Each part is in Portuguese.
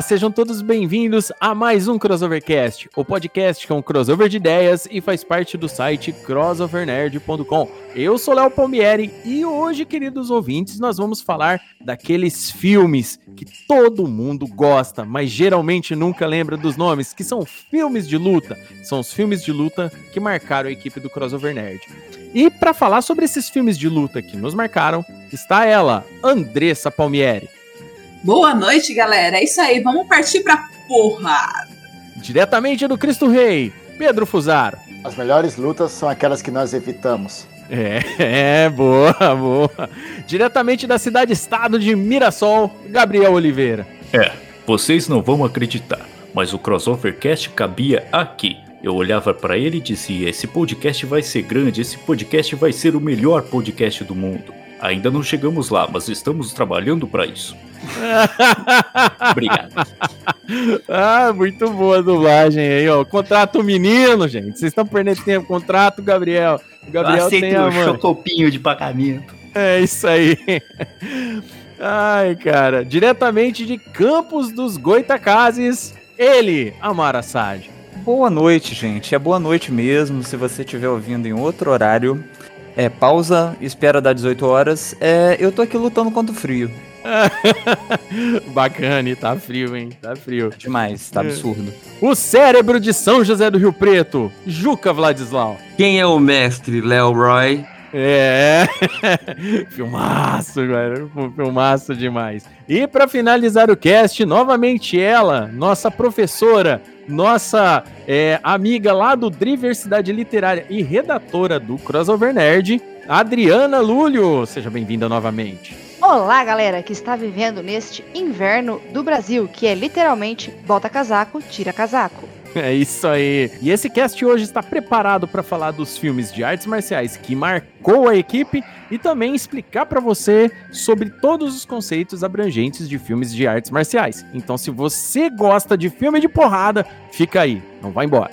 Olá, sejam todos bem-vindos a mais um Crossovercast, o podcast que é um crossover de ideias e faz parte do site crossovernerd.com. Eu sou Léo Palmieri e hoje, queridos ouvintes, nós vamos falar daqueles filmes que todo mundo gosta, mas geralmente nunca lembra dos nomes, que são filmes de luta. São os filmes de luta que marcaram a equipe do Crossover Nerd. E para falar sobre esses filmes de luta que nos marcaram, está ela, Andressa Palmieri. Boa noite, galera. É isso aí, vamos partir pra porra. Diretamente do Cristo Rei, Pedro Fusaro. As melhores lutas são aquelas que nós evitamos. É, é, boa, boa. Diretamente da cidade-estado de Mirassol, Gabriel Oliveira. É, vocês não vão acreditar, mas o Crossovercast cabia aqui. Eu olhava para ele e dizia: esse podcast vai ser grande, esse podcast vai ser o melhor podcast do mundo. Ainda não chegamos lá, mas estamos trabalhando para isso. Obrigado. Ah, muito boa a dublagem aí, ó. Contrato menino, gente. Vocês estão perdendo tempo. Contrato, Gabriel. O Gabriel Aceito tem a o mãe. chocopinho de pagamento. É isso aí. Ai, cara. Diretamente de Campos dos Goitacazes, ele, Amar Assad. Boa noite, gente. É boa noite mesmo. Se você estiver ouvindo em outro horário, é pausa, espera dar 18 horas. É, eu tô aqui lutando contra o frio. Bacana, e tá frio, hein? Tá frio. Demais, tá absurdo. O cérebro de São José do Rio Preto, Juca Vladislau. Quem é o mestre, Léo Roy? É, filmaço, galera, filmaço demais. E para finalizar o cast, novamente ela, nossa professora, nossa é, amiga lá do Diversidade Literária e redatora do Crossover Nerd, Adriana Lúlio. Seja bem-vinda novamente. Olá, galera que está vivendo neste inverno do Brasil, que é literalmente bota casaco, tira casaco. É isso aí. E esse cast hoje está preparado para falar dos filmes de artes marciais que marcou a equipe e também explicar para você sobre todos os conceitos abrangentes de filmes de artes marciais. Então, se você gosta de filme de porrada, fica aí, não vai embora.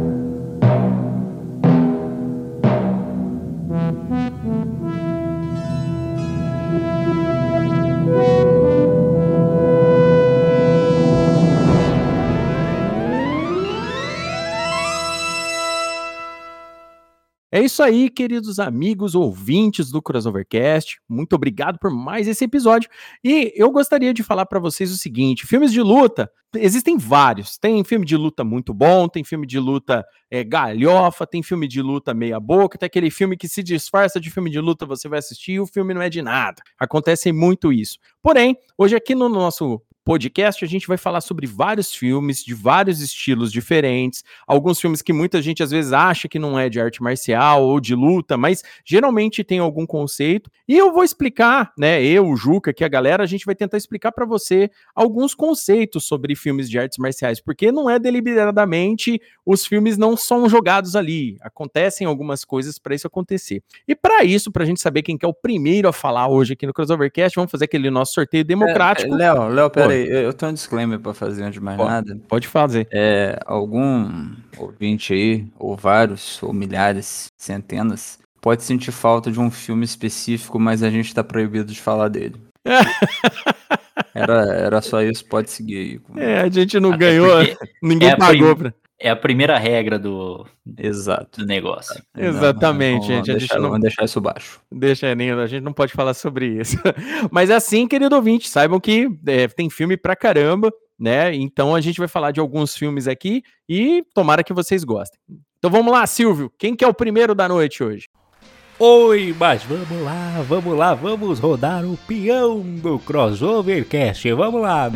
É isso aí, queridos amigos ouvintes do Crossovercast. Muito obrigado por mais esse episódio. E eu gostaria de falar para vocês o seguinte: filmes de luta existem vários. Tem filme de luta muito bom, tem filme de luta é, galhofa, tem filme de luta meia boca, tem aquele filme que se disfarça de filme de luta, você vai assistir e o filme não é de nada. Acontece muito isso. Porém, hoje aqui no nosso podcast a gente vai falar sobre vários filmes de vários estilos diferentes, alguns filmes que muita gente às vezes acha que não é de arte marcial ou de luta, mas geralmente tem algum conceito. E eu vou explicar, né, eu, o Juca, que a galera, a gente vai tentar explicar para você alguns conceitos sobre filmes de artes marciais, porque não é deliberadamente os filmes não são jogados ali, acontecem algumas coisas para isso acontecer. E para isso, para a gente saber quem que é o primeiro a falar hoje aqui no Crossovercast, vamos fazer aquele nosso sorteio democrático. É, Léo, Léo, eu tenho um disclaimer pra fazer antes de mais Pode. nada. Pode fazer. É, algum ouvinte aí, ou vários, ou milhares, centenas, pode sentir falta de um filme específico, mas a gente tá proibido de falar dele. Era, era só isso, pode seguir aí. É, a gente não Até ganhou, ninguém é pagou prim- pra. É a primeira regra do, Exato. do negócio. Exatamente, Não, não, gente, a Vamos gente deixar, não- vamos deixar isso baixo. Deixa, a gente não pode falar sobre isso. Mas é assim, querido ouvinte, saibam que é, tem filme pra caramba, né? Então a gente vai falar de alguns filmes aqui e tomara que vocês gostem. Então vamos lá, Silvio. Quem que é o primeiro da noite hoje? Oi, mas vamos lá, vamos lá, vamos rodar o peão do Crossovercast. Vamos lá.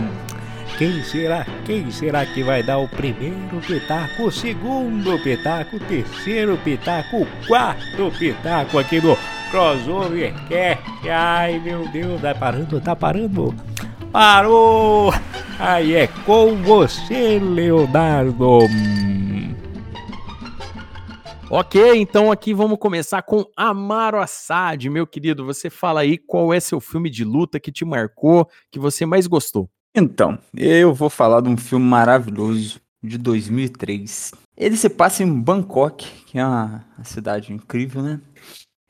Quem será? Quem será que vai dar o primeiro pitaco, o segundo pitaco, o terceiro pitaco, o quarto pitaco aqui no Crossovercast? Ai, meu Deus, tá parando, tá parando. Parou! Aí é com você, Leonardo. Ok, então aqui vamos começar com Amaro Assad, meu querido. Você fala aí qual é seu filme de luta que te marcou, que você mais gostou. Então, eu vou falar de um filme maravilhoso de 2003. Ele se passa em Bangkok, que é uma, uma cidade incrível, né?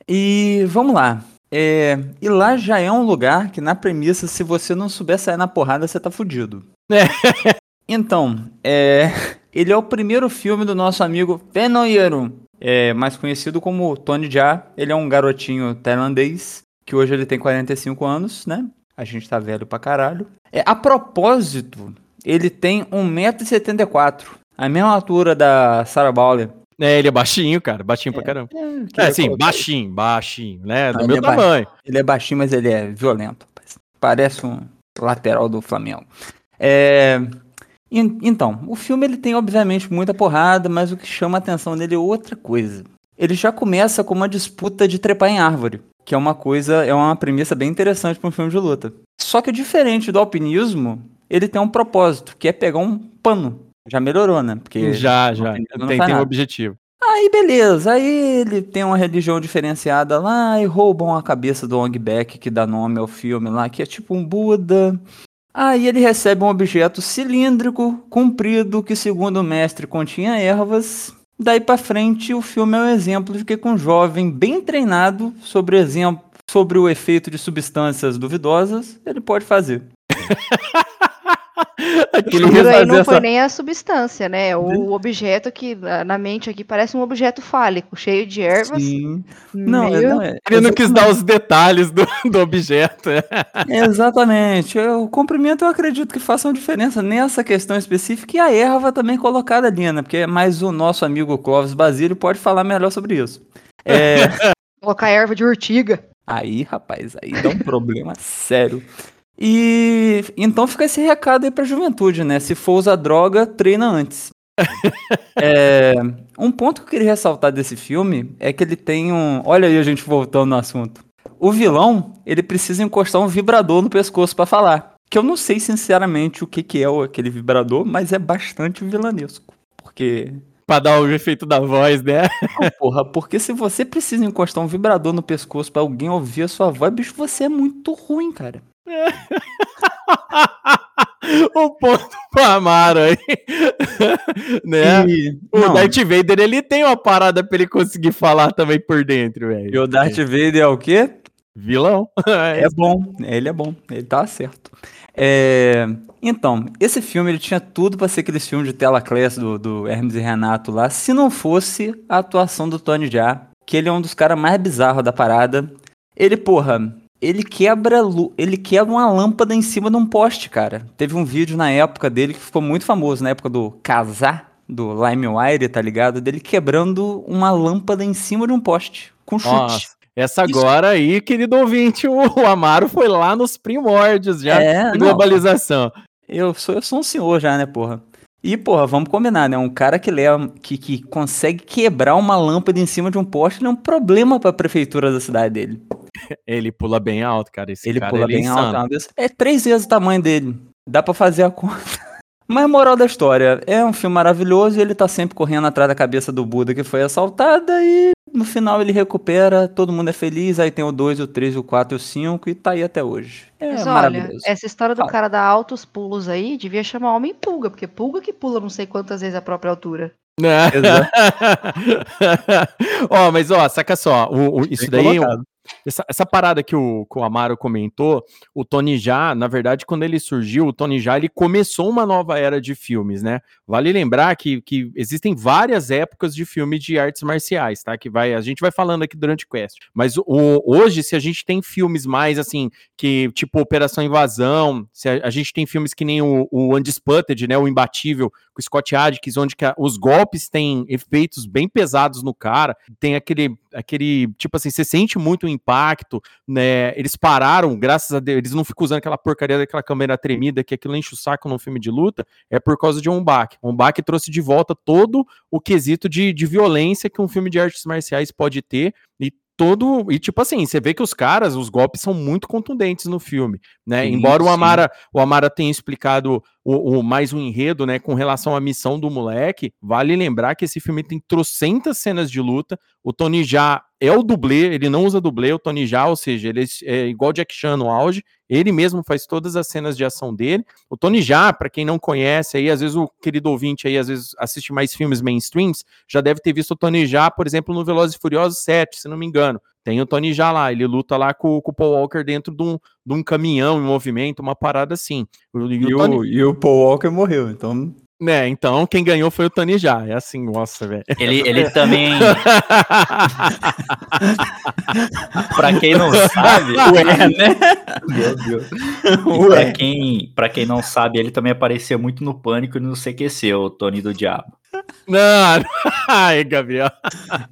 E vamos lá. É, e lá já é um lugar que, na premissa, se você não souber sair na porrada, você tá fudido. Então, é, ele é o primeiro filme do nosso amigo Penoyeru, é, mais conhecido como Tony Jaa. Ele é um garotinho tailandês, que hoje ele tem 45 anos, né? A gente tá velho pra caralho. É, a propósito, ele tem 1,74m, a mesma altura da Sarah Bowler. É, ele é baixinho, cara, baixinho pra caramba. É, sim, baixinho, baixinho, né? Do Não, meu ele é tamanho. Ele é baixinho, mas ele é violento. Parece um lateral do Flamengo. É, en- Então, o filme ele tem obviamente muita porrada, mas o que chama a atenção dele é outra coisa. Ele já começa com uma disputa de trepar em árvore, que é uma coisa, é uma premissa bem interessante para um filme de luta. Só que diferente do alpinismo, ele tem um propósito, que é pegar um pano. Já melhorou, né? Porque Já, já. Tem, tem um objetivo. Aí beleza, aí ele tem uma religião diferenciada lá e roubam a cabeça do Ongback que dá nome ao filme lá, que é tipo um Buda. Aí ele recebe um objeto cilíndrico, comprido, que segundo o mestre continha ervas. Daí pra frente o filme é um exemplo de que com um jovem bem treinado sobre, exemplo, sobre o efeito de substâncias duvidosas, ele pode fazer. Aquele aí não foi essa- nem a substância, né? O objeto que na mente aqui parece um objeto fálico, cheio de ervas. Sim. Não, meio- não é. Ele não quis dar os detalhes do, do objeto. Exatamente. O comprimento eu acredito que faça uma diferença nessa questão específica e a erva também colocada ali, né? Porque mais o nosso amigo Clóvis Basílio pode falar melhor sobre isso. É, Colocar erva de urtiga. aí, rapaz, aí dá um problema sério. E então fica esse recado aí pra juventude, né? Se for usar droga, treina antes. É, um ponto que eu queria ressaltar desse filme é que ele tem um. Olha aí a gente voltando no assunto. O vilão, ele precisa encostar um vibrador no pescoço pra falar. Que eu não sei sinceramente o que, que é aquele vibrador, mas é bastante vilanesco. Porque. pra dar o efeito da voz, né? Não, porra, porque se você precisa encostar um vibrador no pescoço pra alguém ouvir a sua voz, bicho, você é muito ruim, cara. O ponto pro Amaro aí. né? E- O não, Darth Vader, ele tem uma parada pra ele conseguir falar também por dentro, velho. e o Darth Vader é o quê? Vilão. É bom, ele é bom, ele tá certo. É, Então, esse filme ele tinha tudo pra ser aquele filme de tela class do, do Hermes e Renato lá, se não fosse a atuação do Tony Jaa, que ele é um dos caras mais bizarros da parada. Ele, porra, ele quebra, ele quebra uma lâmpada em cima de um poste, cara. Teve um vídeo na época dele que ficou muito famoso, na época do Casar, do LimeWire, tá ligado? Dele quebrando uma lâmpada em cima de um poste, com chute. Nossa, essa agora aí, querido ouvinte, o, Amaro foi lá nos primórdios já É, não. globalização. Eu sou, eu sou um senhor já, né, porra? E, porra, vamos combinar, né? Um cara que leva, que, que consegue quebrar uma lâmpada em cima de um poste, ele é um problema pra prefeitura da cidade dele. Ele pula bem alto, cara. Esse ele cara, pula ele é bem alto, é, uma vez- é três vezes o tamanho dele. Dá pra fazer a conta. Mas moral da história, é um filme maravilhoso e ele tá sempre correndo atrás da cabeça do Buda que foi assaltada e no final ele recupera, todo mundo é feliz, aí tem o 2, o 3, o 4 e o 5 e tá aí até hoje. É Mas olha, maravilhoso. essa história do Fala. cara dar altos pulos aí devia chamar homem pulga, porque pulga que pula não sei quantas vezes a própria altura. Né? Exato. ó, mas ó, saca só, o- o- isso daí, colocado. Essa, essa parada que o, que o Amaro comentou, o Tony Já, na verdade, quando ele surgiu, o Tony Já, ele começou uma nova era de filmes, né? Vale lembrar que, que existem várias épocas de filme de artes marciais, tá? Que vai, a gente vai falando aqui durante o quest. Mas o, hoje, se a gente tem filmes mais assim, que tipo Operação Invasão, se a, a gente tem filmes que nem o, o Undisputed, né? O Imbatível, com o Scott Adkins, onde a, os golpes têm efeitos bem pesados no cara, tem aquele, aquele tipo assim, você sente muito o impacto, né? Eles pararam, graças a Deus, eles não ficam usando aquela porcaria daquela câmera tremida que aquilo enche o saco num filme de luta, é por causa de um baque. Um baque trouxe de volta todo o quesito de, de violência que um filme de artes marciais pode ter e todo. E tipo assim, você vê que os caras, os golpes são muito contundentes no filme, né? Sim, Embora o sim. Amara, o Amara tenha explicado o, o mais um enredo, né, com relação à missão do moleque, vale lembrar que esse filme tem trocentas cenas de luta. O Tony Já é o dublê, ele não usa dublê, o Tony Já, ou seja, ele é igual Jack Chan no auge, ele mesmo faz todas as cenas de ação dele. O Tony Já, para quem não conhece aí, às vezes o querido ouvinte aí, às vezes assiste mais filmes mainstreams, já deve ter visto o Tony Já, por exemplo, no Velozes e Furiosos 7, se não me engano. Tem o Tony Já lá, ele luta lá com, com o Paul Walker dentro de um, de um caminhão em movimento, uma parada assim. E, E o Tony- e o Paul Walker morreu, então. Né, então quem ganhou foi o Tony Já. É assim, nossa, velho. Ele, ele também. pra quem não sabe. Ué, né? Meu Deus. E pra quem, pra quem não sabe, ele também aparecia muito no Pânico e no CQC, o Tony do Diabo. Não, ai, Gabriel.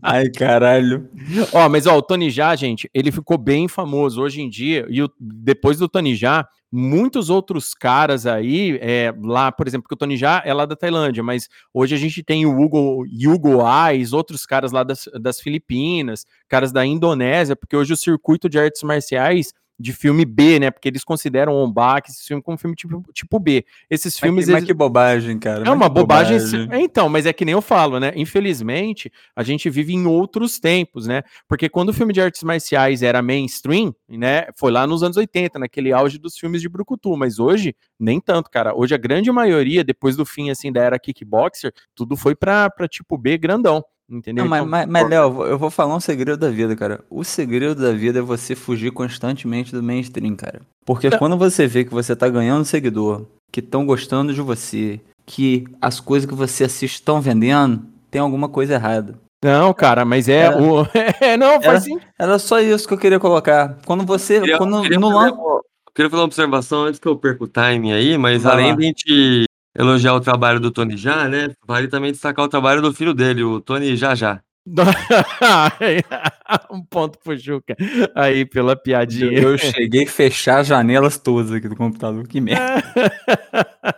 Ai, caralho. Ó, mas ó, o Tony Já, gente, ele ficou bem famoso hoje em dia. E o- depois do Tony Já, muitos outros caras aí, é, lá, por exemplo, que o Tony Já é lá da Tailândia, mas hoje a gente tem o Hugo, Hugo Ais, outros caras lá das, das Filipinas, caras da Indonésia, porque hoje o circuito de artes marciais de filme B, né? Porque eles consideram o Ombak esse filme como filme tipo, tipo B. Esses Mas filmes. que, mas eles- que bobagem, cara. é mas uma que bobagem. É, Então, mas é que nem eu falo, né? Infelizmente, a gente vive em outros tempos, né? Porque quando o filme de artes marciais era mainstream, né? Foi lá nos anos 80, naquele auge dos filmes de Brucutu, mas hoje, nem tanto, cara. Hoje a grande maioria, depois do fim, assim, da era kickboxer, tudo foi pra, pra tipo B grandão. Entendeu? Não, mas, Então, mas, mas, Léo, eu vou- falar um segredo da vida, cara. O segredo da vida é você fugir constantemente do mainstream, cara. Porque Não. quando você vê que você tá ganhando seguidor, que estão gostando de você, que as coisas que você assiste estão vendendo, tem alguma coisa errada. Não, cara, mas é Era- o. É, não, Era, faz sim. era só isso que eu queria colocar. Quando você. Queria- quando queria no fazer lan- uma- queria fazer uma observação antes que eu perca o timing aí, mas Vai além lá. de a gente elogiar o trabalho do Tony Já, né? Vale também destacar o trabalho do filho dele, o Tony Já Já. um ponto pro Juca. Aí, pela piadinha. eu cheguei a fechar as janelas todas aqui do computador. Que merda.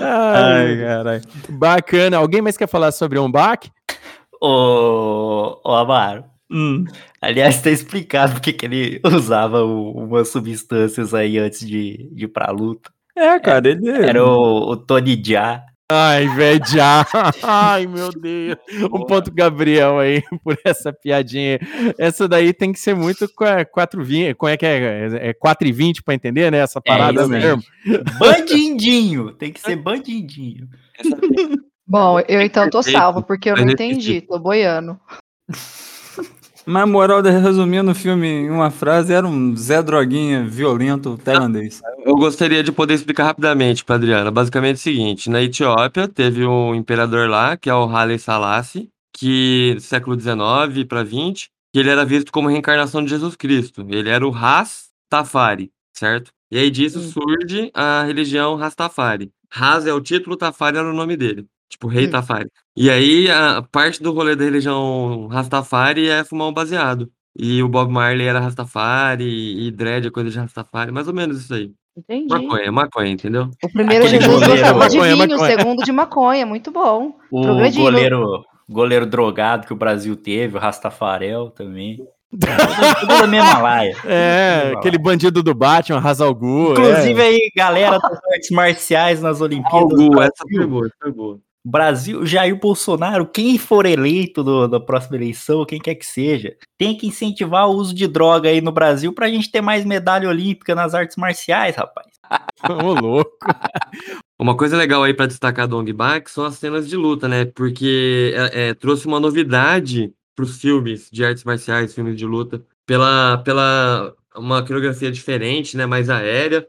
Ai, caralho. Bacana. Alguém mais quer falar sobre um back? Ô, ô Amaro. Hum. Aliás, tá explicado porque que ele usava o- umas substâncias aí antes de, de ir pra luta. É, cara, ele. Era o, o Tony Jaa. Ai, velho, já. Ai, meu Deus. Um ponto Gabriel aí por essa piadinha. Essa daí tem que ser muito 4,20. Como é que é? É 4 e 20 pra entender, né? Essa parada isso mesmo. Bandindinho. Tem que ser bandindinho. Bom, eu então tô salva, porque eu não entendi, tô boiando. Mas a moral de resumindo o filme em uma frase era um Zé Droguinha violento tailandês. Eu gostaria de poder explicar rapidamente para Adriana. Basicamente é o seguinte: na Etiópia teve um imperador lá, que é o Haile Selassie, que século XIX para 20, que ele era visto como reencarnação de Jesus Cristo. Ele era o Rastafari, certo? E aí disso surge a religião Rastafari. Ras é o título, Tafari era o nome dele. Tipo, rei Hum. Tafari. E aí, a parte do rolê da religião Rastafari é fumar um baseado. E o Bob Marley era Rastafari, e dread é coisa de Rastafari, mais ou menos isso aí. Entendi. Maconha, maconha, entendeu? O primeiro Aquele Jesus goleiro- gostava de Maconha, vinho, o maconha. segundo de maconha, muito bom. O Progredindo. goleiro, goleiro drogado que o Brasil teve, o Rastafarel também. Tudo, da mesma laia. É, aquele bandido do Batman, Hazalgu. Inclusive é. aí, galera das artes marciais nas Olimpíadas. Do essa Brasil. foi boa, foi boa. Brasil, Jair Bolsonaro, quem for eleito do- da próxima eleição, quem quer que seja, tem que incentivar o uso de droga aí no Brasil pra gente ter mais medalha olímpica nas artes marciais, rapaz. Ô, louco. Uma coisa legal aí pra destacar do Ong Bak são as cenas de luta, né? Porque é, é, trouxe uma novidade os filmes de artes marciais, filmes de luta, pela, pela uma coreografia diferente, né? Mais aérea,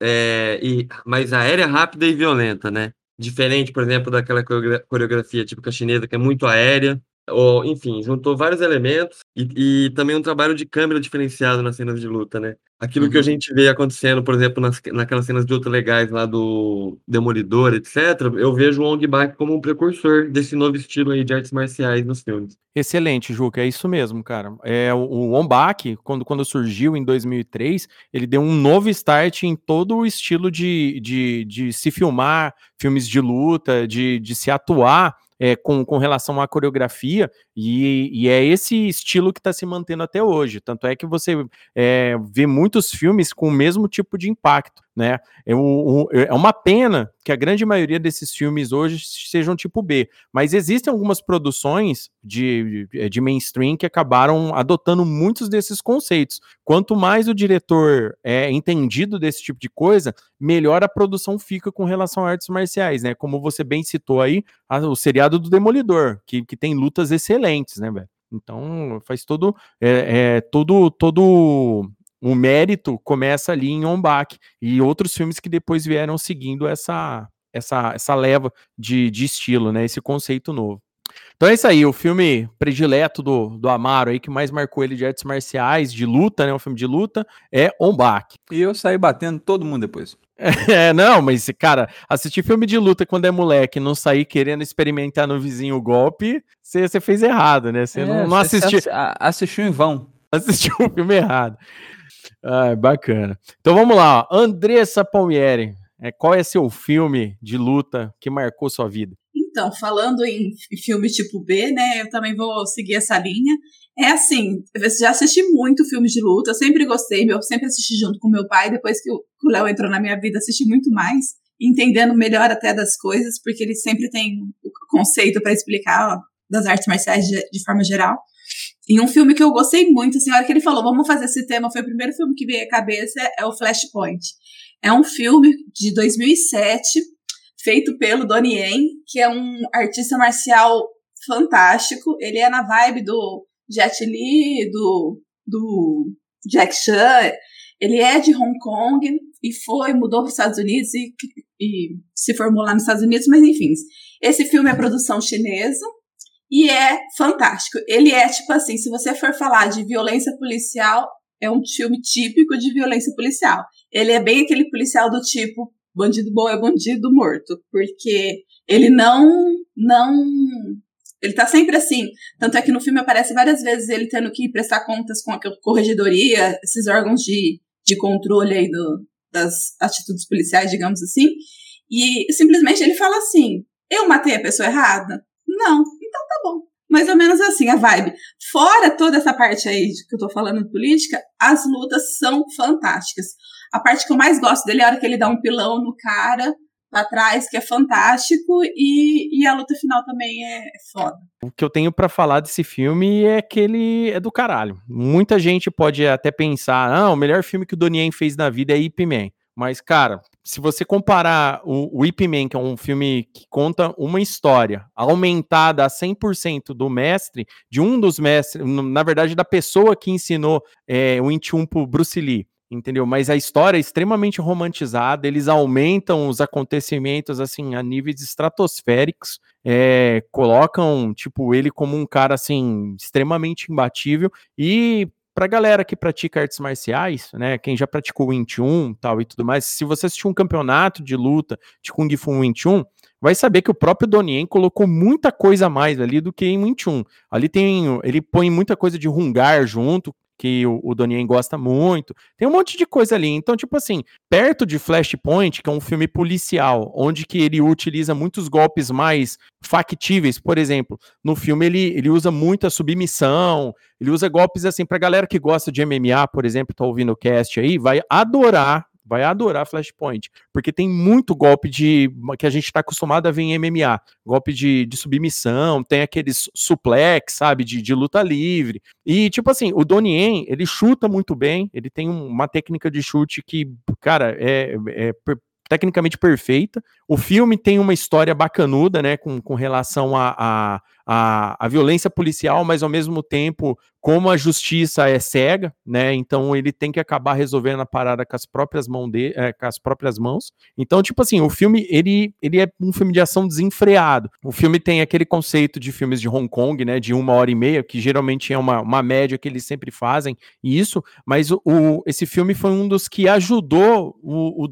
é, e mais aérea, rápida e violenta, né? Diferente, por exemplo, daquela coreografia típica chinesa, que é muito aérea, ou, enfim, juntou vários elementos e, e, também um trabalho de câmera diferenciado nas cenas de luta, né? Aquilo uhum. que a gente vê acontecendo, por exemplo, nas, naquelas cenas de luta legais lá do Demolidor, etc., eu vejo o Ong Bak como um precursor desse novo estilo aí de artes marciais nos filmes. Excelente, Juca, é isso mesmo, cara. É, o, o Bak, quando, quando surgiu em 2003, ele deu um novo start em todo o estilo de, de, de se filmar filmes de luta, de, de se atuar é, com, com relação à coreografia, e, e é esse estilo que está se mantendo até hoje. Tanto é que você é, vê muitos filmes com o mesmo tipo de impacto, né? É, o, é uma pena que a grande maioria desses filmes hoje sejam tipo B, mas existem algumas produções de, de mainstream que acabaram adotando muitos desses conceitos. Quanto mais o diretor é entendido desse tipo de coisa, melhor a produção fica com relação a artes marciais, né? Como você bem citou aí, a, o seriado do Demolidor, que, que tem lutas excelentes, né, velho? Então faz todo, é, é, todo, todo o mérito começa ali em Ombak e outros filmes que depois vieram seguindo essa essa, essa leva de, de estilo, né? Esse conceito novo. Então é isso aí, o filme predileto do, do Amaro aí, que mais marcou ele de artes marciais, de luta, né? Um filme de luta, é Ombak. E eu saí batendo todo mundo depois. É, não, mas, cara, assistir filme de luta quando é moleque não sair querendo experimentar no vizinho o golpe, você fez errado, né? Você é, não, não assistiu. Assistiu em vão. Assistiu o filme errado. Ah, bacana. Então vamos lá, Andressa Palmieri. É, qual é seu filme de luta que marcou sua vida? Então, falando em filme tipo B, né? Eu também vou seguir essa linha. É assim, eu já assisti muito filmes de luta, sempre gostei, eu sempre assisti junto com meu pai, depois que o Léo entrou na minha vida, assisti muito mais, entendendo melhor até das coisas, porque ele sempre tem o conceito para explicar ó, das artes marciais de, de forma geral. E um filme que eu gostei muito, assim, a hora que ele falou, vamos fazer esse tema, foi o primeiro filme que veio à cabeça, é o Flashpoint. É um filme de 2007, feito pelo Donnie Yen, que é um artista marcial fantástico. Ele é na vibe do Jet Li, do, do Jack Chan. Ele é de Hong Kong e foi, mudou para os Estados Unidos e, e se formou lá nos Estados Unidos, mas enfim. Esse filme é produção chinesa, e é fantástico. Ele é tipo assim, se você for falar de violência policial, é um filme típico de violência policial. Ele é bem aquele policial do tipo bandido bom é bandido morto, porque ele não não ele tá sempre assim. Tanto é que no filme aparece várias vezes ele tendo que prestar contas com a corregedoria, esses órgãos de, de controle aí do, das atitudes policiais, digamos assim. E simplesmente ele fala assim: Eu matei a pessoa errada? Não então tá bom. Mais ou menos assim a vibe. Fora toda essa parte aí que eu tô falando de política, as lutas são fantásticas. A parte que eu mais gosto dele é a hora que ele dá um pilão no cara pra trás, que é fantástico, e, e a luta final também é foda. O que eu tenho para falar desse filme é que ele é do caralho. Muita gente pode até pensar, ah, o melhor filme que o Donnie fez na vida é Ip Man. Mas, cara, se você comparar o, o Ip Man, que é um filme que conta uma história aumentada a 100% do mestre, de um dos mestres, na verdade, da pessoa que ensinou é, o Intium pro Bruce Lee, entendeu? Mas a história é extremamente romantizada, eles aumentam os acontecimentos, assim, a níveis estratosféricos, é, colocam, tipo, ele como um cara, assim, extremamente imbatível, e Pra galera que pratica artes marciais, né, quem já praticou Wing Chun tal e tudo mais, se você assistir um campeonato de luta de Kung Fu Wing Chun, vai saber que o próprio Donnie colocou muita coisa a mais ali do que em Wing Chun. Ali tem, ele põe muita coisa de Hungar junto, que o, o Donnie gosta muito. Tem um monte de coisa ali. Então, tipo assim, perto de Flashpoint, que é um filme policial, onde que ele utiliza muitos golpes mais factíveis, por exemplo, no filme ele, ele usa muita submissão, ele usa golpes assim, pra galera que gosta de MMA, por exemplo, tá ouvindo o cast aí, vai adorar vai adorar Flashpoint, porque tem muito golpe de que a gente está acostumado a ver em MMA, golpe de, de submissão, tem aqueles suplex, sabe, de, de luta livre. E tipo assim, o Donnie ele chuta muito bem, ele tem uma técnica de chute que, cara, é, é tecnicamente perfeita. O filme tem uma história bacanuda, né, com, com relação a, a, a, a violência policial, mas ao mesmo tempo como a justiça é cega, né? Então ele tem que acabar resolvendo a parada com as próprias mãos de, é, com as próprias mãos. Então, tipo assim, o filme ele, ele é um filme de ação desenfreado. O filme tem aquele conceito de filmes de Hong Kong, né? De uma hora e meia, que geralmente é uma, uma média que eles sempre fazem isso, mas o, o esse filme foi um dos que ajudou o, o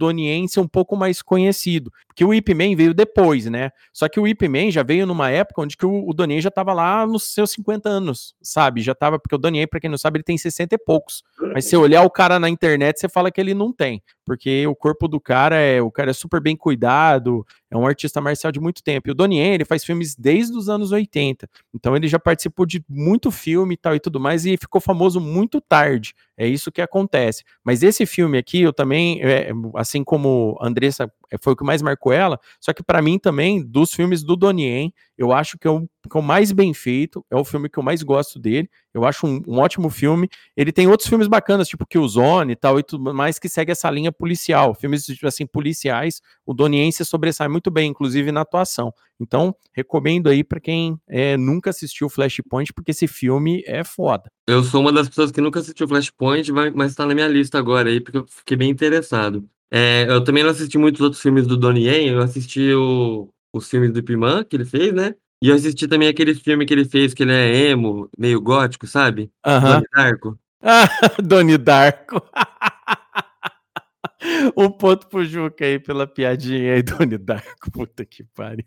ser um pouco mais conhecido. Porque o Ip Man veio depois, né? Só que o Ip Man já veio numa época onde que o, o Donnie já estava lá nos seus 50 anos, sabe? Já estava porque o Daniel, para quem não sabe, ele tem 60 e poucos. Mas se olhar o cara na internet, você fala que ele não tem, porque o corpo do cara é, o cara é super bem cuidado, é um artista marcial de muito tempo. E o Donnie ele faz filmes desde os anos 80. Então ele já participou de muito filme e tal e tudo mais e ficou famoso muito tarde. É isso que acontece. Mas esse filme aqui, eu também, é, assim como Andressa é, foi o que mais marcou ela, só que para mim também, dos filmes do Donnie eu acho que é o, que o mais bem feito, é o filme que eu mais gosto dele. Eu acho um, um, ótimo filme. Ele tem outros filmes bacanas, tipo Killzone e tal, e tudo mais, que segue essa linha policial. Filmes, tipo assim, policiais. O Donnie se sobressai muito bem, inclusive na atuação. Então, recomendo aí para quem é, nunca assistiu Flashpoint, porque esse filme é foda. Eu sou uma das pessoas que nunca assistiu Flashpoint, mas está na minha lista agora aí, porque eu fiquei bem interessado. É, eu também não assisti muitos outros filmes do Donnie Yen, eu assisti o, os filmes do Piman que ele fez, né? E eu assisti também aquele filme que ele fez, que ele é emo, meio gótico, sabe? Aham. Donnie Darko. Ah, Doni Darko. um ponto pro Juca aí pela piadinha aí, Doni Darko. Puta que pariu.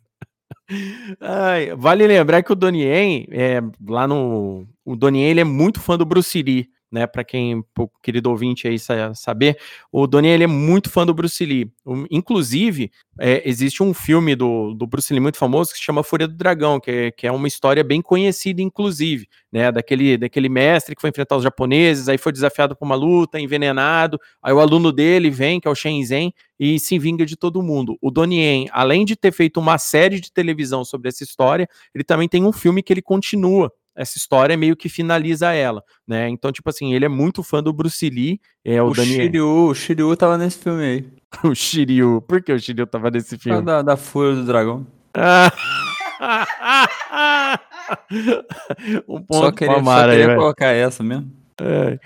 Ai, vale lembrar que o Donnie é, lá no. O Donnie ele é muito fã do Bruce Lee né, para quem, o querido ouvinte aí saber, o Donnie ele é muito fã do Bruce Lee. Inclusive, é, existe um filme do, do Bruce Lee muito famoso que se chama Fúria do Dragão, que é, que é uma história bem conhecida, inclusive, né, daquele, daquele mestre que foi enfrentar os japoneses, aí foi desafiado por uma luta, envenenado, aí o aluno dele vem, que é o Shenzhen, e se vinga de todo mundo. O Donnie Yen, além de ter feito uma série de televisão sobre essa história, ele também tem um filme que ele continua essa história meio que finaliza ela, né? Então, tipo assim, ele é muito fã do Bruce Lee. É, o, O Daniel. Shiryu, o Shiryu tava nesse filme aí. o Shiryu. Por que o Shiryu tava nesse filme? Da, da Fúria do Dragão. um Só ponto queria, só Mara aí, queria colocar essa mesmo. É.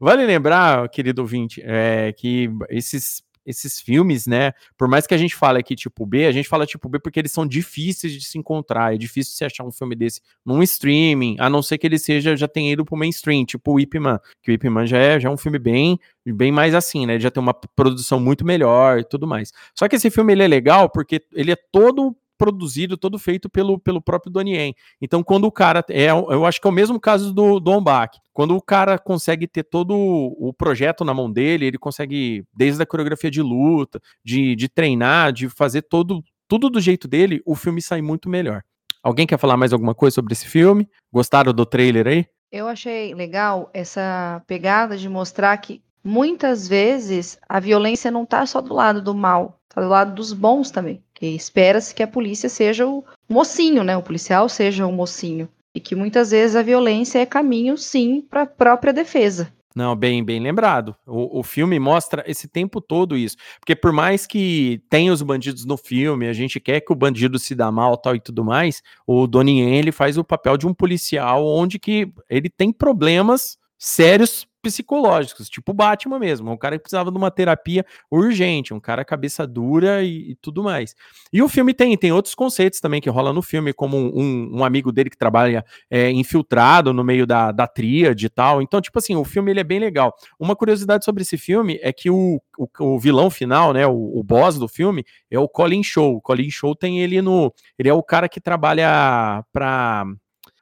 Vale lembrar, querido ouvinte, é, que esses, esses filmes, né? Por mais que a gente fale aqui tipo B, a gente fala tipo B porque eles são difíceis de se encontrar. É difícil você achar um filme desse num streaming, a não ser que ele seja já tenha ido pro mainstream, tipo o Ip Man, que o Ip Man já é, já é um filme bem bem mais assim, né? Ele já tem uma produção muito melhor e tudo mais. Só que esse filme ele é legal porque ele é todo produzido, todo feito pelo, pelo próprio Donnie Yen. Então, quando o cara. É, eu acho que é o mesmo caso do, do. Quando o cara consegue ter todo o projeto na mão dele, ele consegue, desde a coreografia de luta, de, de treinar, de fazer todo, tudo do jeito dele, o filme sai muito melhor. Alguém quer falar mais alguma coisa sobre esse filme? Gostaram do trailer aí? Eu achei legal essa pegada de mostrar que muitas vezes a violência não tá só do lado do mal, tá do lado dos bons também. Espera-se que a polícia seja o mocinho, né? O policial seja o mocinho. E que muitas vezes a violência é caminho, sim, para a própria defesa. Não, bem, bem lembrado. O, o filme mostra esse tempo todo isso. Porque por mais que tenha os bandidos no filme, a gente quer que o bandido se dá mal tal e tudo mais, o Donnie Yen, ele faz o papel de um policial onde que ele tem problemas sérios psicológicos, tipo Batman mesmo, um cara que precisava de uma terapia urgente, um cara cabeça dura e, e tudo mais. E o filme tem, tem outros conceitos também que rola no filme, como um, um amigo dele que trabalha é, infiltrado no meio da, da tríade e tal. Então, tipo assim, o filme ele é bem legal. Uma curiosidade sobre esse filme é que o, o, o vilão final, né, o, o boss do filme, é o Colin Show. O Colin Show tem ele no. Ele é o cara que trabalha pra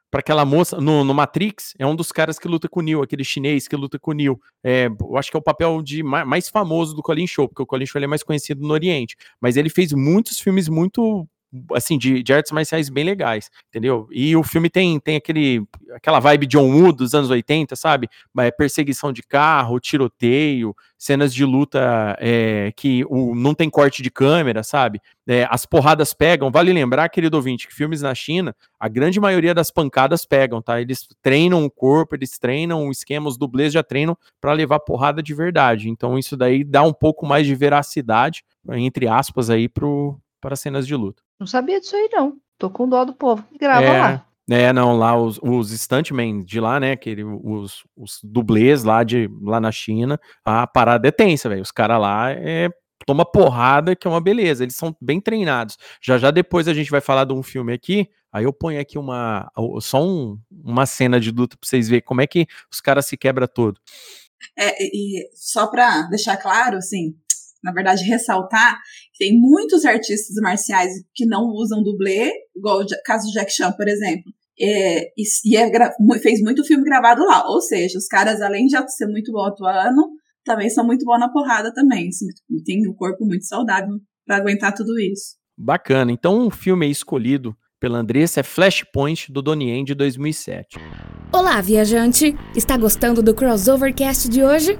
para aquela moça no, no, Matrix, é um dos caras que luta com o Neo, aquele chinês que luta com o Neo. É, eu acho que é o papel de mais, mais famoso do Colin Show, porque o Colin Show é mais conhecido no Oriente. Mas ele fez muitos filmes muito assim, de, de, artes marciais bem legais, entendeu? E o filme tem, tem aquele, aquela vibe John Woo dos anos 80, sabe? É, perseguição de carro, tiroteio, cenas de luta é, que o, não tem corte de câmera, sabe? É, as porradas pegam. Vale lembrar, querido ouvinte, que filmes na China, a grande maioria das pancadas pegam, tá? Eles treinam o corpo, eles treinam o esquema, os dublês já treinam para levar porrada de verdade. Então isso daí dá um pouco mais de veracidade, entre aspas, aí pro, para cenas de luta. Não sabia disso aí, não. Tô com dó do povo que grava É, lá. É, não, lá os, os stuntmen de lá, né, aquele, os, os dublês lá, de, lá na China, a parada é tensa, velho, os caras lá é, toma porrada, que é uma beleza, eles são bem treinados. Já já depois a gente vai falar de um filme aqui, aí eu ponho aqui uma, só um, uma cena de luta pra vocês verem como é que os caras se quebram todo. É, e só pra deixar claro, assim, na verdade, ressaltar que tem muitos artistas marciais que não usam dublê, igual o caso do Jack Chan, por exemplo. É, e, e é, fez muito filme gravado lá. Ou seja, os caras, além de ser muito bom atuando, também são muito bons na porrada também. Assim, tem um corpo muito saudável para aguentar tudo isso. Bacana. Então, um filme escolhido pela Andressa é Flashpoint do Donnie de 2007. Olá, viajante! Está gostando do Crossovercast de hoje?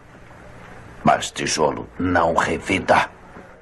mas tijolo não revida.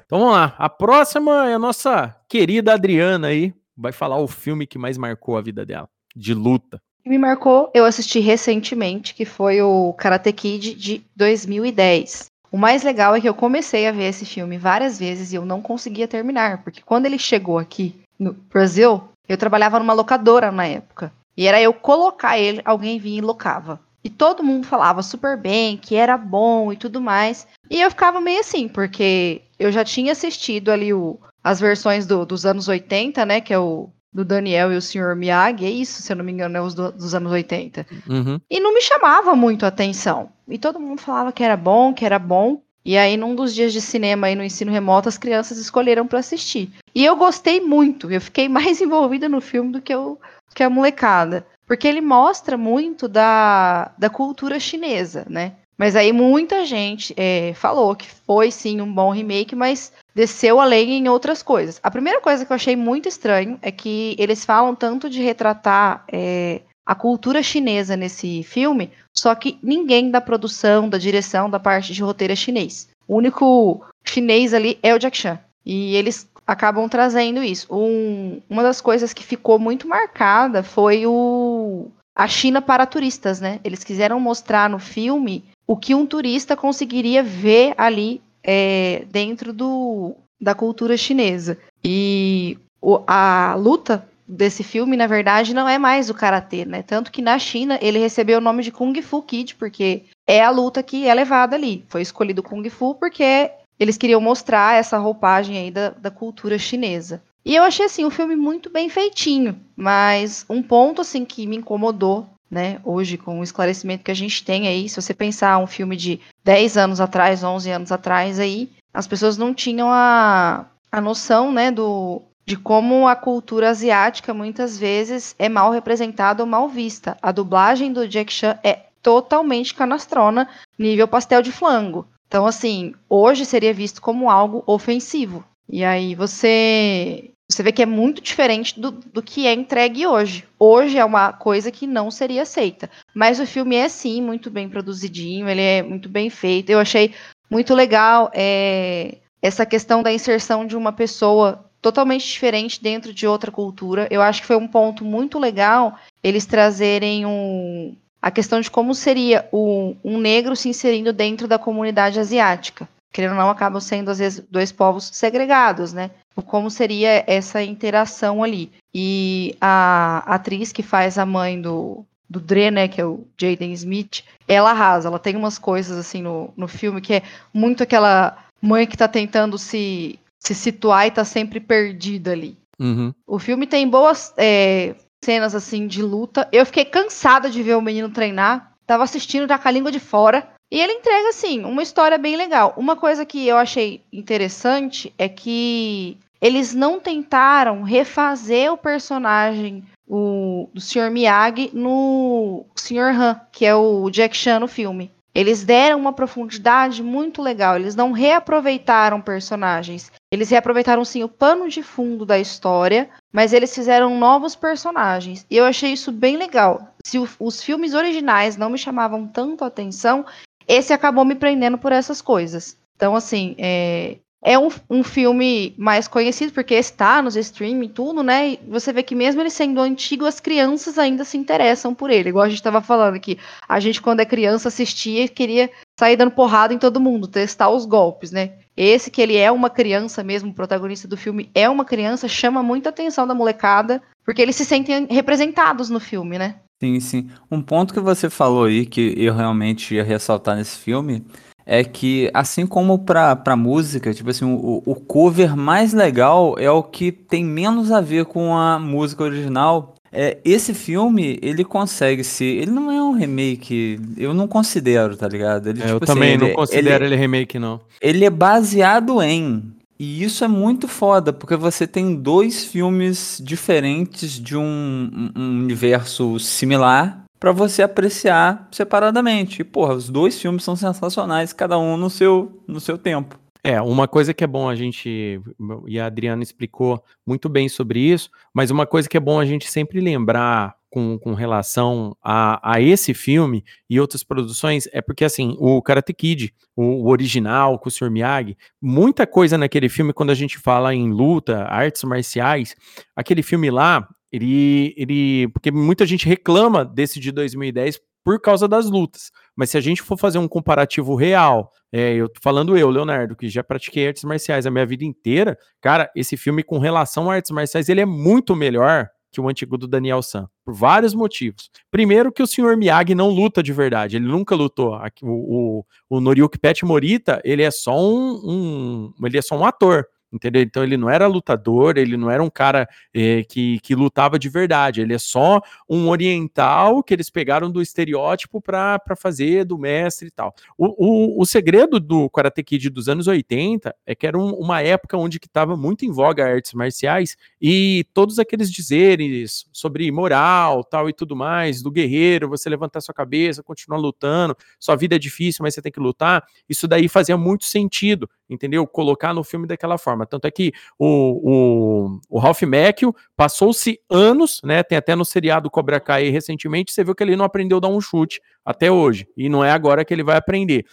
Então vamos lá. A próxima é a nossa querida Adriana aí. Vai falar o filme que mais marcou a vida dela, de luta. Me marcou, eu assisti recentemente, que foi o Karate Kid de 2010. O mais legal é que eu comecei a ver esse filme várias vezes e eu não conseguia terminar, porque quando ele chegou aqui no Brasil, eu trabalhava numa locadora na época. E era eu colocar ele, alguém vinha e locava. E todo mundo falava super bem, que era bom e tudo mais. E eu ficava meio assim, porque eu já tinha assistido ali o, as versões do, dos anos 80, né? Que é o do Daniel e o Sr. Miyagi, é isso, se eu não me engano, é os do, dos anos 80. Uhum. E não me chamava muito a atenção. E todo mundo falava que era bom, que era bom. E aí, num dos dias de cinema aí no ensino remoto, as crianças escolheram para assistir. E eu gostei muito, eu fiquei mais envolvida no filme do que, eu, que a molecada porque ele mostra muito da, da cultura chinesa, né? Mas aí muita gente é, falou que foi sim um bom remake, mas desceu além em outras coisas. A primeira coisa que eu achei muito estranho é que eles falam tanto de retratar é, a cultura chinesa nesse filme, só que ninguém da produção, da direção, da parte de roteiro é chinês. O único chinês ali é o Jack Chan. E eles acabam trazendo isso. Um, uma das coisas que ficou muito marcada foi o a China para turistas, né? Eles quiseram mostrar no filme o que um turista conseguiria ver ali é, dentro do, da cultura chinesa. E o, a luta desse filme, na verdade, não é mais o karatê, né? Tanto que na China ele recebeu o nome de Kung Fu Kid, porque é a luta que é levada ali. Foi escolhido Kung Fu porque eles queriam mostrar essa roupagem aí da, da cultura chinesa. E eu achei assim o filme muito bem feitinho, mas um ponto assim que me incomodou, né, hoje com o esclarecimento que a gente tem aí, se você pensar um filme de 10 anos atrás, 11 anos atrás aí, as pessoas não tinham a, a noção, né, do de como a cultura asiática muitas vezes é mal representada ou mal vista. A dublagem do Jack Chan é totalmente canastrona, nível pastel de flango. Então, assim, hoje seria visto como algo ofensivo. E aí você você vê que é muito diferente do, do que é entregue hoje. Hoje é uma coisa que não seria aceita. Mas o filme é sim muito bem produzidinho, ele é muito bem feito. Eu achei muito legal é, essa questão da inserção de uma pessoa totalmente diferente dentro de outra cultura. Eu acho que foi um ponto muito legal eles trazerem um, a questão de como seria o, um negro se inserindo dentro da comunidade asiática. Querendo ou não, acabam sendo, às vezes, dois povos segregados, né? Como seria essa interação ali. E a atriz que faz a mãe do, do Dre, né, que é o Jaden Smith, ela arrasa. Ela tem umas coisas, assim, no, no filme que é muito aquela mãe que tá tentando se, se situar e tá sempre perdida ali. Uhum. O filme tem boas é, cenas assim de luta. Eu fiquei cansada de ver o menino treinar. Tava assistindo já com a língua de fora. E ele entrega, assim, uma história bem legal. Uma coisa que eu achei interessante é que eles não tentaram refazer o personagem o, do Sr. Miyagi no Sr. Han, que é o Jack Chan no filme. Eles deram uma profundidade muito legal. Eles não reaproveitaram personagens. Eles reaproveitaram sim o pano de fundo da história, mas eles fizeram novos personagens. E eu achei isso bem legal. se o, os filmes originais não me chamavam tanto a atenção, esse acabou me prendendo por essas coisas. Então, assim, é, é um, um filme mais conhecido, porque está nos streaming e tudo, né? E você vê que mesmo ele sendo antigo, as crianças ainda se interessam por ele. Igual a gente estava falando aqui. A gente, quando é criança, assistia e queria sair dando porrada em todo mundo, testar os golpes, né? Esse que ele é uma criança mesmo, o protagonista do filme é uma criança, chama muita atenção da molecada, porque eles se sentem representados no filme, né? Sim, sim. Um ponto que você falou aí que eu realmente ia ressaltar nesse filme é que, assim como pra, pra música, tipo assim, o, o cover mais legal é o que tem menos a ver com a música original. É, esse filme, ele consegue ser. Ele não é um remake, eu não considero, tá ligado? Ele, É, eu tipo assim, também não ele- considero ele- ele remake, não. ele é baseado em. E isso é muito foda, porque você tem dois filmes diferentes de um- um universo similar pra você apreciar separadamente. E, porra, os dois filmes são sensacionais, cada um no seu, no seu tempo. É, uma coisa que é bom a gente, e a Adriana explicou muito bem sobre isso, mas uma coisa que é bom a gente sempre lembrar com, com relação a, a esse filme e outras produções é porque, assim, o Karate Kid, o, o original com o Sr. Miyagi, muita coisa naquele filme, quando a gente fala em luta, artes marciais, aquele filme lá, ele, ele, porque muita gente reclama desse de 2010 por causa das lutas. Mas se a gente for fazer um comparativo real, é, eu tô falando eu, Leonardo, que já pratiquei artes marciais a minha vida inteira, cara, esse filme com relação a artes marciais, ele é muito melhor que o antigo do Daniel San, por vários motivos. Primeiro que o Sr. Miyagi não luta de verdade, ele nunca lutou. O, o, o Noriyuki Pet Morita, ele é só um, um- ele é só um ator. Entendeu? Então ele não era lutador, ele não era um cara eh, que, que lutava de verdade, ele é só um oriental que eles pegaram do estereótipo para fazer do mestre e tal. O, o, o segredo do Karate Kid dos anos 80 é que era um- uma época onde que estava muito em voga artes marciais e todos aqueles dizeres sobre moral, tal e tudo mais, do guerreiro, você levantar sua cabeça, continuar lutando, sua vida é difícil, mas você tem que lutar, isso daí fazia muito sentido, entendeu? Colocar no filme daquela forma. Tanto é que o, o, o Ralph Macchio passou-se anos, né? Tem até no seriado Cobra Kai recentemente, você viu que ele não aprendeu a dar um chute até hoje. E não é agora que ele vai aprender.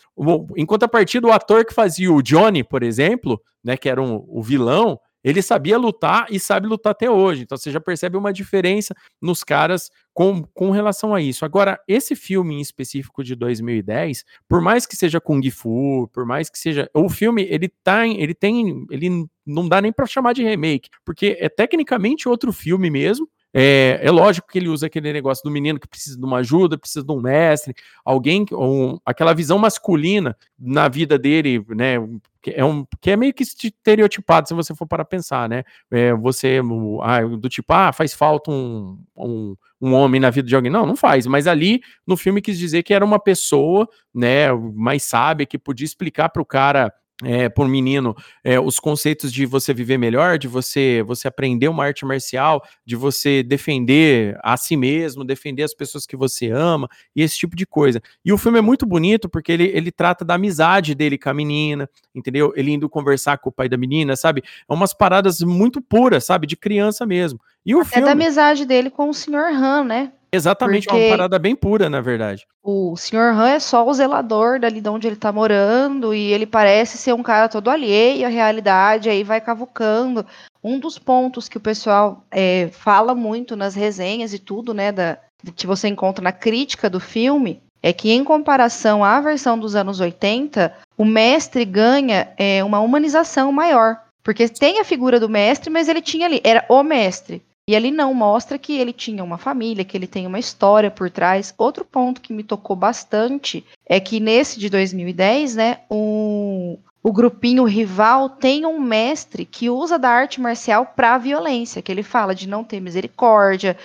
Em contrapartida, o ator que fazia o Johnny, por exemplo, né? Que era um- o vilão, ele sabia lutar e sabe lutar até hoje. Então você já percebe uma diferença nos caras com, com relação a isso. Agora, esse filme em específico de 2010, por mais que seja Kung Fu, por mais que seja. O filme, ele tá. Ele tem. Ele não dá nem pra chamar de remake, porque é tecnicamente outro filme mesmo. É, é lógico que ele usa aquele negócio do menino que precisa de uma ajuda, precisa de um mestre, alguém, um- aquela visão masculina na vida dele, né? Que é, um, que é meio que estereotipado, se você for para pensar, né? É, você, ah, do tipo, ah, faz falta um, um, um homem na vida de alguém. Não, não faz, mas ali no filme quis dizer que era uma pessoa, né, mais sábia, que podia explicar para o cara. É, um menino, é, os conceitos de você viver melhor, de você você aprender uma arte marcial, de você defender a si mesmo, defender as pessoas que você ama e esse tipo de coisa. E o filme é muito bonito porque ele, ele trata da amizade dele com a menina, entendeu? Ele indo conversar com o pai da menina, sabe? É umas paradas muito puras, sabe? De criança mesmo. E o É filme. da amizade dele com o Sr. Han, né? Exatamente, é Porque- uma parada bem pura, na verdade. O Sr. Han é só o zelador dali de onde ele tá morando e ele parece ser um cara todo alheio à realidade, aí vai cavucando. Um dos pontos que o pessoal é, fala muito nas resenhas e tudo, né, da, que você encontra na crítica do filme, é que em comparação à versão dos anos 80, o mestre ganha é, uma humanização maior. Porque tem a figura do mestre, mas ele tinha ali, era o mestre. E ali não mostra que ele tinha uma família, que ele tem uma história por trás. Outro ponto que me tocou bastante é que nesse de 2010, né, o, grupinho rival tem um mestre que usa da arte marcial para violência, que ele fala de não ter misericórdia,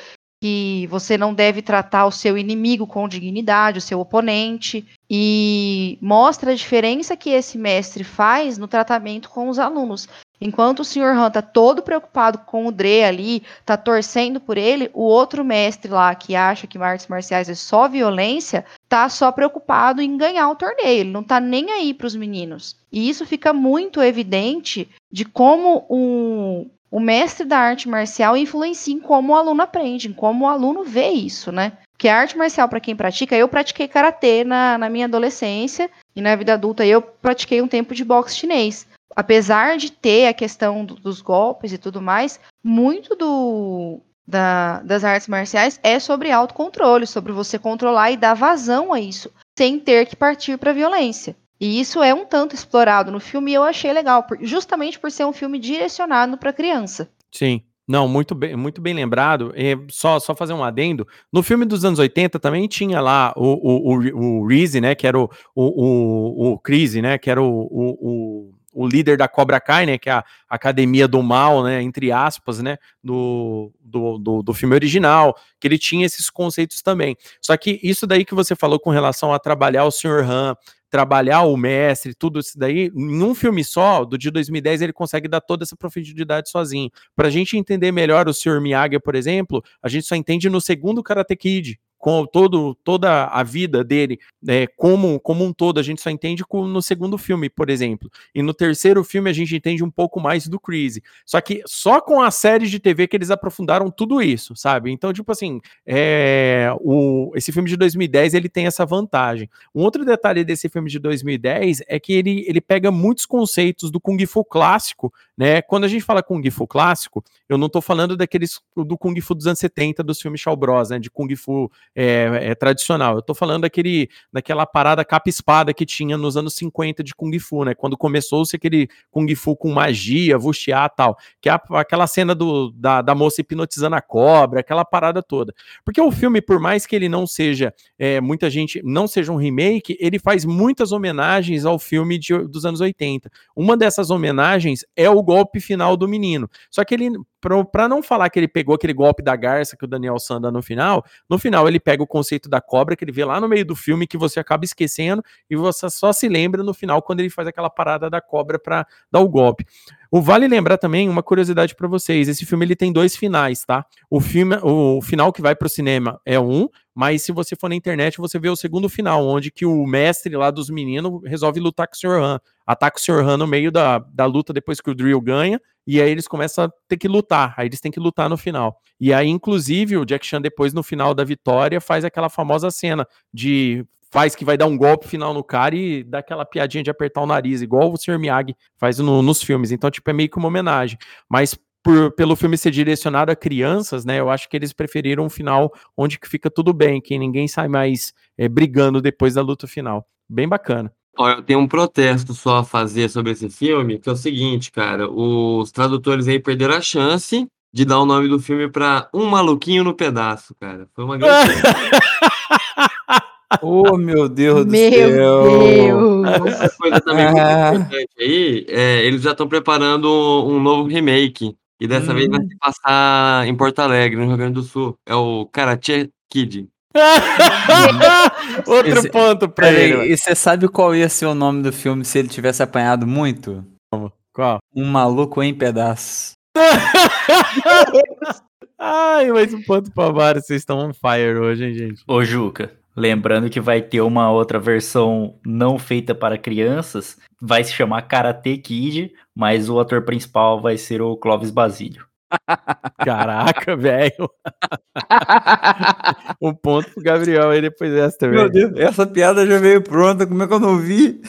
que você não deve tratar o seu inimigo com dignidade, o seu oponente, e mostra a diferença que esse mestre faz no tratamento com os alunos. Enquanto o Sr. Han tá todo preocupado com o Dre ali, tá torcendo por ele, o outro mestre lá que acha que artes marciais é só violência, tá só preocupado em ganhar o torneio, ele não tá nem aí para os meninos. E isso fica muito evidente de como o, o mestre da arte marcial influencia em como o aluno aprende, em como o aluno vê isso, né? Porque a arte marcial, para quem pratica, eu pratiquei karatê na, na minha adolescência e na vida adulta eu pratiquei um tempo de boxe chinês. Apesar de ter a questão do, dos golpes e tudo mais, muito do, da, das artes marciais é sobre autocontrole, sobre você controlar e dar vazão a isso, sem ter que partir para violência. E isso é um tanto explorado no filme e eu achei legal, justamente por ser um filme direcionado para criança. Sim. Não, muito bem, muito bem lembrado. É, só, só fazer um adendo. No filme dos anos 80 também tinha lá o, o, o, o Reese, né? Que era o, o, o, o né? Que era o, o, líder da Cobra Kai, né? Que é a academia do mal, né? Entre aspas, né? Do, do, do, do filme original. Que ele tinha esses conceitos também. Só que isso daí que você falou com relação a trabalhar o Sr. Han, trabalhar o mestre, tudo isso daí, em um filme só, do de 2010, ele consegue dar toda essa profundidade sozinho. Pra gente entender melhor o Sr. Miyagi, por exemplo, a gente só entende no segundo Karate Kid, com todo, toda a vida dele, é, como, como um todo, a gente só entende com, no segundo filme, por exemplo. E no terceiro filme a gente entende um pouco mais do Chris. Só que só com a série de TV que eles aprofundaram tudo isso, sabe? Então, tipo assim, é, o, esse filme de 2010 ele tem essa vantagem. Um outro detalhe desse filme de 2010 é que ele, ele pega muitos conceitos do Kung Fu clássico, né? Quando a gente fala Kung Fu clássico, eu não tô falando daqueles do Kung Fu dos anos 70 dos filmes Shaw Bros, né? De Kung Fu é, é, tradicional. Eu tô falando daquele, daquela parada capa-espada que tinha nos anos 50 de Kung Fu, né? Quando começou-se aquele Kung Fu com magia, wuxia tal, que é aquela cena do, da, da moça hipnotizando a cobra, aquela parada toda. Porque o filme, por mais que ele não seja, é, muita gente, não seja um remake, ele faz muitas homenagens ao filme de, dos anos 80. Uma dessas homenagens é o golpe final do menino. Só que ele, para não falar que ele pegou aquele golpe da garça que o Daniel San dá no final, no final ele pega o conceito da cobra que ele vê lá no meio do filme que você acaba esquecendo e você só se lembra no final quando ele faz aquela parada da cobra para dar o golpe. O vale lembrar também uma curiosidade para vocês, esse filme ele tem dois finais, tá? O filme, o final que vai para o cinema é um, mas se você for na internet você vê o segundo final, onde que o mestre lá dos meninos resolve lutar com o Sr. Han, ataca o Sr. Han no meio da, da luta depois que o Drill ganha, e aí eles começam a ter que lutar, aí eles têm que lutar no final. E aí, inclusive, o Jack Chan depois no final da vitória faz aquela famosa cena de faz que vai dar um golpe final no cara e dá aquela piadinha de apertar o nariz, igual o Sr. Miyagi faz no, nos filmes. Então, tipo, é meio que uma homenagem. Mas por, pelo filme ser direcionado a crianças, né? Eu acho que eles preferiram um final onde que fica tudo bem, que ninguém sai mais é, brigando depois da luta final. Bem bacana. Ó, eu tenho um protesto só a fazer sobre esse filme, que é o seguinte, cara, os tradutores aí perderam a chance de dar o nome do filme para Um Maluquinho no Pedaço, cara. Foi uma grande. Oh, meu Deus do Meu céu. Deus. Outra coisa também muito Ah. importante aí, é, eles já estão preparando um novo remake. E dessa vez vai Hum. se passar em Porto Alegre, no Rio Grande do Sul. É o Karate Kid. Outro Esse- ponto pra ele. e você sabe qual ia ser o nome do filme se ele tivesse apanhado muito? Qual? Um maluco em pedaços. Ai, mais um ponto pra vários. Vocês estão on fire hoje, hein, gente? Ô, Juca, lembrando que vai ter uma outra versão não feita para crianças, vai se chamar Karate Kid, mas o ator principal vai ser o Clóvis Basílio. Caraca, velho. um ponto pro Gabriel aí depois dessa também. Meu Deus, essa piada já veio pronta, como é que eu não vi?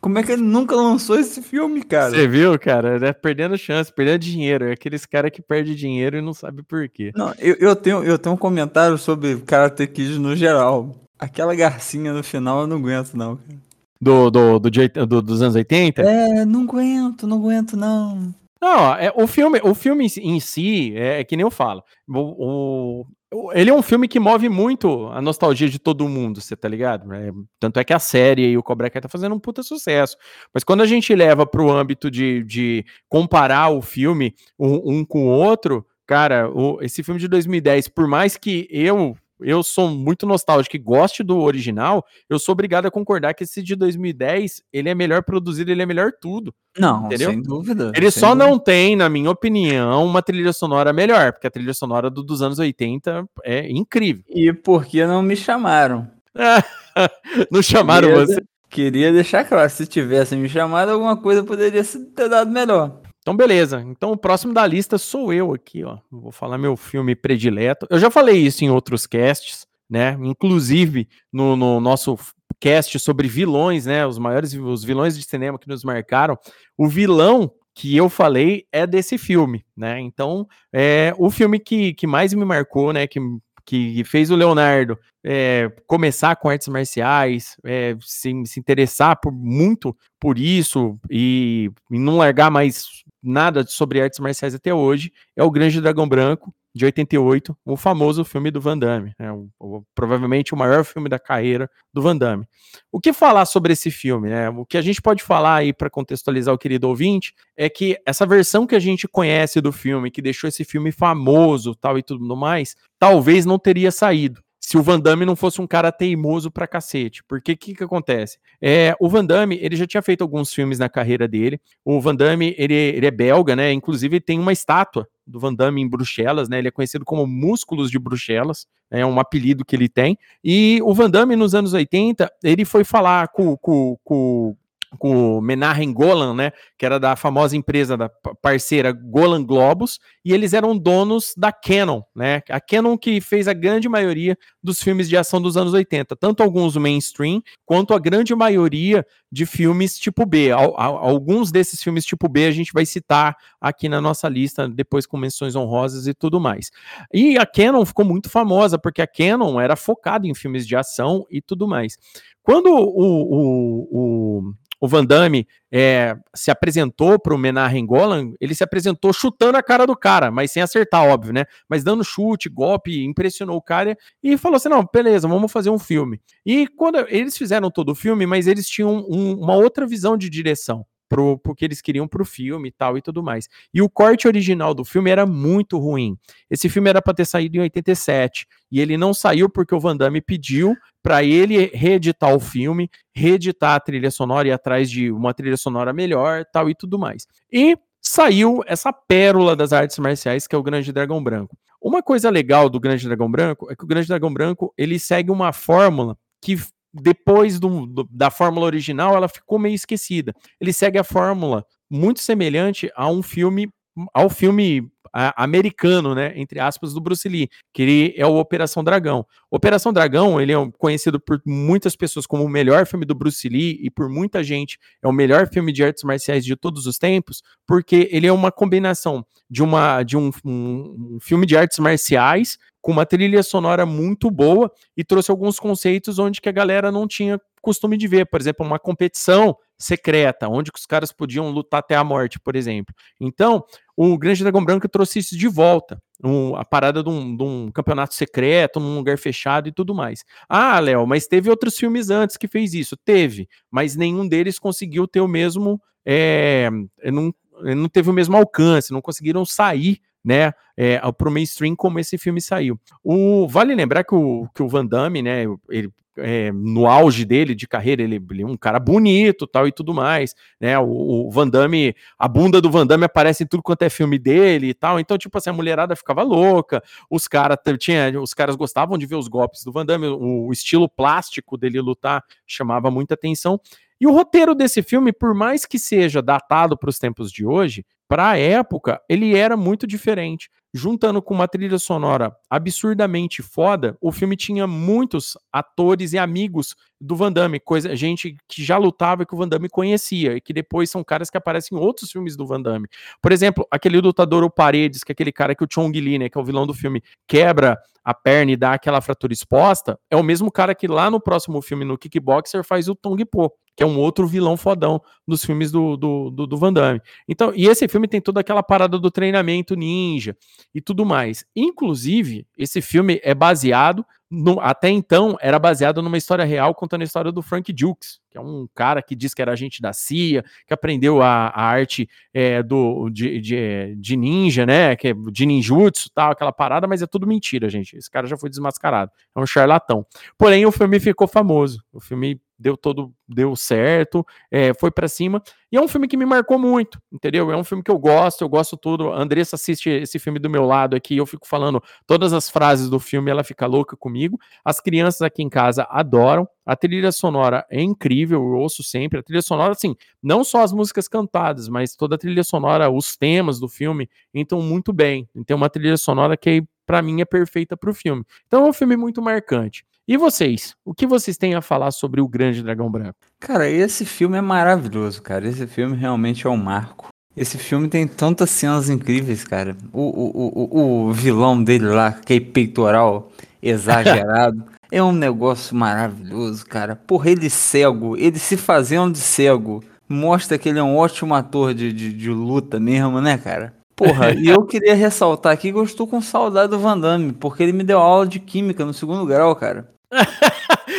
Como é que ele nunca lançou esse filme, cara? Você viu, cara? Né? Perdendo chance, perdendo dinheiro. É aqueles caras que perdem dinheiro e não sabe por quê. Não, eu, eu, tenho, eu tenho um comentário sobre Karate Kid no geral. Aquela garcinha no final eu não aguento, não. cara. Do, do, do, do- dos anos 80? É, não aguento, não aguento, não. Não, é, o filme, o filme em si- é, é que nem eu falo. O- o- ele é um filme que move muito a nostalgia de todo mundo, você tá ligado? É, tanto é que a série e o Cobra Kai tá fazendo um puta sucesso. Mas quando a gente leva pro âmbito de, de comparar o filme um, um com o outro, cara, o- esse filme de 2010, por mais que eu eu sou muito nostálgico e goste do original, eu sou obrigado a concordar que esse de 2010, ele é melhor produzido, ele é melhor tudo. Não, Entendeu? sem dúvida. Ele sem só dúvida. não tem, na minha opinião, uma trilha sonora melhor, porque a trilha sonora do- dos anos 80 é incrível. E por que não me chamaram? não chamaram Queria- você? Queria deixar claro, se tivessem me chamado, alguma coisa poderia ter dado melhor. Então, beleza. Então, o próximo da lista sou eu aqui, ó. Vou falar meu filme predileto. Eu já falei isso em outros casts, né? Inclusive no, no nosso cast sobre vilões, né? Os maiores os vilões de cinema que nos marcaram. O vilão que eu falei é desse filme, né? Então, é o filme que, que mais me marcou, né? Que, que fez o Leonardo é, começar com artes marciais, é, se, se interessar por, muito por isso e, e não largar mais nada sobre artes marciais até hoje, é o Grande Dragão Branco, de 88, o famoso filme do Van Damme, né, o, o, provavelmente o maior filme da carreira do Van Damme. O que falar sobre esse filme? Né? O que a gente pode falar aí para contextualizar o querido ouvinte é que essa versão que a gente conhece do filme, que deixou esse filme famoso tal e tudo mais, talvez não teria saído se o Van Damme não fosse um cara teimoso pra cacete. Porque o que, que acontece? É, o Van Damme, ele já tinha feito alguns filmes na carreira dele. O Van Damme, ele, ele é belga, né? Inclusive, tem uma estátua do Van Damme em Bruxelas, né? Ele é conhecido como Músculos de Bruxelas, é um apelido que ele tem. E o Van Damme, nos anos 80, ele foi falar com, com, com com o Menahem Golan, né, que era da famosa empresa da parceira Golan Globus, e eles eram donos da Canon, né? A Canon que fez a grande maioria dos filmes de ação dos anos 80, tanto alguns mainstream quanto a grande maioria de filmes tipo B. Alguns desses filmes tipo B a gente vai citar aqui na nossa lista, depois com menções honrosas e tudo mais. E a Canon ficou muito famosa porque a Canon era focada em filmes de ação e tudo mais. Quando o, o, o o Van Damme é, se apresentou para o Menahem Golan, ele se apresentou chutando a cara do cara, mas sem acertar, óbvio, né? Mas dando chute, golpe, impressionou o cara e falou assim: não, beleza, vamos fazer um filme. E quando eles fizeram todo o filme, mas eles tinham um, uma outra visão de direção pro, pro que eles queriam pro filme e tal e tudo mais. E o corte original do filme era muito ruim. Esse filme era para ter saído em 87 e ele não saiu porque o Van Damme pediu para ele reeditar o filme, reeditar a trilha sonora e atrás de uma trilha sonora melhor, tal e tudo mais. E saiu essa pérola das artes marciais que é o Grande Dragão Branco. Uma coisa legal do Grande Dragão Branco é que o Grande Dragão Branco ele segue uma fórmula que depois do, do, da fórmula original, ela ficou meio esquecida. Ele segue a fórmula muito semelhante a um filme, ao filme americano, né, entre aspas, do Bruce Lee, que ele é o Operação Dragão. Operação Dragão, ele é conhecido por muitas pessoas como o melhor filme do Bruce Lee e por muita gente é o melhor filme de artes marciais de todos os tempos, porque ele é uma combinação de, uma, de um, um, um filme de artes marciais com uma trilha sonora muito boa e trouxe alguns conceitos onde que a galera não tinha costume de ver, por exemplo, uma competição secreta, onde os caras podiam lutar até a morte, por exemplo. Então, o Grande Dragão Branco trouxe isso de volta, um, a parada de um, de um, campeonato secreto, num lugar fechado e tudo mais. Ah, Léo, mas teve outros filmes antes que fez isso? Teve, mas nenhum deles conseguiu ter o mesmo, é, não, não teve o mesmo alcance, não conseguiram sair né, é, para o mainstream como esse filme saiu. O, vale lembrar que o, que o Van Damme, né, ele, é, no auge dele de carreira, ele, ele, é um cara bonito tal e tudo mais, né, o, o, Van Damme, a bunda do Van Damme aparece em tudo quanto é filme dele e tal, então, tipo assim, a mulherada ficava louca, os, cara, tinha, os caras gostavam de ver os golpes do Van Damme, o, o estilo plástico dele lutar chamava muita atenção, e o roteiro desse filme, por mais que seja datado para os tempos de hoje, para a época, ele era muito diferente. Juntando com uma trilha sonora absurdamente foda, o filme tinha muitos atores e amigos do Van Damme, coisa, gente que já lutava e que o Van Damme conhecia, e que depois são caras que aparecem em outros filmes do Van Damme. Por exemplo, aquele lutador o Paredes, que é aquele cara que o Chong Li, né, que é o vilão do filme, quebra a perna e dá aquela fratura exposta, é o mesmo cara que lá no próximo filme, no Kickboxer, faz o Tong Po que é um outro vilão fodão dos filmes do, do, do, do, Van Damme. Então, e esse filme tem toda aquela parada do treinamento ninja e tudo mais. Inclusive, esse filme é baseado, no, até então, era baseado numa história real contando a história do Frank Dukes, que é um cara que diz que era agente da CIA, que aprendeu a, a arte é, do, de, de, de, ninja, né? Que é de ninjutsu tal, aquela parada, mas é tudo mentira, gente. Esse cara já foi desmascarado. É um charlatão. Porém, o filme ficou famoso. O filme deu todo deu certo, é, foi para cima. E é um filme que me marcou muito, entendeu? É um filme que eu gosto, eu gosto tudo. A Andressa assiste esse filme do meu lado aqui, eu fico falando todas as frases do filme, ela fica louca comigo. As crianças aqui em casa adoram. A trilha sonora é incrível, eu ouço sempre. A trilha sonora, assim, não só as músicas cantadas, mas toda a trilha sonora, os temas do filme entram muito bem. Tem uma trilha sonora que para mim é perfeita pro filme. Então é um filme muito marcante. E vocês? O que vocês têm a falar sobre o Grande Dragão Branco? Cara, esse filme é maravilhoso, cara. Esse filme realmente é um marco. Esse filme tem tantas cenas incríveis, cara. O, o, o, o vilão dele lá, aquele peitoral exagerado, é um negócio maravilhoso, cara. Porra, ele cego, ele se fazendo de cego, mostra que ele é um ótimo ator de, de, de luta mesmo, né, cara? Porra, e eu queria ressaltar aqui que eu estou com saudade do Van Damme, porque ele me deu aula de química no segundo grau, cara.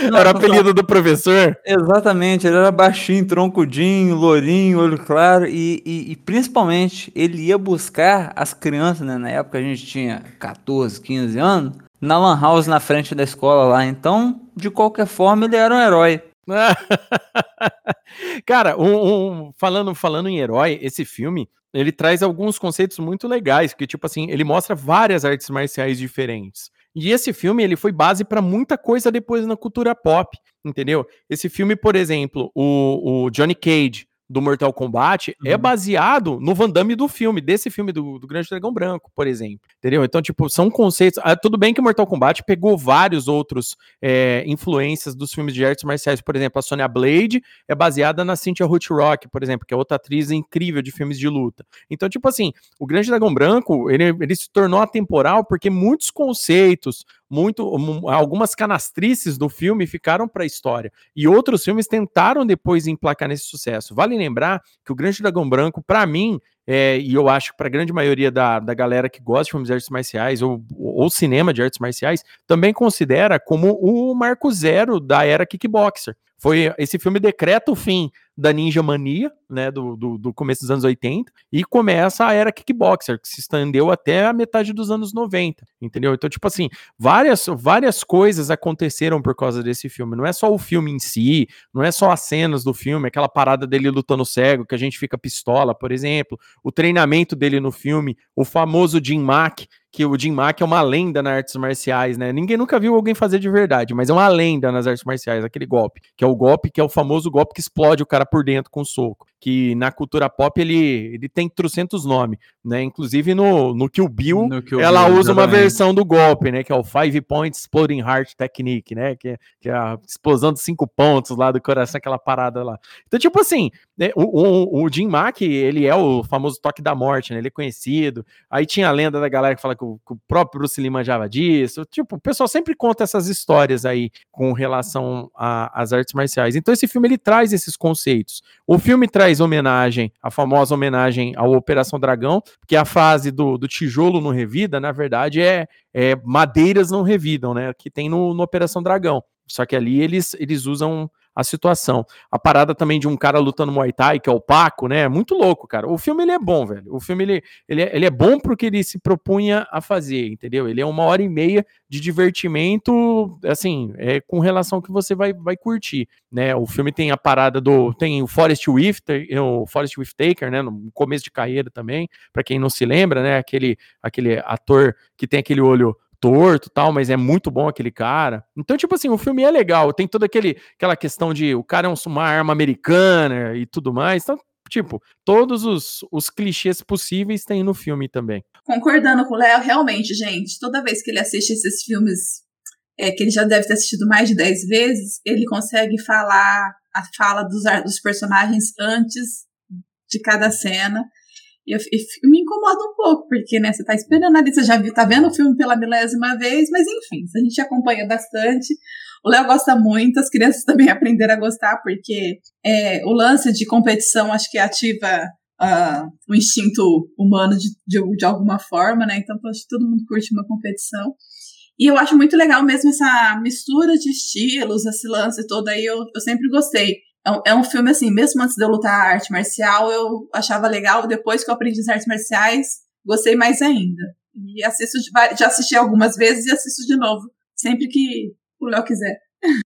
Era o apelido do professor? Exatamente, ele era baixinho, troncudinho, lourinho, olho claro, e, e, e, principalmente ele ia buscar as crianças, né? Na época a gente tinha 14, 15 anos, na Lan House na frente da escola lá. Então, de qualquer forma, ele era um herói. Cara, um, um, falando, falando em herói, esse filme ele traz alguns conceitos muito legais, que tipo assim, ele mostra várias artes marciais diferentes. E esse filme, ele foi base para muita coisa depois na cultura pop, entendeu? Esse filme, por exemplo, o, o Johnny Cage, do Mortal Kombat é uhum. é baseado no Van Damme do filme, desse filme do, do Grande Dragão Branco, por exemplo. Entendeu? Então, tipo, são conceitos. Ah, tudo bem que Mortal Kombat pegou vários outros é, influências dos filmes de artes marciais. Por exemplo, a Sonya Blade é baseada na Cynthia Rothrock, por exemplo, que é outra atriz incrível de filmes de luta. Então, tipo assim, o Grande Dragão Branco, ele, ele se tornou atemporal porque muitos conceitos, muito algumas canastrices do filme ficaram para a história e outros filmes tentaram depois emplacar nesse sucesso. Vale lembrar que o Grande Dragão Branco, para mim, é, e eu acho que para a grande maioria da, da galera que gosta de filmes de artes marciais ou, ou cinema de artes marciais, também considera como o marco zero da era kickboxer. Foi esse filme decreta o fim da Ninja Mania, né, do, do, do, começo dos anos 80, e começa a era kickboxer, que se estendeu até a metade dos anos 90, entendeu? Então, tipo assim, várias, várias coisas aconteceram por causa desse filme. Não é só o filme em si, não é só as cenas do filme, aquela parada dele lutando cego, que a gente fica pistola, por exemplo, o treinamento dele no filme, o famoso Jim Mack, que o Jim Mack é uma lenda nas artes marciais, né? Ninguém nunca viu alguém fazer de verdade, mas é uma lenda nas artes marciais, aquele golpe, que é o golpe que é o famoso golpe que explode o cara por dentro com o soco que na cultura pop ele, ele tem trocentos nomes, né? Inclusive no, no Kill Bill, no Kill ela Bill, usa exatamente. uma versão do golpe, né? Que é o Five Point Exploding Heart Technique, né? Que é, que é a explosão de cinco pontos lá do coração, aquela parada lá. Então, tipo assim, né? o, o, o Jim Mack, ele é o famoso toque da morte, né? Ele é conhecido. Aí tinha a lenda da galera que fala que o, que o próprio Bruce Lee manjava disso. Tipo, o pessoal sempre conta essas histórias aí com relação às artes marciais. Então, esse filme ele traz esses conceitos. O filme traz homenagem, a famosa homenagem à Operação Dragão, porque a frase do, do tijolo não revida, na verdade, é, é madeiras não revidam, né? Que tem no, no Operação Dragão. Só que ali eles, eles usam a situação. A parada também de um cara lutando Muay Thai, que é o Paco, né? É muito louco, cara. O filme ele é bom, velho. O filme ele, ele, é, ele é bom porque ele se propunha a fazer, entendeu? Ele é uma hora e meia de divertimento, assim, é com relação que você vai, vai curtir, né? O filme tem a parada do tem o Forest Whitaker, o Forest Whitaker, né, no começo de carreira também, para quem não se lembra, né, aquele aquele ator que tem aquele olho torto tal, mas é muito bom aquele cara. Então, tipo assim, o filme é legal, tem toda aquele, aquela questão de o cara é uma arma americana e tudo mais. Então, tipo, todos os, os clichês possíveis tem no filme também. Concordando com o Léo, realmente, gente, toda vez que ele assiste esses filmes é, que ele já deve ter assistido mais de 10 vezes, ele consegue falar a fala dos, dos personagens antes de cada cena. E, eu, e me incomoda um pouco, porque, né, você tá esperando ali, você já viu, tá vendo o filme pela milésima vez, mas enfim, a gente acompanha bastante. O Léo gosta muito, as crianças também aprenderam a gostar, porque é, o lance de competição acho que ativa uh, o instinto humano de, de, de, alguma forma, né? Então acho que todo mundo curte uma competição. E eu acho muito legal mesmo essa mistura de estilos, esse lance todo aí, eu, eu sempre gostei. É, é um filme assim, mesmo antes de eu lutar arte marcial, eu achava legal. Depois que eu aprendi as artes marciais, gostei mais ainda. E assisto, já assisti algumas vezes e assisto de novo, sempre que o Léo quiser.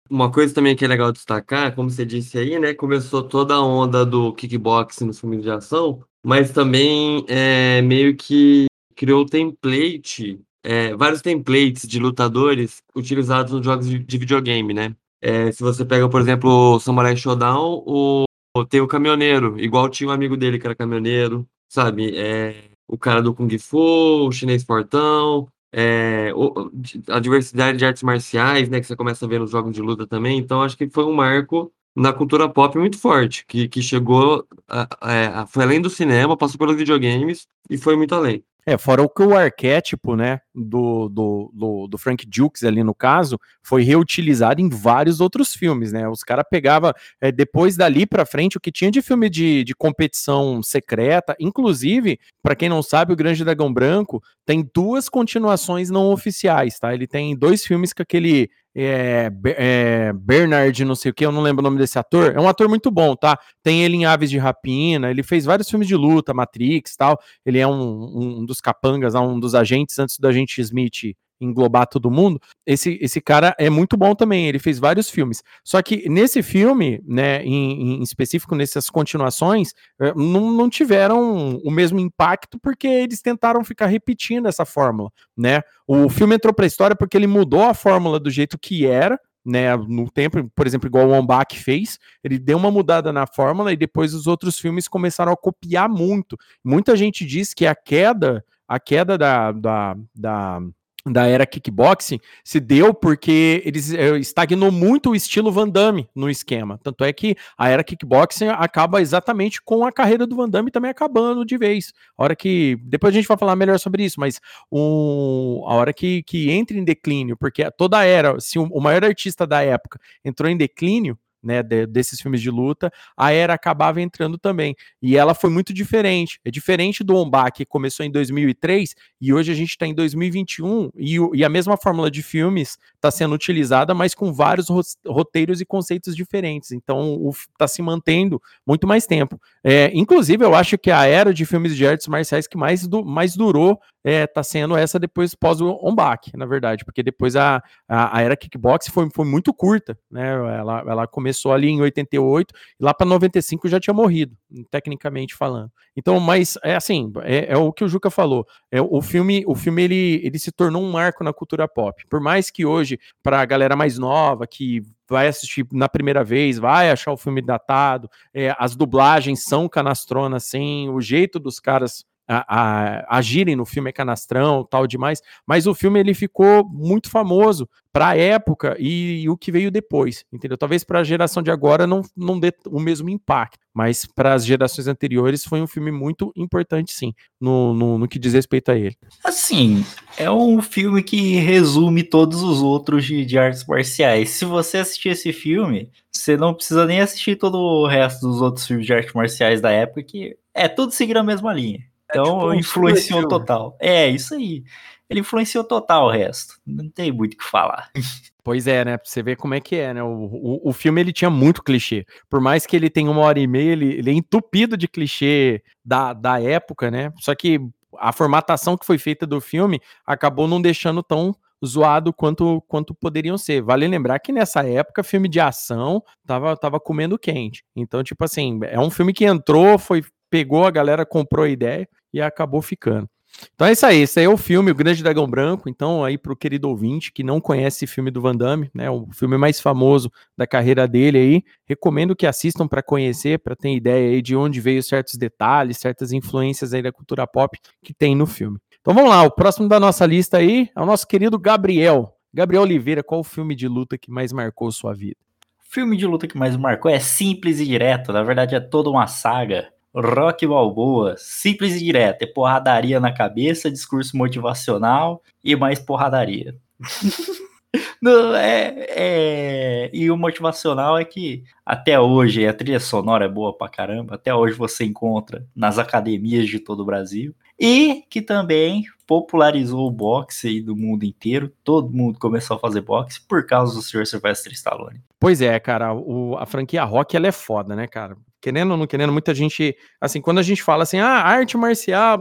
Uma coisa também que é legal destacar, como você disse aí, né? Começou toda a onda do kickboxing nos filmes de ação, mas também é, meio que criou template, é, vários templates de lutadores utilizados nos jogos de, de videogame, né? É, se você pega, por exemplo, o Samurai Shodown, o, tem o caminhoneiro, igual tinha um amigo dele que era caminhoneiro, sabe? É, o cara do Kung Fu, o chinês fortão. é, o- a diversidade de artes marciais, né, que você começa a ver nos jogos de luta também. Então, acho que foi um marco na cultura pop muito forte, que, que chegou, a- a- a- foi além do cinema, passou pelos videogames e foi muito além. É, fora o que o arquétipo, né, do, do, do, do Frank Dukes ali no caso, foi reutilizado em vários outros filmes, né? Os caras pegavam, é, depois dali pra frente, o que tinha de filme de, de competição secreta, inclusive, pra quem não sabe, o Grande Dragão Branco tem duas continuações não oficiais, tá? Ele tem dois filmes com aquele é, é, Bernard, não sei o que, eu não lembro o nome desse ator. É um ator muito bom, tá? Tem ele em Aves de Rapina, ele fez vários filmes de luta, Matrix tal. Ele é um, um dos capangas, um dos agentes antes do agente Smith englobar todo mundo. Esse, esse cara é muito bom também, ele fez vários filmes. Só que nesse filme, né, em, em específico nessas continuações, eh, não, não tiveram o mesmo impacto porque eles tentaram ficar repetindo essa fórmula, né? O filme entrou para a história porque ele mudou a fórmula do jeito que era, né, no tempo, por exemplo, igual o Ombak fez, ele deu uma mudada na fórmula e depois os outros filmes começaram a copiar muito. Muita gente diz que a queda, a queda da, da, da da era kickboxing se deu porque eles eh, estagnou muito o estilo Van Damme no esquema. Tanto é que a era kickboxing acaba exatamente com a carreira do Van Damme também acabando de vez. A hora que. Depois a gente vai falar melhor sobre isso, mas o, a hora que, que entra em declínio, porque toda a era, se o maior artista da época entrou em declínio, né, de- desses filmes de luta, a era acabava entrando também. E ela foi muito diferente. É diferente do Ombá, que começou em 2003 e hoje a gente está em 2021 e, e a mesma fórmula de filmes está sendo utilizada, mas com vários ros- roteiros e conceitos diferentes. Então, está se mantendo muito mais tempo. É, inclusive, eu acho que a era de filmes de artes marciais que mais, du- mais durou está sendo essa depois pós o Ombak, na verdade, porque depois a, a, a era kickbox foi, foi muito curta, né? Ela, ela começou ali em 88 e lá para 95 já tinha morrido, tecnicamente falando. Então, mas é assim, é, é o que o Juca falou. É, o filme, o filme ele, ele se tornou um marco na cultura pop. Por mais que hoje, para a galera mais nova, que vai assistir na primeira vez, vai achar o filme datado, é, as dublagens são canastronas, assim, o jeito dos caras a- a- agirem no filme é canastrão, tal demais, mas o filme ele ficou muito famoso para a época e, e o que veio depois, entendeu? Talvez para a geração de agora não, não dê o mesmo impacto, mas para as gerações anteriores foi um filme muito importante, sim, no, no, no que diz respeito a ele. Assim, é um filme que resume todos os outros de, de artes marciais. Se você assistir esse filme, você não precisa nem assistir todo o resto dos outros filmes de artes marciais da época, que é tudo seguindo a mesma linha. Então tipo um influenciou filme. total. É, isso aí. Ele influenciou total o resto. Não tem muito o que falar. Pois é, né? Pra você ver como é que é, né? O, o, o filme ele tinha muito clichê. Por mais que ele tenha uma hora e meia, ele, ele é entupido de clichê da, da época, né? Só que a formatação que foi feita do filme acabou não deixando tão zoado quanto, quanto poderiam ser. Vale lembrar que nessa época, filme de ação tava, tava comendo quente. Então, tipo assim, é um filme que entrou, foi pegou, a galera comprou a ideia e acabou ficando. Então é isso aí, esse aí é o filme, O Grande Dragão Branco. Então, aí pro querido ouvinte que não conhece esse filme do Van Damme, né, o filme mais famoso da carreira dele aí, recomendo que assistam para conhecer, para ter ideia aí de onde veio certos detalhes, certas influências aí da cultura pop que tem no filme. Então vamos lá, o próximo da nossa lista aí é o nosso querido Gabriel. Gabriel Oliveira, qual o filme de luta que mais marcou sua vida? filme de luta que mais marcou é simples e direto. Na verdade, é toda uma saga. Rock Balboa, simples e direto. É porradaria na cabeça, discurso motivacional e mais porradaria. Não, é, é- E o motivacional é que até hoje a trilha sonora é boa pra caramba. Até hoje você encontra nas academias de todo o Brasil. E que também popularizou o boxe aí do mundo inteiro. Todo mundo começou a fazer boxe por causa do Sr. Sylvester Stallone. Pois é, cara, o- a franquia Rock ela é foda, né, cara? Querendo ou não querendo, muita gente, assim, quando a gente fala assim, ah, arte marcial,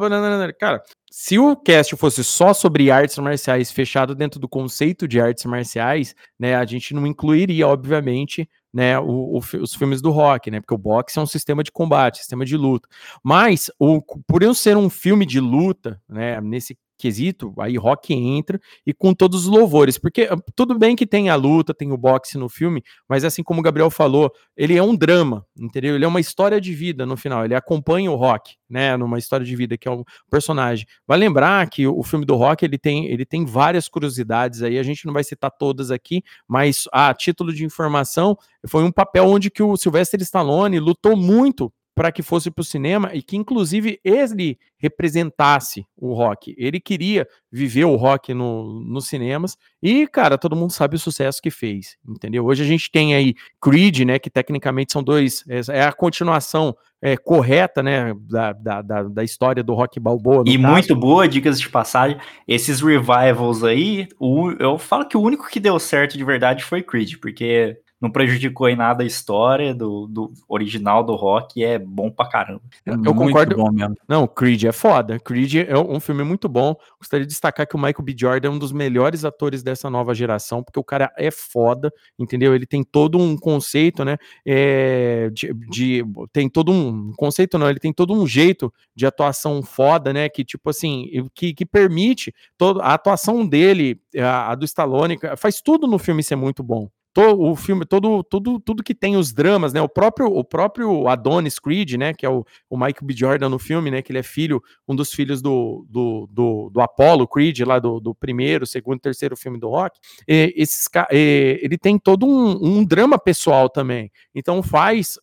cara, se o cast fosse só sobre artes marciais, fechado dentro do conceito de artes marciais, né, a gente não incluiria, obviamente, né, o- o os filmes do rock, né, porque o boxe é um sistema de combate, sistema de luta. Mas, o, por eu ser um filme de luta, né, nesse quesito, aí rock entra e com todos os louvores, porque ah, tudo bem que tem a luta, tem o boxe no filme, mas assim como o Gabriel falou, ele é um drama, entendeu? Ele é uma história de vida no final, ele acompanha o rock, né, numa história de vida que é um personagem. Vai lembrar que o filme do rock, ele tem, ele tem várias curiosidades aí, a gente não vai citar todas aqui, mas a título de informação, foi um papel onde que o Sylvester Stallone lutou muito para que fosse para o cinema e que, inclusive, ele representasse o rock. Ele queria viver o rock no, nos cinemas e, cara, todo mundo sabe o sucesso que fez, entendeu? Hoje a gente tem aí Creed, né, que tecnicamente são dois, é, a continuação é, correta, né, da, da, da, da, história do rock balboa. E caso. muito boa, dicas de passagem, esses revivals aí, o, eu falo que o único que deu certo de verdade foi Creed, porque não prejudicou em nada a história do, do original do rock é bom pra caramba. É eu concordo. Bom mesmo. Não, Creed é foda. Creed é um filme muito bom. Gostaria de destacar que o Michael B. Jordan é um dos melhores atores dessa nova geração, porque o cara é foda, entendeu? Ele tem todo um conceito, né? É, de, de, tem todo um conceito, não, ele tem todo um jeito de atuação foda, né? Que, tipo assim, que, que permite toda a atuação dele, a, a do Stallone, faz tudo no filme ser muito bom to, o filme, todo, tudo, tudo que tem os dramas, né? O próprio, o próprio Adonis Creed, né? Que é o, o Michael B. Jordan no filme, né? Que ele é filho, um dos filhos do, do, do, do Apollo Creed, lá do, do primeiro, segundo, terceiro filme do Rock. E, esses, e, ele tem todo um, um drama pessoal também. Então faz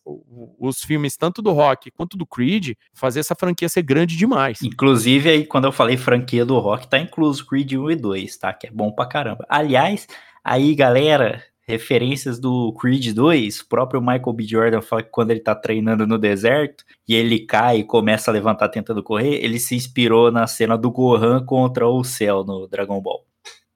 os filmes, tanto do Rock quanto do Creed, fazer essa franquia ser grande demais. Inclusive, aí, quando eu falei franquia do Rock, tá incluso Creed 1 e 2, tá? Que é bom pra caramba. Aliás, aí, galera, referências do Creed 2, o próprio Michael B. Jordan fala que quando ele tá treinando no deserto e ele cai e começa a levantar tentando correr, ele se inspirou na cena do Gohan contra o Cell no Dragon Ball.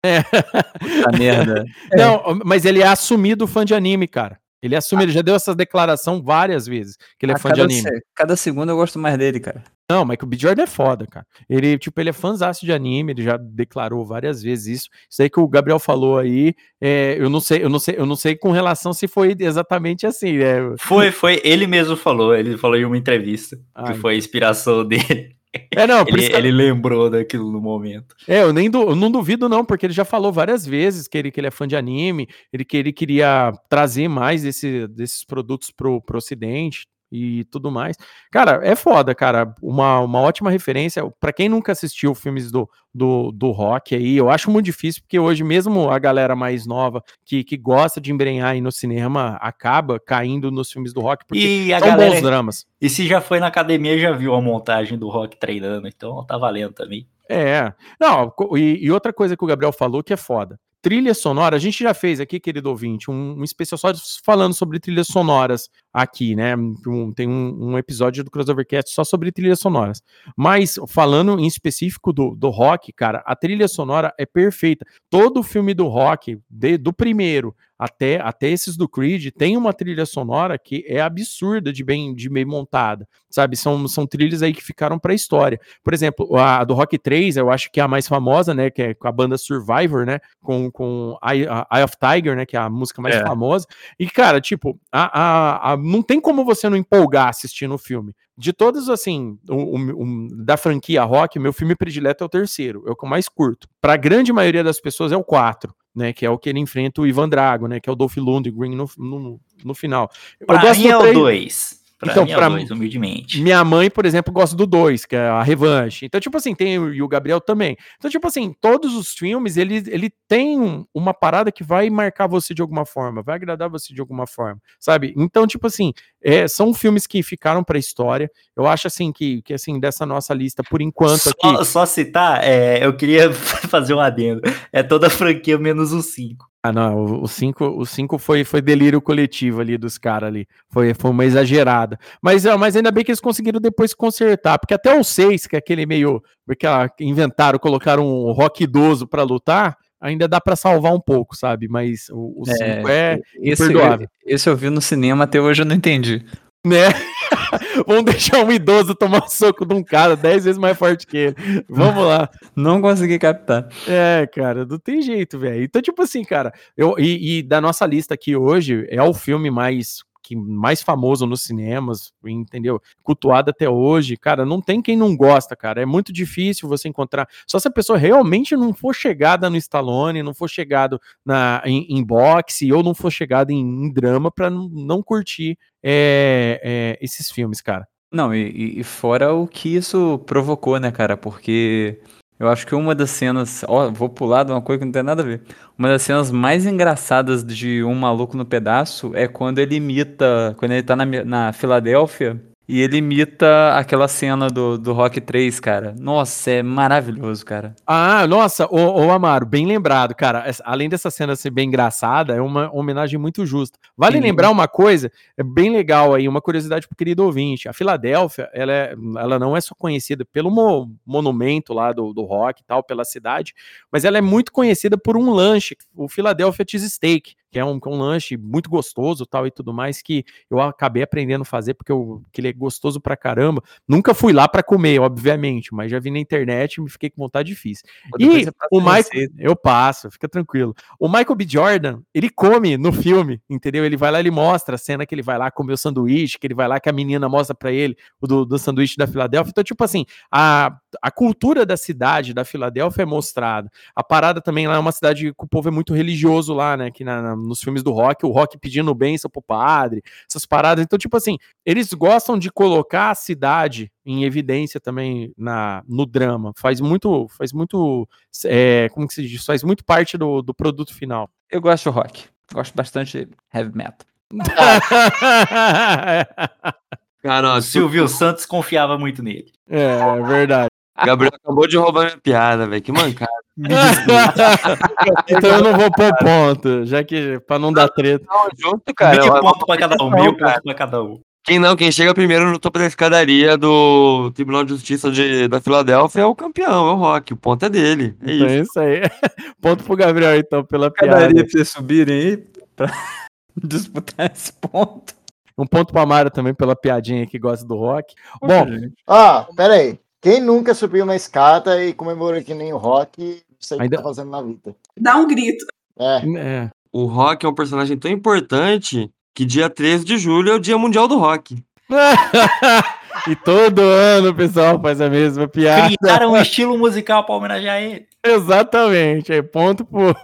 É. Puta merda. Não, mas ele é assumido fã de anime, cara. Ele assume, ele já deu essa declaração várias vezes, que ele é fã de anime. Se, cada segundo eu gosto mais dele, cara. Não, Michael B. Jordan é foda, cara. Ele, tipo, ele é fãzaço de anime, ele já declarou várias vezes isso. Isso aí que o Gabriel falou aí, é, eu não sei, eu não sei, eu não sei com relação se foi exatamente assim, né? Foi, foi, ele mesmo falou, ele falou em uma entrevista, Ai. que foi a inspiração dele. É, não, ele, que... ele, lembrou daquilo no momento. É, eu nem du... eu não duvido, não, porque ele já falou várias vezes que ele, que ele é fã de anime, ele que ele queria trazer mais desse, desses produtos pro, pro ocidente e tudo mais. Cara, é foda, cara. Uma, uma ótima referência. para quem nunca assistiu filmes do, do, do rock aí, eu acho muito difícil, porque hoje mesmo a galera mais nova que, que gosta de embrenhar aí no cinema acaba caindo nos filmes do rock, porque e são galera, bons dramas. E se já foi na academia, já viu a montagem do rock treinando, então tá valendo também. É. Não, e, e outra coisa que o Gabriel falou que é foda trilha sonora, a gente já fez aqui, querido ouvinte, um, um especial só falando sobre trilhas sonoras aqui, né? Um, tem um, um, episódio do Crossovercast só sobre trilhas sonoras. Mas falando em específico do, do rock, cara, a trilha sonora é perfeita. Todo filme do rock, de, do primeiro até, até esses do Creed, tem uma trilha sonora que é absurda de bem, de bem montada, sabe? São, são trilhas aí que ficaram para a história. Por exemplo, a do Rock 3, eu acho que é a mais famosa, né? Que é com a banda Survivor, né? Com, com Eye, Eye of Tiger, né? Que é a música mais é. famosa. E, cara, tipo, a, a, a, não tem como você não empolgar assistindo o filme. De todos, assim, o, o, o, da franquia rock, meu filme predileto é o terceiro, é o que eu mais curto. Para a grande maioria das pessoas é o 4 né? Que é o que ele enfrenta o Ivan Drago, né? Que é o Dolph Lundgren no, no, no final. Pra eu gosto mim é o 2. Pra então, pra dois, humildemente. Minha mãe, por exemplo, gosta do 2, que é a revanche. Então, tipo assim, tem e o Gabriel também. Então, tipo assim, todos os filmes, ele, ele tem uma parada que vai marcar você de alguma forma, vai agradar você de alguma forma, sabe? Então, tipo assim, é, são filmes que ficaram pra história. Eu acho, assim, que, que assim, dessa nossa lista, por enquanto só, aqui... Só citar, é, eu queria fazer um adendo. É toda a franquia menos o 5. Ah, não, o 5 o cinco foi, foi delírio coletivo ali dos caras ali. Foi, foi uma exagerada. Mas, mas ainda bem que eles conseguiram depois consertar, porque até o 6, que é aquele meio. Porque inventaram, colocaram um rock idoso para lutar, ainda dá para salvar um pouco, sabe? Mas o 5 é, é esse, imperdoável. Esse eu vi no cinema, até hoje eu não entendi. Né? Vamos deixar um idoso tomar soco de um cara dez vezes mais forte que ele. Vamos lá. Não consegui captar. É, cara, não tem jeito, velho. Então, tipo assim, cara, eu, e, e, da nossa lista aqui hoje, é o filme mais rock mais famoso nos cinemas, entendeu? Cultuado até hoje, cara, não tem quem não gosta, cara. É muito difícil você encontrar. Só se a pessoa realmente não for chegada no Stallone, não for chegado na, em, em boxe ou não for chegado em, em drama para não, não curtir é, é, esses filmes, cara. Não, e, e fora o que isso provocou, né, cara? Porque eu acho que uma das cenas. Ó, vou pular de uma coisa que não tem nada a ver. Uma das cenas mais engraçadas de Um Maluco no Pedaço é quando ele imita. Quando ele tá na, na Filadélfia e ele imita aquela cena do, do Rock 3, cara. Nossa, é maravilhoso, cara. Ah, nossa, ô, ô Amaro, bem lembrado, cara. Além dessa cena ser bem engraçada, é uma homenagem muito justa. Vale Sim. lembrar uma coisa, é bem legal aí, uma curiosidade pro querido ouvinte. A Filadélfia, ela, é, ela não é só conhecida pelo mo monumento lá do, do rock e tal, pela cidade, mas ela é muito conhecida por um lanche, o Philadelphia Cheesesteak que é um, que é um lanche muito gostoso tal e tudo mais, que eu acabei aprendendo a fazer, porque eu, que ele é gostoso pra caramba. Nunca fui lá para comer, obviamente, mas já vi na internet e me fiquei com vontade difícil. E o Michael, eu passo, fica tranquilo. O Michael B. Jordan, ele come no filme, entendeu? Ele vai lá, ele mostra a cena que ele vai lá comer o sanduíche, que ele vai lá, que a menina mostra para ele o do, do sanduíche da Filadélfia. Então, tipo assim, a, a cultura da cidade da Filadélfia é mostrada. A parada também lá é uma cidade que o povo é muito religioso lá, né? Que na, na nos filmes do rock, o rock pedindo bênção pro padre, essas paradas. Então, tipo assim, eles gostam de colocar a cidade em evidência também na, no drama. Faz muito, faz muito, é, como que se diz? Faz muito parte do, do produto final. Eu gosto de rock. Gosto bastante de heavy metal. Cara, Silvio Santos confiava muito nele. É, é verdade. Gabriel acabou de roubar minha piada, velho. Que mancada. então eu não vou pôr ponto, já que pra não dar treta. Não, junto, cara. Mil ponto pra cada um, mil ponto pra cada um. Quem não, quem chega primeiro no topo da escadaria do Tribunal de Justiça de, da Filadélfia é o campeão, é o Rock. O ponto é dele. É então isso. É isso aí. ponto pro Gabriel, então, pela piada. Escadaria pra vocês subirem aí pra disputar esse ponto. Um ponto pra Mara também pela piadinha que gosta do rock. Bom, ah, pera aí. Quem nunca subiu uma escada e comemorou que nem o Rock, não sei o Ainda... que tá fazendo na vida. Dá um grito. É. é. O Rock é um personagem tão importante que dia 13 de julho é o Dia Mundial do Rock. e todo ano o pessoal faz a mesma piada. Criaram um estilo musical para homenagear ele. Exatamente. É ponto pro,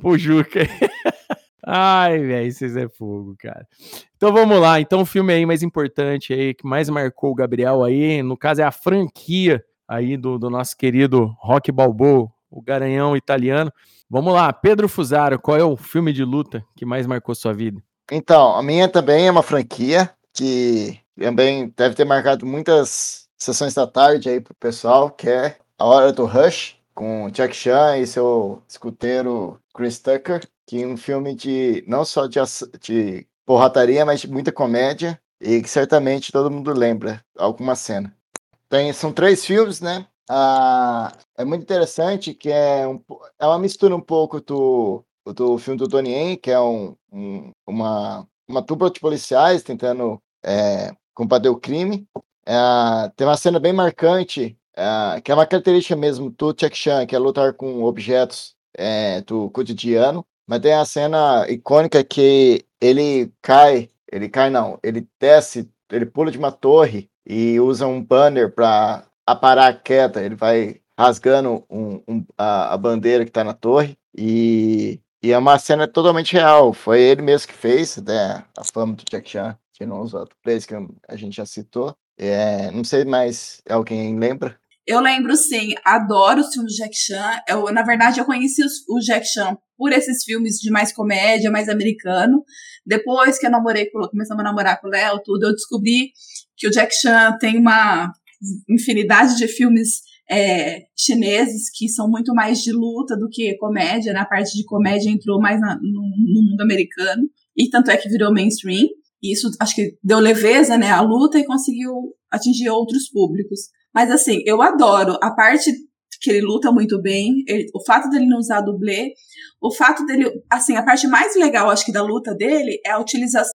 pro Juca. Ai, velho, vocês é fogo, cara. Então vamos lá. Então o filme aí mais importante aí, que mais marcou o Gabriel aí, no caso é a franquia aí do, do nosso querido Rock Balboa, o garanhão italiano. Vamos lá, Pedro Fusaro, qual é o filme de luta que mais marcou sua vida? Então, a minha também é uma franquia que também deve ter marcado muitas sessões da tarde aí pro pessoal, que é A Hora do Rush, com Jack Chan e seu escuteiro Chris Tucker que um filme de não só de, de porrataria, mas de muita comédia e que certamente todo mundo lembra alguma cena. Tem, são três filmes, né? Ah, é muito interessante que é, um, é uma mistura um pouco do, do filme do Donnie Yen, que é um, um, uma, uma dupla de policiais tentando é, combater o crime. É, tem uma cena bem marcante, é, que é uma característica mesmo do Jack Chan, que é lutar com objetos é, do cotidiano. Mas tem a cena icônica que ele cai, ele cai não, ele desce, ele pula de uma torre e usa um banner para aparar a queda. Ele vai rasgando um, um, a, a, bandeira que está na torre e, e, é uma cena totalmente real. Foi ele mesmo que fez, né? A fama do Jack Chan, que não os outros players que a gente já citou. É, não sei mais, alguém lembra? Eu lembro, sim, adoro os filmes de Jack Chan. Eu, na verdade, eu conheci o Jack Chan por esses filmes de mais comédia, mais americano. Depois que eu namorei, começamos a namorar com o Léo, tudo, eu descobri que o Jack Chan tem uma infinidade de filmes é, chineses que são muito mais de luta do que comédia. Na parte de comédia entrou mais na, no, no mundo americano. E tanto é que virou mainstream. E isso acho que deu leveza né, à luta e conseguiu atingir outros públicos. Mas assim, eu adoro a parte que ele luta muito bem, ele, o fato dele não usar dublê, o fato dele, assim, a parte mais legal, acho que da luta dele é a utilização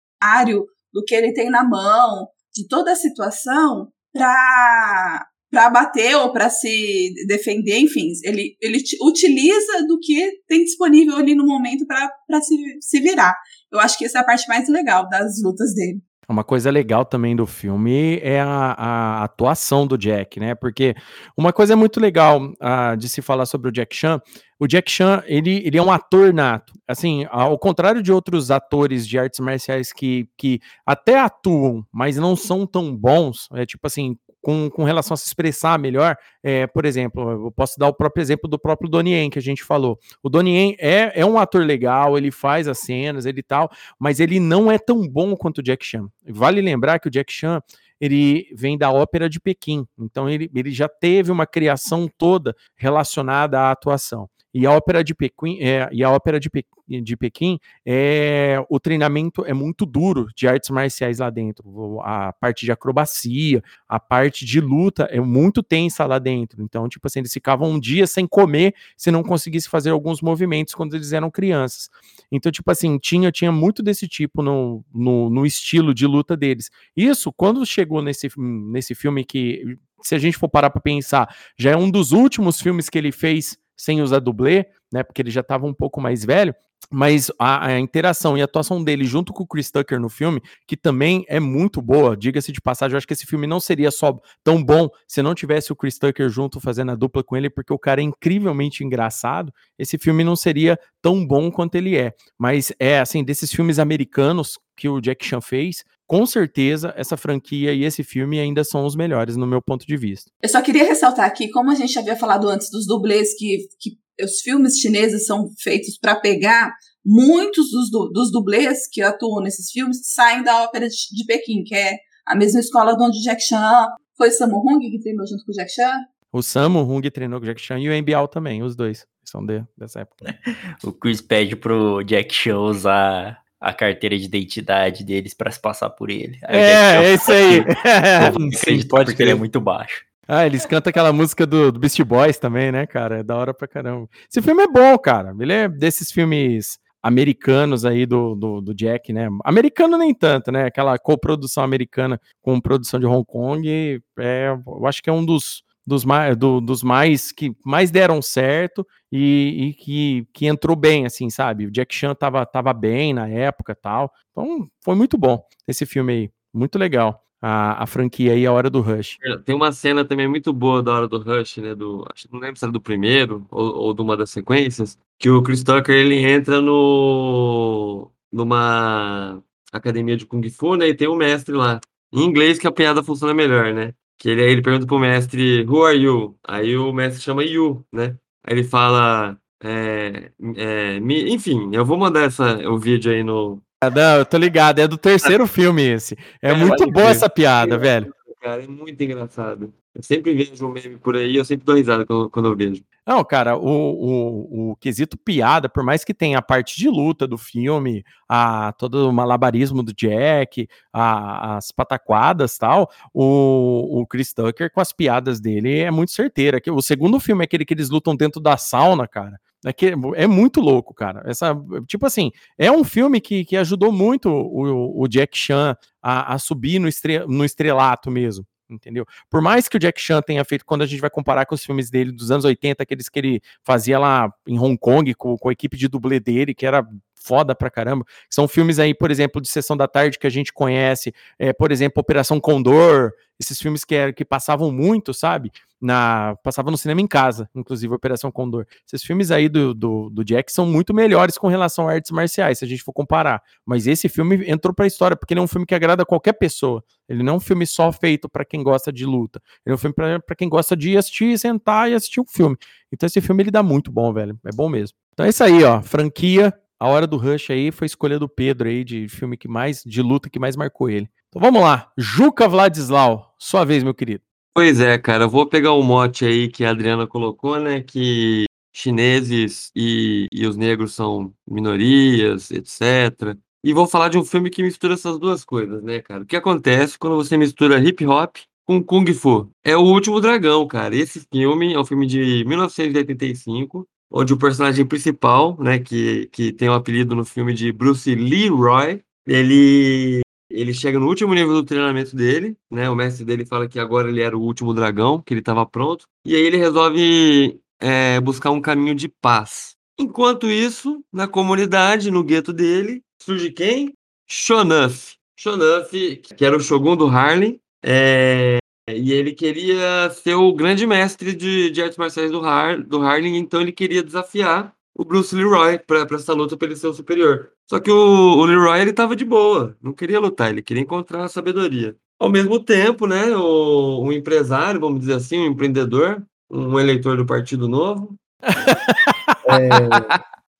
do que ele tem na mão, de toda a situação para para bater ou para se defender, enfim, ele, ele utiliza do que tem disponível ali no momento para se, se virar. Eu acho que essa é a parte mais legal das lutas dele. Uma coisa legal também do filme é a, a atuação do Jack, né? Porque uma coisa muito legal uh, de se falar sobre o Jack Chan, o Jack Chan, ele, ele é um ator nato. Assim, ao contrário de outros atores de artes marciais que, que até atuam, mas não são tão bons, é tipo assim, com, com relação a se expressar melhor, é, por exemplo, eu posso dar o próprio exemplo do próprio Donnie que a gente falou. O Donnie é, é um ator legal, ele faz as cenas, ele tal, mas ele não é tão bom quanto o Jack Chan. Vale lembrar que o Jack Chan, ele vem da ópera de Pequim, então ele, ele já teve uma criação toda relacionada à atuação. E a ópera de Pequim, é, e a ópera de, Pe, de Pequim, é, o treinamento é muito duro de artes marciais lá dentro. A parte de acrobacia, a parte de luta é muito tensa lá dentro. Então, tipo assim, eles ficavam um dia sem comer se não conseguisse fazer alguns movimentos quando eles eram crianças. Então, tipo assim, tinha, tinha muito desse tipo no, no, no estilo de luta deles. Isso, quando chegou nesse, nesse filme que, se a gente for parar para pensar, já é um dos últimos filmes que ele fez sem usar dublê, né? Porque ele já estava um pouco mais velho. Mas a, a, interação e a atuação dele junto com o Chris Tucker no filme, que também é muito boa, diga-se de passagem, eu acho que esse filme não seria só tão bom se não tivesse o Chris Tucker junto fazendo a dupla com ele, porque o cara é incrivelmente engraçado. Esse filme não seria tão bom quanto ele é. Mas é assim, desses filmes americanos que o Jack Chan fez, com certeza essa franquia e esse filme ainda são os melhores no meu ponto de vista. Eu só queria ressaltar aqui, como a gente havia falado antes dos dublês que, que os filmes chineses são feitos para pegar muitos dos, dos dublês que atuam nesses filmes saem da ópera de, de Pequim, que é a mesma escola onde o Jack Chan foi Sammo Hung que treinou junto com o Jack Chan. O Sammo Hung treinou com o Jack Chan e o Embial também, os dois são de, dessa época. o Chris pede pro Jack Chan usar a carteira de identidade deles para se passar por ele. Aí é, é isso aí. Sim, pode porque ele é muito baixo. Ah, eles cantam aquela música do, do Beast Boys também, né, cara? É da hora pra caramba. Esse filme é bom, cara. Ele é desses filmes americanos aí do, do, do, Jack, né? Americano nem tanto, né? Aquela coprodução americana com produção de Hong Kong, é, eu acho que é um dos, dos mais, do, dos mais que mais deram certo e, e, que, que entrou bem, assim, sabe? O Jack Chan tava, tava bem na época tal. Então foi muito bom esse filme aí. Muito legal. A, a franquia aí, A Hora do Rush. É, tem uma cena também muito boa da Hora do Rush, né? Do, acho, não lembro se era do primeiro ou, ou de uma das sequências, que o Chris Tucker ele entra no numa academia de Kung Fu, né? E tem um mestre lá. Em inglês que a piada funciona melhor, né? Que ele, ele pergunta pro mestre, who are you? Aí o mestre chama you, né? Aí ele fala, é, é, me, enfim, eu vou mandar essa, o vídeo aí no. Não, eu tô ligado, é do terceiro filme esse. É, é muito boa essa piada, velho. Cara, é muito engraçado. Eu sempre vejo um meme por aí, eu sempre dou risada quando, quando eu vejo. Não, cara, o, o, o, quesito piada, por mais que tenha a parte de luta do filme, a, todo o malabarismo do Jack, a, as pataquadas tal, o, o Chris Tucker com as piadas dele é muito certeira. O segundo filme é aquele que eles lutam dentro da sauna, cara. É, que, é muito louco, cara. Essa, tipo assim, é um filme que, que ajudou muito o, o Jack Chan a, a subir no, estre, no estrelato mesmo entendeu? Por mais que o Jack Chan tenha feito, quando a gente vai comparar com os filmes dele dos anos 80, aqueles que ele fazia lá em Hong Kong com, com a equipe de dublê dele, que era foda pra caramba. São filmes aí, por exemplo, de Sessão da Tarde que a gente conhece, é, por exemplo, Operação Condor, esses filmes que, que passavam muito, sabe? Na, passava no cinema em casa, inclusive Operação Condor. Esses filmes aí do, do, do, Jack são muito melhores com relação a artes marciais, se a gente for comparar. Mas esse filme entrou pra história, porque ele é um filme que agrada qualquer pessoa. Ele não é um filme só feito para quem gosta de luta. Ele é um filme para quem gosta de assistir, sentar e assistir um filme. Então esse filme ele dá muito bom, velho. É bom mesmo. Então é isso aí, ó. Franquia a hora do Rush aí foi escolha do Pedro aí, de filme que mais, de luta que mais marcou ele. Então vamos lá. Juca Vladislau, sua vez, meu querido. Pois é, cara, eu vou pegar o mote aí que a Adriana colocou, né, que chineses e, e os negros são minorias, etc. E vou falar de um filme que mistura essas duas coisas, né, cara? O que acontece quando você mistura hip hop com Kung Fu? É o Último Dragão, cara. Esse filme é um filme de 1985 onde o personagem principal, né, que, que tem o um apelido no filme de Bruce Leroy, ele ele chega no último nível do treinamento dele, né? O mestre dele fala que agora ele era o último dragão, que ele estava pronto, e aí ele resolve é, buscar um caminho de paz. Enquanto isso, na comunidade, no gueto dele, surge quem? Shonuff. Shonuff, que era o Shogun do Harlem, é, e ele queria ser o grande mestre de, de artes marciais do, Har, do Harlem, então ele queria desafiar o Bruce Leroy para essa luta para ele ser o superior. Só que o, o Leroy ele tava de boa, não queria lutar, ele queria encontrar a sabedoria. Ao mesmo tempo, né, o, um empresário, vamos dizer assim, um empreendedor, um eleitor do Partido Novo, é,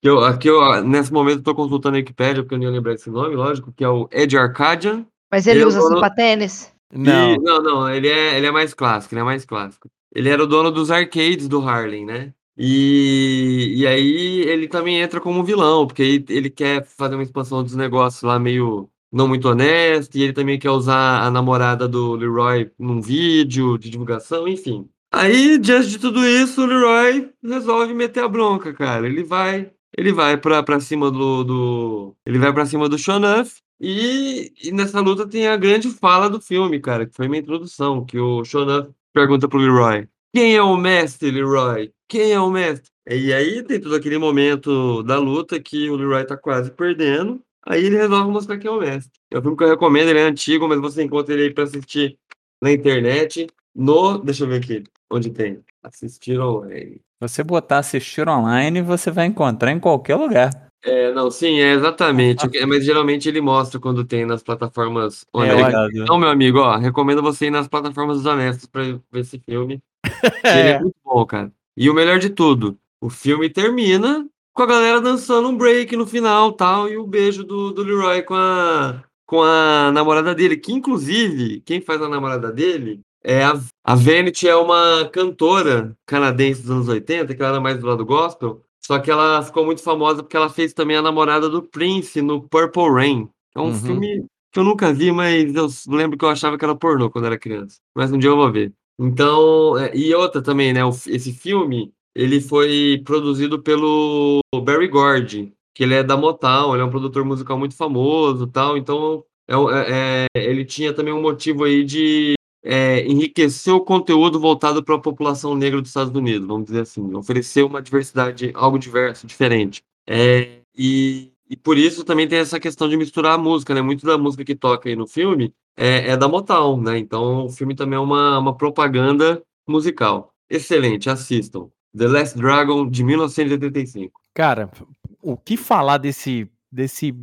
que eu, aqui eu, nesse momento estou consultando a Wikipedia, porque eu não ia lembrar esse nome, lógico, que é o Ed Arcadian. Mas ele, Ele é o usa dono- sapatênis? Não. não, não, ele é, ele é mais clássico, ele é mais clássico. Ele era o dono dos arcades do Harlem, né? E, e aí ele também entra como vilão, porque aí ele quer fazer uma expansão dos negócios lá meio não muito honesto, e ele também quer usar a namorada do Leroy num vídeo de divulgação, enfim. Aí, diante de tudo isso, o Leroy resolve meter a bronca, cara. Ele vai, ele vai pra, pra cima do, do. Ele vai pra cima do Shonuff. E, e nessa luta tem a grande fala do filme, cara, que foi minha introdução, que o Shonuff pergunta pro Leroy: Quem é o mestre, Leroy? Quem é o mestre? E aí tem todo aquele momento da luta que o Leroy tá quase perdendo. Aí ele resolve mostrar quem é o mestre. É um filme que eu recomendo, ele é antigo, mas você encontra ele aí pra assistir na internet. No. Deixa eu ver aqui. Onde tem? Assistir online. Você botar assistir online, você vai encontrar em qualquer lugar. É, não, sim, é exatamente. É, Mas geralmente ele mostra quando tem nas plataformas honestas. obrigado. Então, meu amigo, ó, recomendo você ir nas plataformas honestas pra ver esse filme. Ele é muito bom, cara. E o melhor de tudo, o filme termina com a galera dançando um break no final, tal, e o beijo do, do Leroy com a, com a namorada dele, que inclusive, quem faz a namorada dele é a, a Vanity é uma cantora canadense dos anos 80, que ela era mais do lado gospel, só que ela ficou muito famosa porque ela fez também a namorada do Prince no Purple Rain. É um Uhum. filme que eu nunca vi, mas eu lembro que eu achava que era pornô quando era criança. Mas um dia eu vou ver. Então, é, e outra também, né? esse filme, ele foi produzido pelo Barry Gordy, que ele é da Motown, ele é um produtor musical muito famoso, tal. Então, é é- é, ele tinha também um motivo aí de é, enriquecer o conteúdo voltado para a população negra dos Estados Unidos, vamos dizer assim, oferecer uma diversidade, algo diverso, diferente. É, e, e por isso também tem essa questão de misturar a música, né? Muito da música que toca aí no filme é, é da Motown, né? Então o filme também é uma, uma propaganda musical. Excelente, assistam. The Last Dragon, de 1985. Cara, o que falar desse, desse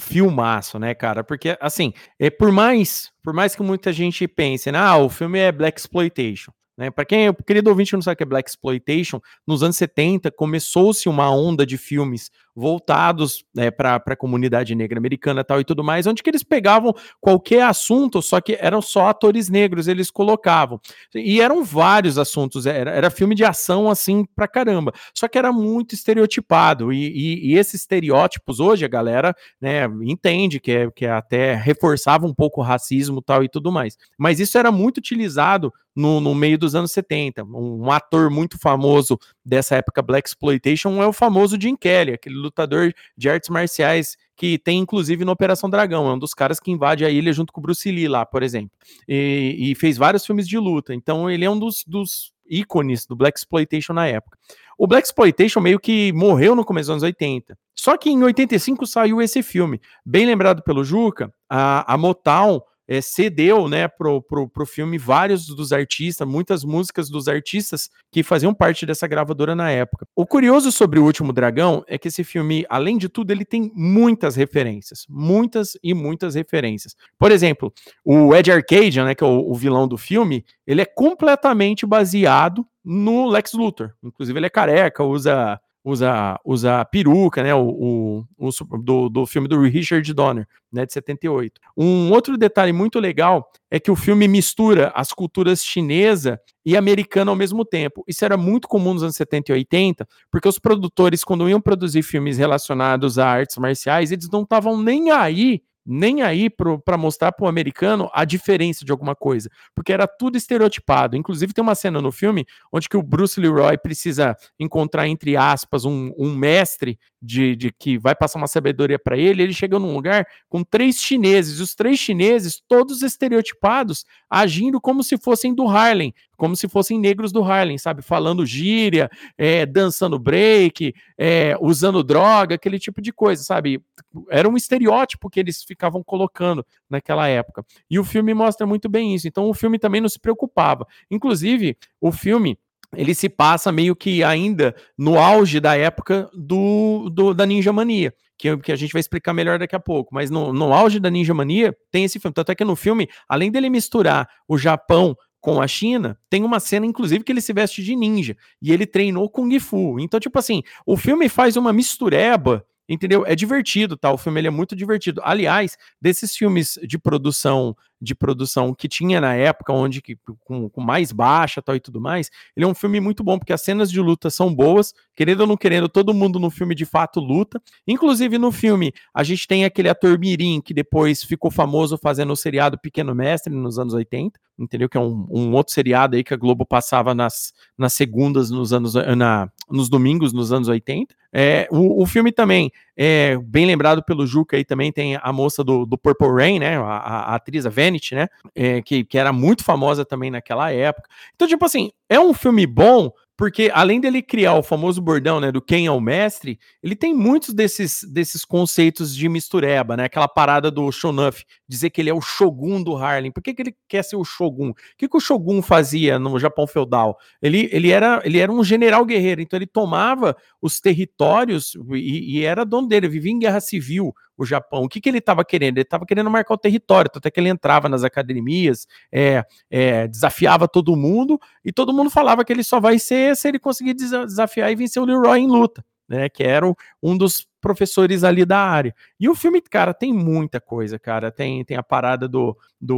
filmaço, né, cara? Porque, assim, é, por mais por mais que muita gente pense, né, ah, o filme é Black Exploitation, né? Para quem, querido ouvinte não sabe o que é Black Exploitation, nos anos 70 começou-se uma onda de filmes voltados né, para a comunidade negra americana tal e tudo mais, onde que eles pegavam qualquer assunto, só que eram só atores negros, eles colocavam. E eram vários assuntos, era, era filme de ação assim pra caramba. Só que era muito estereotipado. E, e- e esses estereótipos, hoje, a galera né, entende que, é, que até reforçava um pouco o racismo tal e tudo mais. Mas isso era muito utilizado no, no meio dos anos 70. Um, um ator muito famoso dessa época Black Exploitation é o famoso Jim Kelly, aquele lutador de artes marciais que tem inclusive no Operação Dragão, é um dos caras que invade a ilha junto com o Bruce Lee lá, por exemplo. E, e fez vários filmes de luta. Então ele é um dos, dos ícones do Black Exploitation na época. O Black Exploitation meio que morreu no começo dos anos 80. Só que em 85 saiu esse filme. Bem lembrado pelo Juca, a, a Motown eh, cedeu né, pro, pro, pro filme vários dos artistas, muitas músicas dos artistas que faziam parte dessa gravadora na época. O curioso sobre o Último Dragão é que esse filme, além de tudo, ele tem muitas referências, muitas e muitas referências. Por exemplo, o Ed Arcadian, né, que é o, o vilão do filme, ele é completamente baseado no Lex Luthor. Inclusive, ele é careca, usa usa, usa peruca, né? O, o, o do, do filme do Richard Donner, né? De 78. Um outro detalhe muito legal é que o filme mistura as culturas chinesa e americana ao mesmo tempo. Isso era muito comum nos anos 70 e 80, porque os produtores, quando iam produzir filmes relacionados a artes marciais, eles não estavam nem aí nem aí para mostrar para o americano a diferença de alguma coisa, porque era tudo estereotipado. Inclusive tem uma cena no filme onde que o Bruce Leroy precisa encontrar entre aspas um, um mestre de, de que vai passar uma sabedoria para ele, ele chega num lugar com três chineses, os três chineses, todos estereotipados, agindo como se fossem do Harlem, como se fossem negros do Harlem, sabe? Falando gíria, é, dançando break, é, usando droga, aquele tipo de coisa, sabe? Era um estereótipo que eles ficavam colocando naquela época. E o filme mostra muito bem isso. Então o filme também não se preocupava. Inclusive, o filme ele se passa meio que ainda no auge da época do, do da Ninja Mania. Que, que, a gente vai explicar melhor daqui a pouco, mas no, no auge da Ninja Mania tem esse filme. Tanto é que no filme, além dele misturar o Japão com a China, tem uma cena, inclusive, que ele se veste de ninja e ele treinou Kung Fu. Então, tipo assim, o filme faz uma mistureba entendeu? É divertido, tá? O filme ele é muito divertido. Aliás, desses filmes de produção de produção que tinha na época, onde que, com, com, mais baixa tal e tudo mais, ele é um filme muito bom, porque as cenas de luta são boas, querendo ou não querendo, todo mundo no filme de fato luta. Inclusive no filme, a gente tem aquele ator Mirim, que depois ficou famoso fazendo o seriado Pequeno Mestre nos anos 80, entendeu? Que é um, um outro seriado aí que a Globo passava nas, nas segundas, nos anos, na, nos domingos, nos anos 80. É, o, o filme também, é bem lembrado pelo Juca aí também, tem a moça do, do Purple Rain, né? A, a atriz, a Vanity, né? É, que, que era muito famosa também naquela época. Então, tipo assim, é um filme bom, porque além dele criar o famoso bordão, né, do quem é o mestre, ele tem muitos desses, desses conceitos de mistureba, né, aquela parada do Shonuff, dizer que ele é o Shogun do Harlem. Por que, que ele quer ser o Shogun? O que, que o Shogun fazia no Japão feudal? Ele, ele, era, ele era um general guerreiro, então ele tomava os territórios e, e era dono dele, vivia em guerra civil o Japão. O que, que ele estava querendo? Ele estava querendo marcar o território, até que ele entrava nas academias, é, é, desafiava todo mundo, e todo mundo falava que ele só vai ser se ele conseguir desafiar e vencer o Leroy em luta. Né, que era um dos professores ali da área. E o filme, cara, tem muita coisa, cara. Tem, tem a parada do. do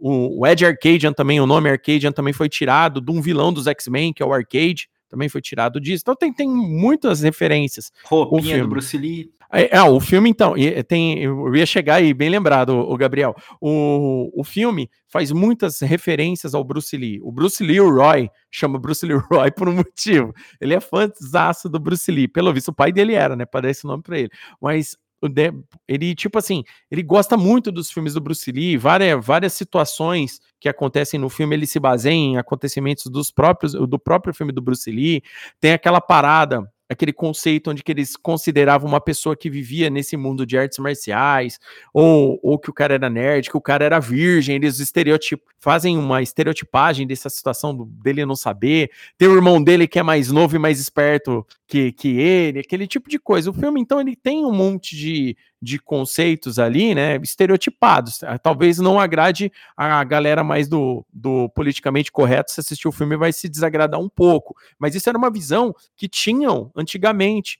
o, o Ed Arcadian também, o nome Arcadian também foi tirado de um vilão dos X-Men, que é o Arcade, também foi tirado disso. Então tem, tem muitas referências. Roupinha do Bruce Lee. É, o filme, então, tem, eu ia chegar aí, bem lembrado, o Gabriel. O, o filme faz muitas referências ao Bruce Lee. O Bruce Lee, o Roy, chama Bruce Lee Roy por um motivo. Ele é fãzaço do Bruce Lee. Pelo visto, o pai dele era, né? Para esse nome para ele. Mas ele, tipo assim, ele gosta muito dos filmes do Bruce Lee, várias, várias situações que acontecem no filme, ele se baseia em acontecimentos dos próprios, do próprio filme do Bruce Lee. Tem aquela parada aquele conceito onde que eles consideravam uma pessoa que vivia nesse mundo de artes marciais, ou, ou que o cara era nerd, que o cara era virgem, eles estereotip, fazem uma estereotipagem dessa situação do, dele não saber, tem o irmão dele que é mais novo e mais esperto que, que ele, aquele tipo de coisa. O filme, então, ele tem um monte de, de conceitos ali, né, estereotipados. Ah, talvez não agrade a galera mais do, do politicamente correto, se assistir o filme vai se desagradar um pouco. Mas isso era uma visão que tinham antigamente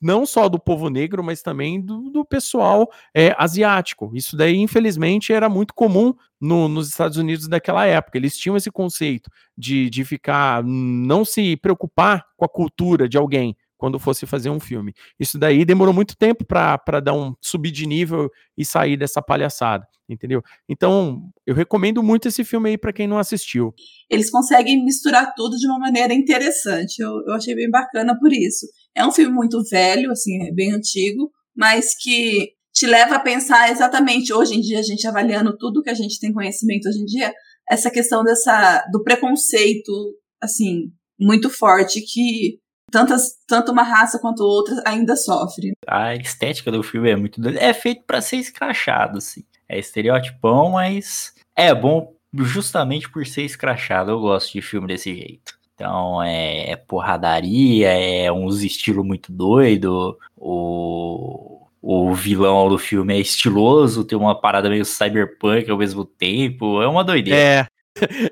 não só do povo negro, mas também do, do pessoal é, asiático. Isso daí, infelizmente, era muito comum no, nos Estados Unidos daquela época. Eles tinham esse conceito de, de ficar, não se preocupar com a cultura de alguém, quando fosse fazer um filme. Isso daí demorou muito tempo para dar um subir de nível e sair dessa palhaçada, entendeu? Então, eu recomendo muito esse filme aí para quem não assistiu. Eles conseguem misturar tudo de uma maneira interessante. Eu, eu achei bem bacana por isso. É um filme muito velho, assim, é bem antigo, mas que te leva a pensar exatamente hoje em dia, a gente avaliando tudo que a gente tem conhecimento hoje em dia, essa questão dessa do preconceito, assim, muito forte que tantas, tanto uma raça quanto outra ainda sofre. A estética do filme é muito é feito para ser escrachado, assim. É estereotipão, mas é bom justamente por ser escrachado. Eu gosto de filme desse jeito. Então é, é porradaria, é uns estilo muito doido. O, o vilão do filme é estiloso, tem uma parada meio cyberpunk ao mesmo tempo. É uma doideira. É,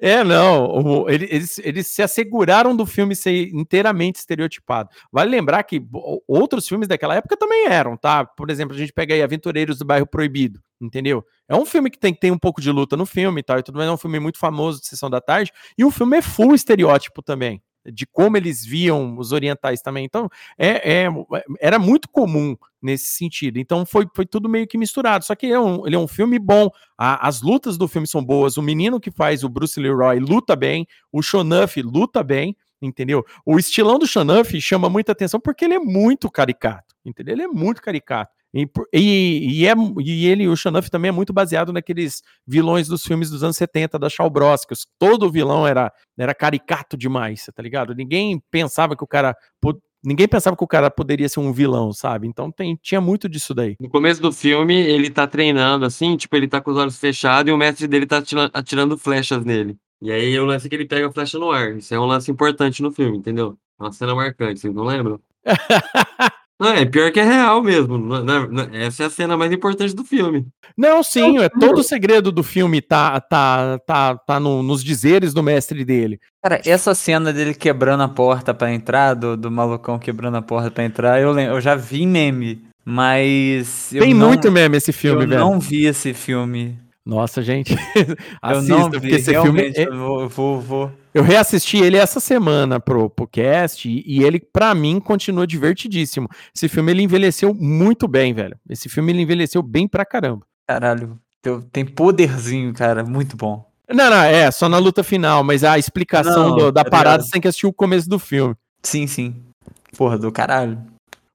é, não. Eles, eles se asseguraram do filme ser inteiramente estereotipado. Vale lembrar que outros filmes daquela época também eram, tá? Por exemplo, a gente pega aí Aventureiros do Bairro Proibido, entendeu? É um filme que tem, tem um pouco de luta no filme e tal, e tudo mais. É um filme muito famoso de Sessão da Tarde. E o filme é full estereótipo também de como eles viam os orientais também. Então, é, é, era muito comum nesse sentido. Então, foi, foi tudo meio que misturado. Só que ele é um, ele é um filme bom. A, as lutas do filme são boas. O menino que faz o Bruce Leroy luta bem. O Shonuff luta bem entendeu? O estilão do Xanuff chama muita atenção porque ele é muito caricato, entendeu? Ele é muito caricato. E, e, e é, e ele, o Xanuff também é muito baseado naqueles vilões dos filmes dos anos 70 da Shaw Bros, que todo vilão era, era caricato demais, tá ligado? Ninguém pensava que o cara ninguém pensava que o cara poderia ser um vilão, sabe? Então tem, tinha muito disso daí. No começo do filme, ele tá treinando assim, tipo, ele tá com os olhos fechados e o mestre dele tá atira- atirando flechas nele. E aí o lance é que ele pega a flecha no ar. Isso é um lance importante no filme, entendeu? É uma cena marcante, vocês não lembram? Não, é pior que é real mesmo. Não- não- não- essa é a cena mais importante do filme. Não, sim, é todo o segredo do filme tá tá tá, tá no- nos dizeres do mestre dele. Cara, essa cena dele quebrando a porta pra entrar, do, do malucão quebrando a porta pra entrar, eu, eu já vi meme, mas. eu Tem não- muito meme esse filme, eu velho. não vi esse filme. Nossa, gente. eu Assista, não vi, porque esse filme realmente, é- eu vou, eu vou, vou. Eu reassisti ele essa semana pro, pro cast e, e ele, pra mim, continua divertidíssimo. Esse filme ele envelheceu muito bem, velho. Esse filme ele envelheceu bem pra caramba. Caralho, tem poderzinho, cara, muito bom. Não, não, é, só na luta final, mas a explicação Não, do- da tá parada você tem que assistir o começo do filme. Sim, sim. Porra, do caralho.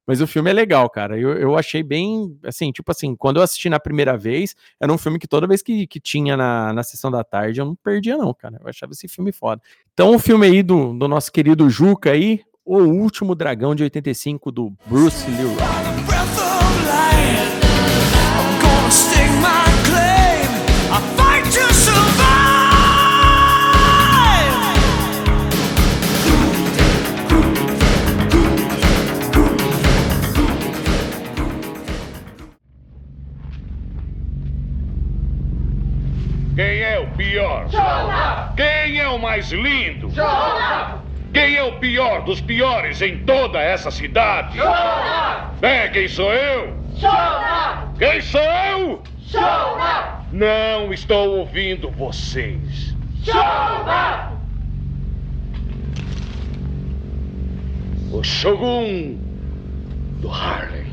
Mas o filme é legal, cara. Eu, eu achei bem, assim, tipo assim, quando eu assisti na primeira vez, era um filme que toda vez que, que tinha na, na sessão da tarde, eu não perdia não, cara. Eu achava esse filme foda. Então o filme aí do, do nosso querido Juca aí, O Último Dragão de 85, do Bruce Leroy. Quem é o pior? Quem é o mais lindo? Quem é o pior dos piores em toda essa cidade? É, quem sou eu? Quem sou eu? Não estou ouvindo vocês. O Shogun do Harlem.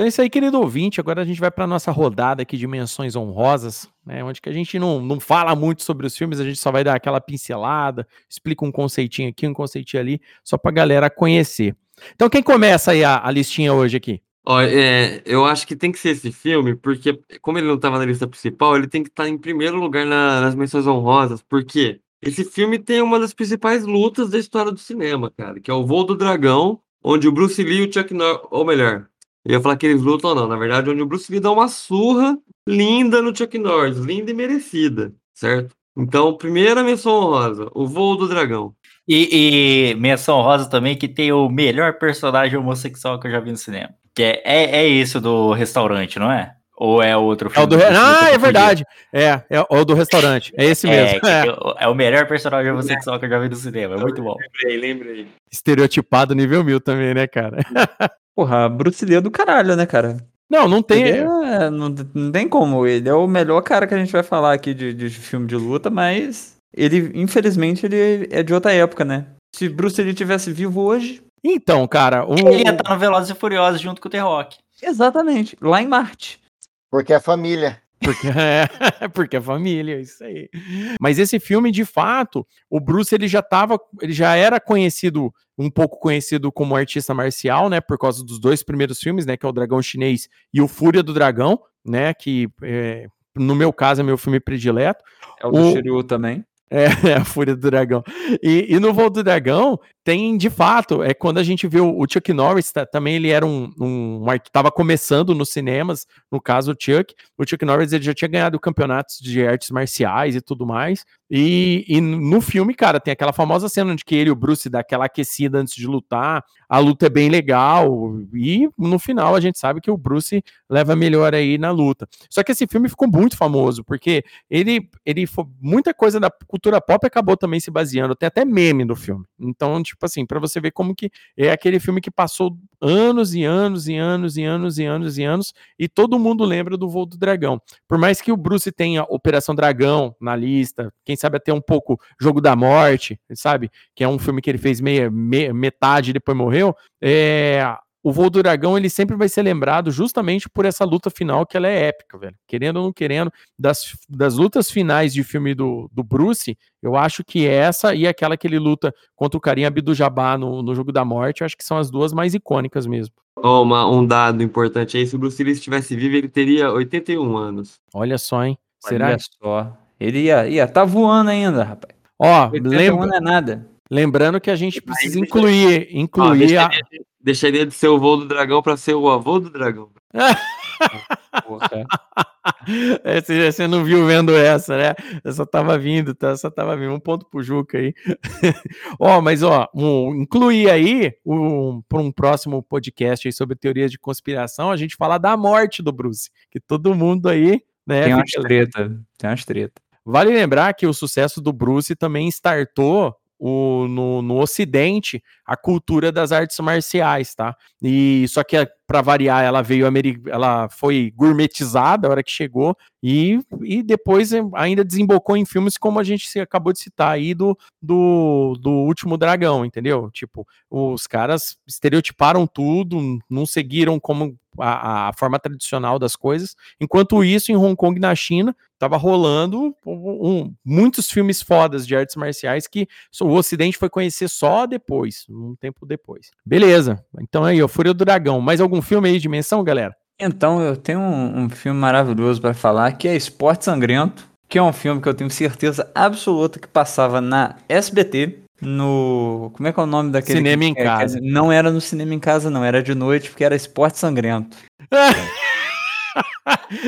Então é isso aí, querido ouvinte. Agora a gente vai para nossa rodada aqui de menções honrosas, né? Onde que a gente não, não fala muito sobre os filmes, a gente só vai dar aquela pincelada, explica um conceitinho aqui, um conceitinho ali, só pra galera conhecer. Então quem começa aí a, a listinha hoje aqui? Ó, é, eu acho que tem que ser esse filme, porque como ele não estava na lista principal, ele tem que estar em primeiro lugar na- nas menções honrosas, porque esse filme tem uma das principais lutas da história do cinema, cara, que é o Voo do Dragão, onde o Bruce Lee e o Chuck Norris, ou melhor, eu ia falar que eles lutam ou não, na verdade, onde o Bruce Lee dá uma surra linda no Chuck Norris, linda e merecida, certo? Então, primeira menção honrosa, o Voo do Dragão. E, e menção rosa também que tem o melhor personagem homossexual que eu já vi no cinema. Que é, é, é esse do restaurante, não é? Ou é outro É o filme? do. Ah, é verdade. É, é o do restaurante. É esse É, mesmo. É. o- é o melhor personagem homossexual que eu já vi no cinema. É muito bom. Lembrei, lembrei. Estereotipado nível mil também, né, cara? Porra, Bruce Lee é do caralho, né, cara? Não, não tem. Ele é- não, não tem como. Ele é o melhor cara que a gente vai falar aqui de, de filme de luta, mas ele, infelizmente, ele é de outra época, né? Se Bruce Lee tivesse vivo hoje. Então, cara, o. Ele ia estar no Velozes e Furiosos junto com o The Rock. Exatamente, lá em Marte. Porque é família. Porque é, porque é família, isso aí. Mas esse filme, de fato, o Bruce ele já tava, ele já era conhecido, um pouco conhecido como artista marcial, né, por causa dos dois primeiros filmes, né, que é o Dragão Chinês e o Fúria do Dragão, né, que é, no meu caso é meu filme predileto. É o do Shiryu também. É, é a Fúria do Dragão. E, e no Voo do Dragão, tem, de fato, é quando a gente viu o Chuck Norris, tá- também ele era um, um, um art- tava começando nos cinemas, no caso o Chuck, o Chuck Norris ele já tinha ganhado campeonatos de artes marciais e tudo mais, e, e no filme, cara, tem aquela famosa cena onde que ele e o Bruce dá aquela aquecida antes de lutar, a luta é bem legal, e no final a gente sabe que o Bruce leva melhor aí na luta. Só que esse filme ficou muito famoso, porque ele, ele fo- muita coisa da cultura pop acabou também se baseando, tem até meme no filme. Então, tipo assim, pra você ver como que é aquele filme que passou anos e anos e anos e anos e anos e anos e todo mundo lembra do Voo do Dragão. Por mais que o Bruce tenha Operação Dragão na lista, quem sabe até um pouco Jogo da Morte, sabe? Que é um filme que ele fez meia, me- metade e depois morreu. É, o Voo do Dragão ele sempre vai ser lembrado justamente por essa luta final que ela é épica, velho. Querendo ou não querendo, das, das lutas finais de filme do, do Bruce, eu acho que essa e aquela que ele luta contra o Karim Abdul-Jabbar no, no Jogo da Morte, eu acho que são as duas mais icônicas mesmo. Ó, uma- um dado importante aí, se o Bruce Willis estivesse vivo, ele teria 81 anos. Olha só, hein? Será? Olha só. Ele ia, ia tá voando ainda, rapaz. Ó, 81 lembra, não é nada. Lembrando que a gente precisa deixa- incluir, incluir a... deixaria, de- deixaria de ser o voo do dragão pra ser o avô do dragão. É, Você, você não viu vendo essa, né? Essa tava vindo, tá? Essa tava vindo. Um ponto pro Juca aí. ó, mas ó, um, incluir aí um, para um próximo podcast aí sobre teorias de conspiração, a gente falar da morte do Bruce, que todo mundo aí, né? Tem umas fica- treta. Tem umas treta. Vale lembrar que o sucesso do Bruce também startou o, no, no Ocidente a cultura das artes marciais, tá? E só que para variar, ela veio ela foi gourmetizada a hora que chegou e, e depois ainda desembocou em filmes como a gente acabou de citar aí do, do, do Último Dragão, entendeu? Tipo, os caras estereotiparam tudo, não seguiram como a, a forma tradicional das coisas. Enquanto isso, em Hong Kong e na China, tava rolando um- muitos filmes fodas de artes marciais que o Ocidente foi conhecer só depois, um tempo depois. Beleza. Então aí, ó, Fúria do Dragão. Mais algum filme aí de menção, galera? Então, eu tenho um, um filme maravilhoso pra falar, que é Esporte Sangrento, que é um filme que eu tenho certeza absoluta que passava na SBT, no... Como é que é o nome daquele... Cinema em que- que- Casa. Não era no Cinema em Casa, não, era de noite, porque era Esporte Sangrento.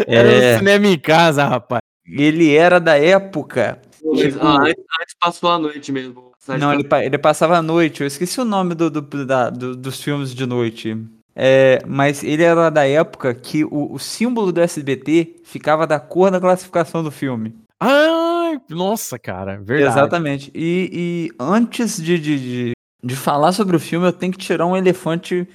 Era É. no cinema em casa, rapaz. Ele era da época... Mas, tipo, ah, antes, passou a noite mesmo. Não, ele, ele passava à noite. Eu esqueci o nome do, do- da- do- dos filmes de noite. É, mas ele era da época que o, o símbolo do SBT ficava da cor da classificação do filme. Ai, nossa, cara, verdade. Exatamente. E, e antes de, de, de, de falar sobre o filme, eu tenho que tirar um elefante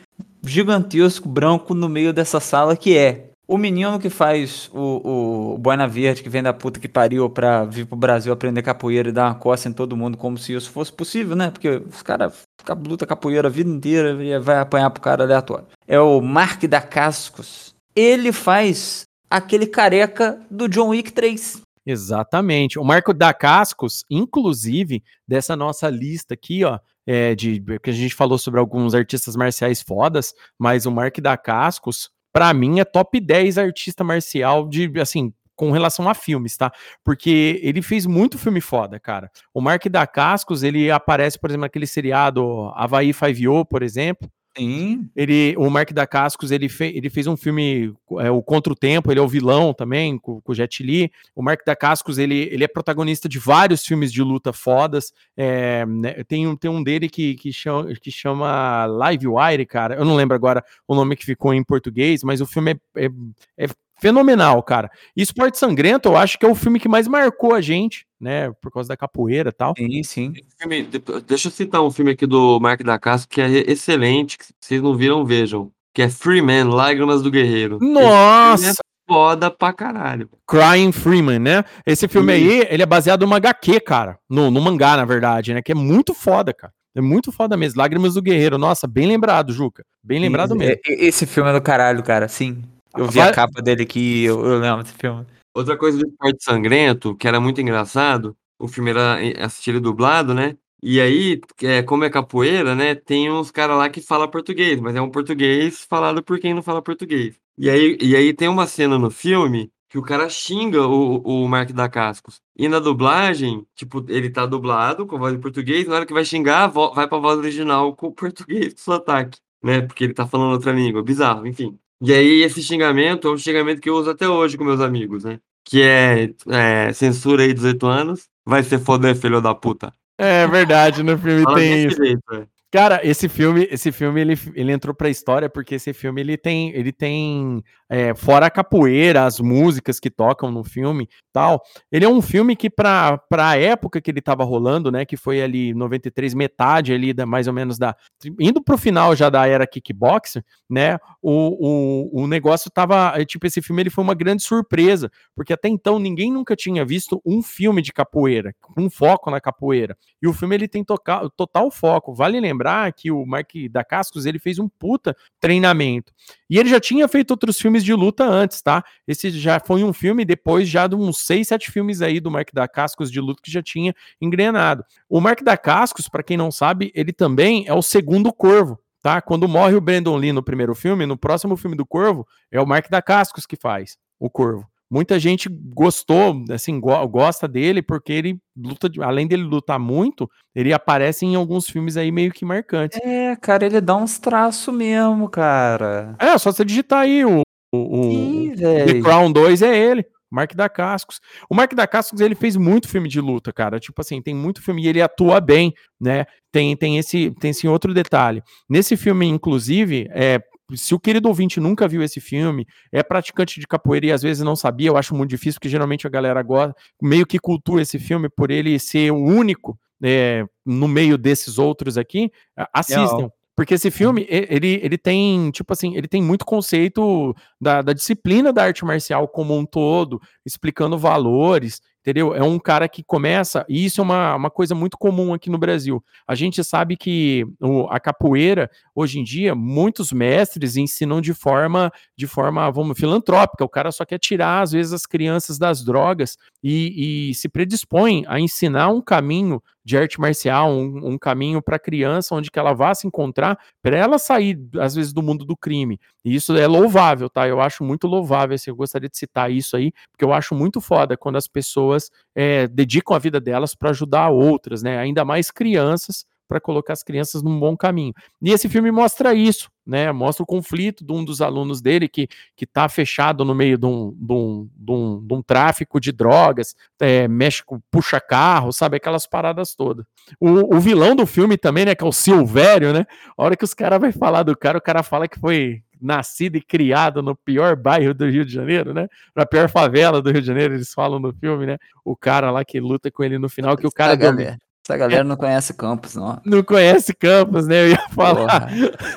gigantesco, branco, no meio dessa sala, que é o menino que faz o, o Boina Verde, que vem da puta que pariu pra vir pro Brasil aprender capoeira e dar uma coça em todo mundo, como se isso fosse possível, né? Porque os caras lutam capoeira a vida inteira e vai apanhar pro cara aleatório. É o Mark da Cascos. Ele faz aquele careca do John Wick 3. Exatamente. O Marco da Cascos, inclusive, dessa nossa lista aqui, ó, é, de que a gente falou sobre alguns artistas marciais fodas, mas o Marco da Cascos, pra mim, é top 10 artista marcial de, assim, com relação a filmes, tá? Porque ele fez muito filme foda, cara. O Mark da Cascos, ele aparece, por exemplo, naquele seriado Havaí Five-O, por exemplo. Sim. Ele, o Mark da Cascos, ele, fe, ele fez um filme, é, o Contra o Tempo, ele é o vilão também, com, com o Jet Li. O Mark da Cascos, ele, ele é protagonista de vários filmes de luta fodas. É, né, tem, um, tem um dele que, que, chama, que chama Live Wire, cara. Eu não lembro agora o nome que ficou em português, mas o filme é, é, é fenomenal, cara. E Esporte Sangrento, eu acho que é o filme que mais marcou a gente, né? Por causa da capoeira e tal. Sim, sim. Filme- de- deixa eu citar um filme aqui do Mark da Casco que é excelente, que se vocês não viram, vejam. Que é Free Man, Lágrimas do Guerreiro. Esse filme Nossa! é foda pra caralho. Crying Freeman, né? Esse filme aí, ele é baseado numa HQ, cara. No, no mangá, na verdade, né? Que é muito foda, cara. É muito foda mesmo. Lágrimas do Guerreiro. Nossa, bem lembrado, Juca. Bem lembrado mesmo. e- Esse filme é do caralho, cara, sim. Eu vi a capa dele aqui, eu, eu lembro desse filme. Outra coisa do Esporte Sangrento, que era muito engraçado, o filme era eh, assistido dublado, né? E aí, é, como é capoeira, né? Tem uns caras lá que falam português, mas é um português falado por quem não fala português. E aí, e aí tem uma cena no filme que o cara xinga o, o Mark da Cascos. E na dublagem, tipo, ele tá dublado com a voz em português, na hora que vai xingar, vai pra voz original com o português, com sotaque, né? Porque ele tá falando outra língua, bizarro, enfim. E aí esse xingamento é um xingamento que eu uso até hoje com meus amigos, né? Que é, é censura aí 18 anos, vai ser foder, filho da puta. É verdade, no filme Fala tem isso. jeito, é. Cara, esse filme, esse filme ele, ele entrou pra história porque esse filme ele tem, ele tem é, fora a capoeira, as músicas que tocam no filme, tal. Ele é um filme que para a época que ele tava rolando, né, que foi ali 93, metade ali da mais ou menos da indo pro final já da era kickboxer, né? O, o, o negócio tava, é, tipo esse filme ele foi uma grande surpresa, porque até então ninguém nunca tinha visto um filme de capoeira com foco na capoeira. E o filme ele tem toca- total foco. Vale lembrar lembrar que o Mark da Cascos, ele fez um puta treinamento. E ele já tinha feito outros filmes de luta antes, tá? Esse já foi um filme depois já de uns seis, sete filmes aí do Mark da Cascos de luta que já tinha engrenado. O Mark da Cascos, para quem não sabe, ele também é o segundo Corvo, tá? Quando morre o Brandon Lee no primeiro filme, no próximo filme do Corvo, é o Mark da Cascos que faz o Corvo. Muita gente gostou, assim, go gosta dele porque ele luta, além dele lutar muito, ele aparece em alguns filmes aí meio que marcantes. É, cara, ele dá uns traços mesmo, cara. É, só você digitar aí o, o, Ih, o. The Crown 2 é ele. Mark da Cascos. O Mark da Cascos, ele fez muito filme de luta, cara. Tipo assim, tem muito filme e ele atua bem, né? Tem, tem, esse, tem esse outro detalhe. Nesse filme, inclusive, é, se o querido ouvinte nunca viu esse filme, é praticante de capoeira e às vezes não sabia, eu acho muito difícil, porque geralmente a galera gosta, meio que cultua esse filme por ele ser o único é, no meio desses outros aqui, assistam. Legal. Porque esse filme, ele, ele tem, tipo assim, ele tem muito conceito da, da disciplina da arte marcial como um todo, explicando valores, entendeu? É um cara que começa, e isso é uma, uma coisa muito comum aqui no Brasil. A gente sabe que o- a capoeira, hoje em dia, muitos mestres ensinam de forma, de forma, vamos, filantrópica. O cara só quer tirar, às vezes, as crianças das drogas e, e se predispõe a ensinar um caminho de arte marcial, um, um caminho para a criança, onde que ela vá se encontrar, para ela sair, às vezes, do mundo do crime. E isso é louvável, tá? Eu acho muito louvável, assim, eu gostaria de citar isso aí, porque eu acho muito foda quando as pessoas é, dedicam a vida delas para ajudar outras, né? Ainda mais crianças, para colocar as crianças num bom caminho. E esse filme mostra isso, né? Mostra o conflito de um dos alunos dele que, que tá fechado no meio de um, de um, de um, de um tráfico de drogas, é, mexe com puxa carro, sabe? Aquelas paradas todas. O, o vilão do filme também, né? Que é o Silvério, né? A hora que os caras vai falar do cara, o cara fala que foi nascido e criado no pior bairro do Rio de Janeiro, né? Na pior favela do Rio de Janeiro, eles falam no filme, né? O cara lá que luta com ele no final, que o cara galera, essa galera não conhece Campos, não. não conhece Campos, né? Eu ia falar. Porra.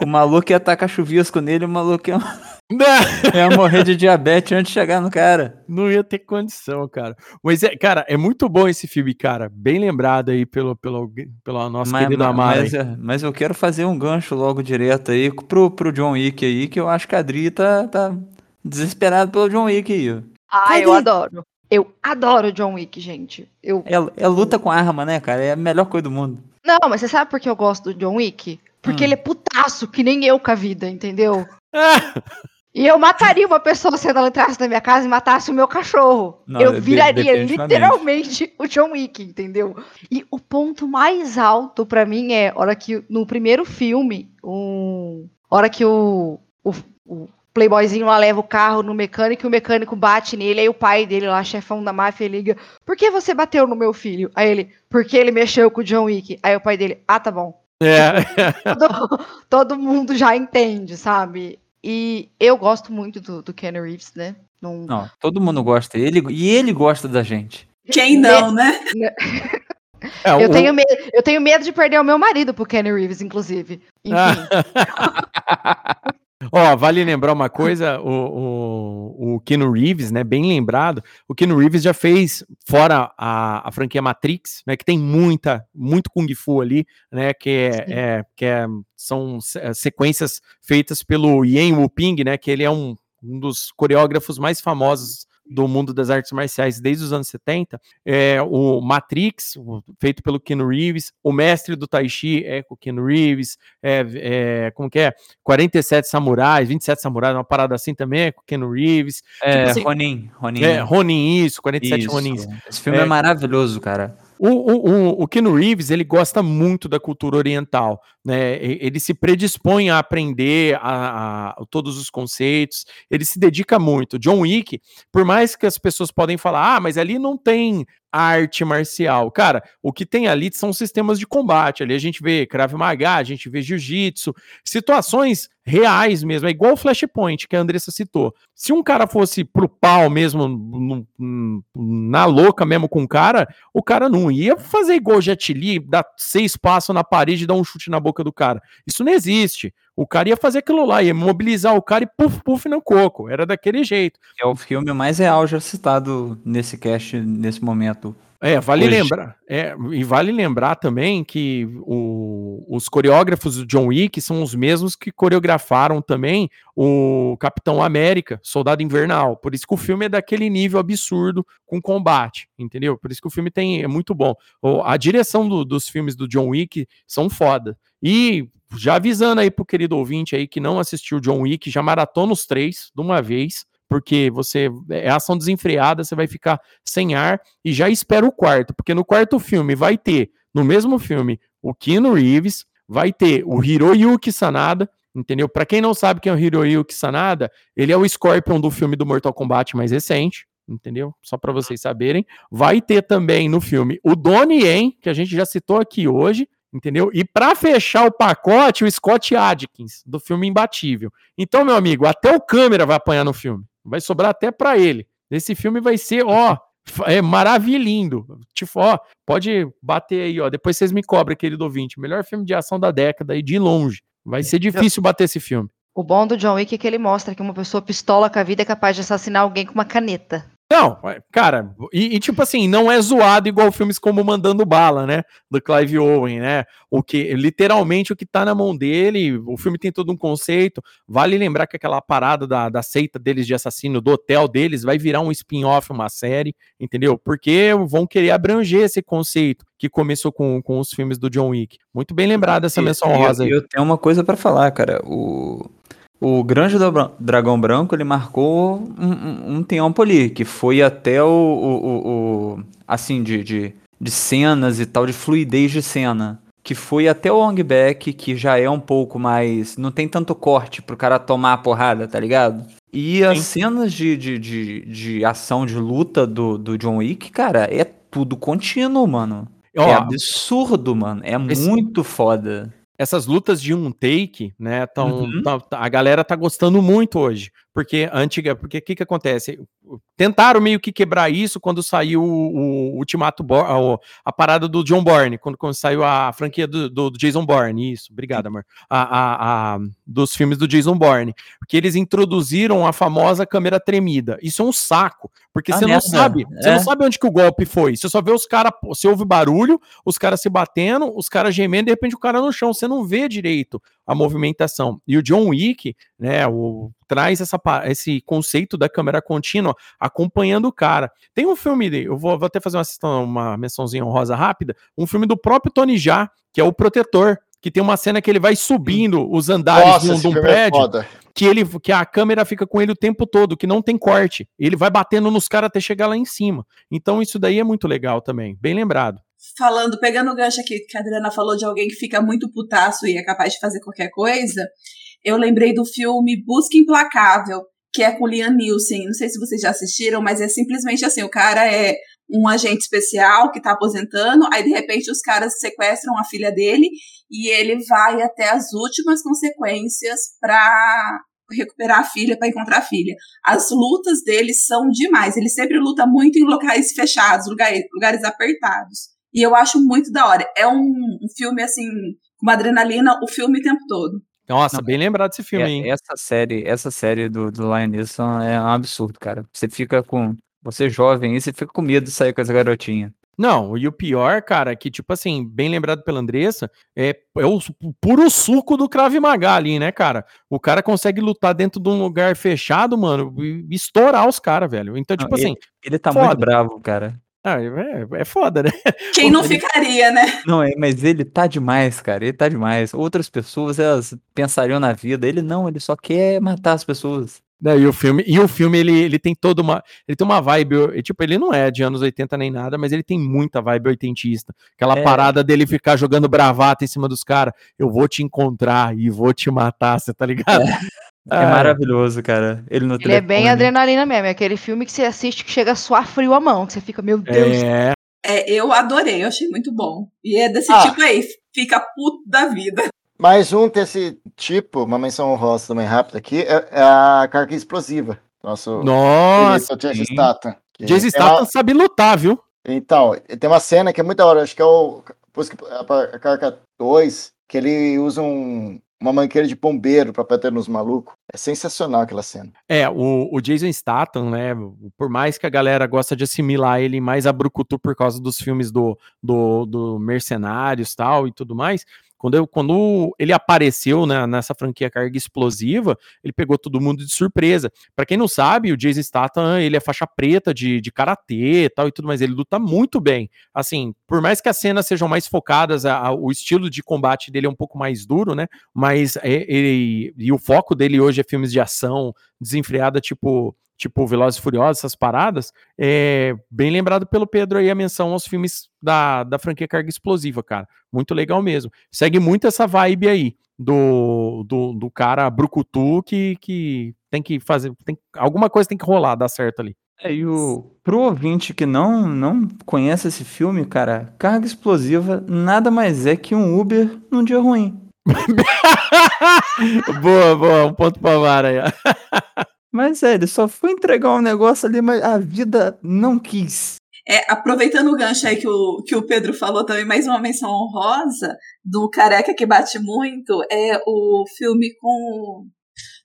O maluco ia tacar chuvisco nele, o maluco ia, ia morrer de diabetes antes de chegar no cara. não ia ter condição, cara. Mas, é, cara, é muito bom esse filme, cara. Bem lembrado aí pelo, pelo, pelo nosso Mas, querido mas, Amaro. mas, é, mas eu quero fazer um gancho logo direto aí pro, pro John Wick aí, que eu acho que a Adri tá, tá desesperado pelo John Wick aí. Ah, eu adoro. Eu adoro John Wick, gente. Eu... É, é luta com arma, né, cara? É a melhor coisa do mundo. Não, mas você sabe por que eu gosto do John Wick? Porque Hum. ele é putaço, que nem eu com a vida, entendeu? E eu mataria uma pessoa se ela entrasse na minha casa e matasse o meu cachorro. Não, eu viraria literalmente o John Wick, entendeu? E o ponto mais alto pra mim é hora que no primeiro filme, um, hora que o, o, o playboyzinho lá leva o carro no mecânico e o mecânico bate nele, aí o pai dele lá, chefão da máfia, liga: Por que você bateu no meu filho? Aí ele: Porque ele mexeu com o John Wick. Aí o pai dele: Ah, tá bom. É. todo, todo mundo já entende, sabe? E eu gosto muito do, do Keanu Reeves, né? Não, Não, todo mundo gosta. Ele, e ele gosta da gente. Quem não, né? É, eu, o- tenho medo, eu tenho medo de perder o meu marido pro Keanu Reeves, inclusive. Enfim. Ó, vale lembrar uma coisa, o, o, o Keanu Reeves, né, bem lembrado, o Keanu Reeves já fez, fora a, a franquia Matrix, né, que tem muita, muito Kung Fu ali, né, que, é, é- que é- são é, sequências feitas pelo Yen Wuping, né, que ele é um, um dos coreógrafos mais famosos do mundo das artes marciais desde os anos 70, é, o Matrix, feito pelo Keanu Reeves, o mestre do Tai Chi é com o Keanu Reeves, é, é, como que é? 47 Samurais, 27 Samurais, uma parada assim também, é com o Keanu Reeves. É, assim, Ronin. Ronin. É, Ronin, isso, 47 Isso. Ronins. Esse filme é, maravilhoso, cara. O, o, o, Keanu Reeves, ele gosta muito da cultura oriental, né? Ele se predispõe a aprender a, a- todos os conceitos, ele se dedica muito. John Wick, por mais que as pessoas podem falar, ah, mas ali não tem arte marcial. Cara, o que tem ali são sistemas de combate. Ali a gente vê Krav Maga, a gente vê Jiu-Jitsu, situações reais mesmo. É igual o Flashpoint que a Andressa citou. Se um cara fosse pro pau mesmo, na louca mesmo com o cara, o cara não ia fazer igual o Jet Li, dar seis passos na parede e dar um chute na boca do cara. Isso não existe. O cara ia fazer aquilo lá, ia mobilizar o cara e puf, puf no coco. Era daquele jeito. É o filme mais real já citado nesse cast, nesse momento. É, vale Hoje. lembrar. É, e vale lembrar também que o- os coreógrafos do John Wick são os mesmos que coreografaram também o Capitão América, Soldado Invernal. Por isso que o filme é daquele nível absurdo com combate, entendeu? Por isso que o filme tem é muito bom. O- a direção do- dos filmes do John Wick são foda. E já avisando aí pro querido ouvinte aí que não assistiu John Wick, já maratona os três de uma vez. Porque você é ação desenfreada, você vai ficar sem ar e já espera o quarto, porque no quarto filme vai ter, no mesmo filme, o Keanu Reeves, vai ter o Hiroyuki Sanada, entendeu? Pra quem não sabe quem é o Hiroyuki Sanada, ele é o Scorpion do filme do Mortal Kombat mais recente, entendeu? Só pra vocês saberem. Vai ter também no filme o Donnie Yen, que a gente já citou aqui hoje, entendeu? E pra fechar o pacote, o Scott Adkins, do filme Imbatível. Então, meu amigo, até o câmera vai apanhar no filme. Vai sobrar até pra ele. Esse filme vai ser, ó, é maravilhindo. Tipo, ó, pode bater aí, ó. Depois vocês me cobram, querido ouvinte. Melhor filme de ação da década e de longe. Vai ser difícil bater esse filme. O bom do John Wick é que ele mostra que uma pessoa pistola com a vida é capaz de assassinar alguém com uma caneta. Não, é, cara, e, e, tipo assim, não é zoado igual filmes como Mandando Bala, né? Do Clive Owen, né? O que, literalmente, o que tá na mão dele, o filme tem todo um conceito. Vale lembrar que aquela parada da, da seita deles de assassino, do hotel deles, vai virar um spin-off, uma série, entendeu? Porque vão querer abranger esse conceito que começou com, com os filmes do John Wick. Muito bem lembrado essa menção rosa aí. Eu, tenho uma coisa pra falar, cara. O, o Grande Dragão Branco, ele marcou um, um, um tempo ali, que foi até o, o- o- assim, de, de, de cenas e tal, de fluidez de cena. Que foi até o Long Back, que já é um pouco mais. Não tem tanto corte pro cara tomar a porrada, tá ligado? E as cenas de, de, de, de ação, de luta do, do John Wick, cara, é tudo contínuo, mano. Ó, é absurdo, mano. É esse- muito foda. Essas lutas de um take, né, tão, Uhum. tá- tá- a galera tá gostando muito hoje, porque antiga, porque o que que acontece? Tentaram meio que quebrar isso quando saiu o, o Ultimato Bo- a, parada do John Bourne, quando, quando saiu a franquia do, do- Jason Bourne, isso, obrigado, amor, a, a- a- dos filmes do Jason Bourne, porque eles introduziram a famosa câmera tremida, isso é um saco, porque Ah, você não sabe, você é. não sabe onde que o golpe foi, você só vê os caras, você ouve barulho, os caras se batendo, os caras gemendo, de repente o cara no chão, você não vê direito a movimentação. E o John Wick, né, o, traz essa, esse conceito da câmera contínua acompanhando o cara. Tem um filme, eu vou, vou até fazer uma, uma mençãozinha honrosa rápida, um filme do próprio Tony Jaa, que é o Protetor, que tem uma cena que ele vai subindo os andares Nossa, de um, de um é prédio, foda. que ele que a câmera fica com ele o tempo todo, que não tem corte. Ele vai batendo nos caras até chegar lá em cima. Então isso daí é muito legal também, bem lembrado. Falando, pegando o gancho aqui que a Adriana falou de alguém que fica muito putaço e é capaz de fazer qualquer coisa, eu lembrei do filme Busca Implacável, que é com Liam Nielsen. Não sei se vocês já assistiram, mas é simplesmente assim: o cara é um agente especial que tá aposentando, aí de repente os caras sequestram a filha dele e ele vai até as últimas consequências pra recuperar a filha, pra encontrar a filha. As lutas dele são demais. Ele sempre luta muito em locais fechados, lugares, lugares apertados. E eu acho muito da hora. É um, um filme, assim, com uma adrenalina o filme o tempo todo. Nossa, bem lembrado desse filme, É- hein? Essa série, essa série do, do Lion Neeson é um absurdo, cara. Você fica com. Você é jovem aí, você fica com medo de sair com essa garotinha. Não, e o pior, cara, que, tipo assim, bem lembrado pela Andressa, é, é o puro suco do Krav Maga ali, né, cara? O cara consegue lutar dentro de um lugar fechado, mano, e estourar os caras, velho. Então, tipo Não, assim. ele, ele tá muito foda. bravo, cara. Ah, é, é foda, né? Quem não Ele- ficaria, né? Não, é, mas ele tá demais, cara. Ele tá demais. Outras pessoas, elas pensariam na vida. Ele não, ele só quer matar as pessoas. E o filme, e o filme ele, ele tem toda uma, ele tem uma vibe, e, tipo, ele não é de anos 80 nem nada, mas ele tem muita vibe oitentista. Aquela É. parada dele ficar jogando bravata em cima dos caras, eu vou te encontrar e vou te matar, você tá ligado? É Ah, maravilhoso, cara. Ele no Ele é bem adrenalina mesmo. É aquele filme que você assiste que chega a suar frio a mão. Que você fica, meu Deus. É, É, eu adorei, eu achei muito bom. E é desse Ah. tipo aí, fica puto da vida. Mais um desse tipo, uma menção honrosa também rápida aqui, é, é a carga explosiva. Nosso Nossa, Jason. Statham. que Jason Statham sabe lutar, viu? Então, tem uma cena que é muito da hora, acho que é o Busca- a Carca 2, que ele usa um, uma manqueira de bombeiro pra bater nos malucos. É sensacional aquela cena. É, o, o Jason Statham, né? Por mais que a galera gosta de assimilar ele mais a Brucutu por causa dos filmes do, do, do Mercenários tal e tudo mais, quando, eu, quando ele apareceu né, nessa franquia Carga Explosiva, ele pegou todo mundo de surpresa. Para quem não sabe, o Jason Statham, ele é faixa preta de, de karatê e tal e tudo mais, ele luta muito bem. Assim, por mais que as cenas sejam mais focadas, a, a, o estilo de combate dele é um pouco mais duro, né? Mas é, ele, e o foco dele hoje é filmes de ação desenfreada, tipo tipo Velozes e Furiosos, essas paradas, é bem lembrado pelo Pedro aí a menção aos filmes da, da franquia Carga Explosiva, cara. Muito legal mesmo. Segue muito essa vibe aí do, do, do cara brucutu que, que tem que fazer, tem, alguma coisa tem que rolar, dar certo ali. É, e o, pro ouvinte que não, não conhece esse filme, cara, Carga Explosiva nada mais é que um Uber num dia ruim. boa, boa, um ponto pra Mara aí. Mas é, ele só foi entregar um negócio ali, mas a vida não quis. É, aproveitando o gancho aí que o, que o Pedro falou também, mais uma menção honrosa do Careca que bate muito, é o filme com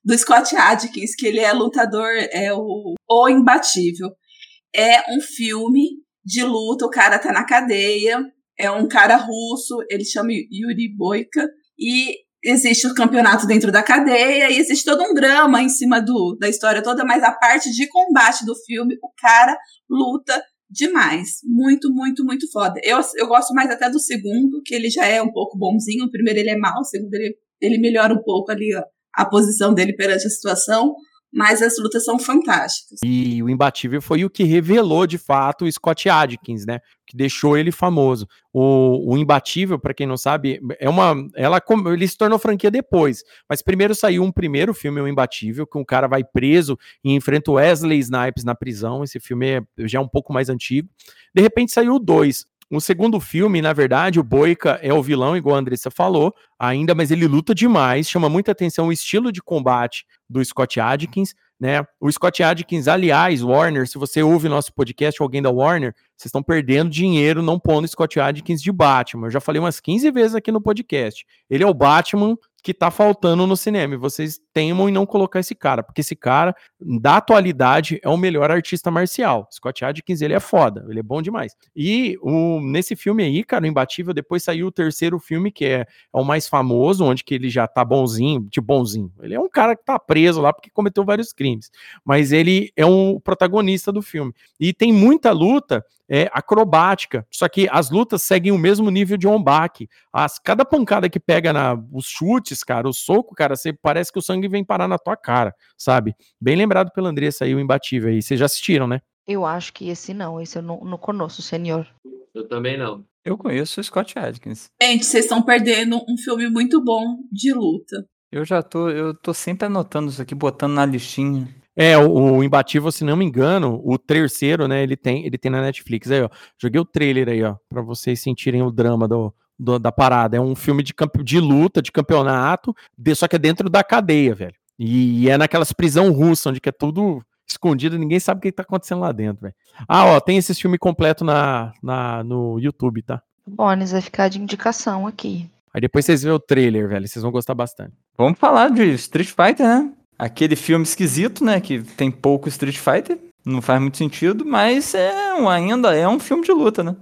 do Scott Adkins, que ele é lutador, é o, o Imbatível. É um filme de luta, o cara tá na cadeia, é um cara russo, ele chama Yuri Boika, e existe o campeonato dentro da cadeia e existe todo um drama em cima do, da história toda, mas a parte de combate do filme, o cara luta demais. Muito, muito, muito foda. Eu, eu gosto mais até do segundo, que ele já é um pouco bonzinho. O primeiro ele é mau, o segundo ele, ele melhora um pouco ali a, a posição dele perante a situação mas as lutas são fantásticas. E o imbatível foi o que revelou de fato o Scott Adkins, né? Que deixou ele famoso. O, o imbatível, para quem não sabe, é uma, ela ele se tornou franquia depois, mas primeiro saiu um primeiro filme, o imbatível, que um cara vai preso e enfrenta o Wesley Snipes na prisão. Esse filme é, já é um pouco mais antigo. De repente saiu dois. O segundo filme, na verdade, o Boica é o vilão, igual a Andressa falou, ainda, mas ele luta demais, chama muita atenção o estilo de combate do Scott Adkins, né? O Scott Adkins, aliás, Warner, se você ouve nosso podcast, alguém da Warner, vocês estão perdendo dinheiro não pondo Scott Adkins de Batman. Eu já falei umas 15 vezes aqui no podcast. Ele é o Batman que tá faltando no cinema. E vocês temam em não colocar esse cara, porque esse cara, da atualidade, é o melhor artista marcial. Scott Adkins, ele é foda, ele é bom demais. E o, nesse filme aí, cara, o Imbatível, depois saiu o terceiro filme, que é, é o mais famoso, onde que ele já tá bonzinho, tipo bonzinho. Ele é um cara que tá preso lá porque cometeu vários crimes. Mas ele é um protagonista do filme. E tem muita luta é, acrobática. Só que as lutas seguem o mesmo nível de Ombak. As, cada pancada que pega na, os chutes, cara, o soco, cara, você parece que o sangue vem parar na tua cara, sabe? Bem lembrado pela Andressa aí, o imbatível aí. Vocês já assistiram, né? Eu acho que esse não, esse eu não, não conheço, senhor. Eu também não. Eu conheço o Scott Adkins. Gente, vocês estão perdendo um filme muito bom de luta. Eu já tô, eu tô sempre anotando isso aqui, botando na listinha. É, o, o, Imbatível, se não me engano, o terceiro, né, ele tem, ele tem na Netflix aí, ó. Joguei o trailer aí, ó, para vocês sentirem o drama do, do, da parada. É um filme de, campo, de luta, de campeonato, de, só que é dentro da cadeia, velho. E, e é naquelas prisão russa, onde que é tudo escondido, ninguém sabe o que tá acontecendo lá dentro, velho. Ah, ó, tem esse filme completo na, na, no YouTube, tá? Bones vai ficar de indicação aqui. Aí depois vocês vê o trailer, velho, vocês vão gostar bastante. Vamos falar de Street Fighter, né? Aquele filme esquisito, né? Que tem pouco Street Fighter. Não faz muito sentido, mas é ainda é um filme de luta, né?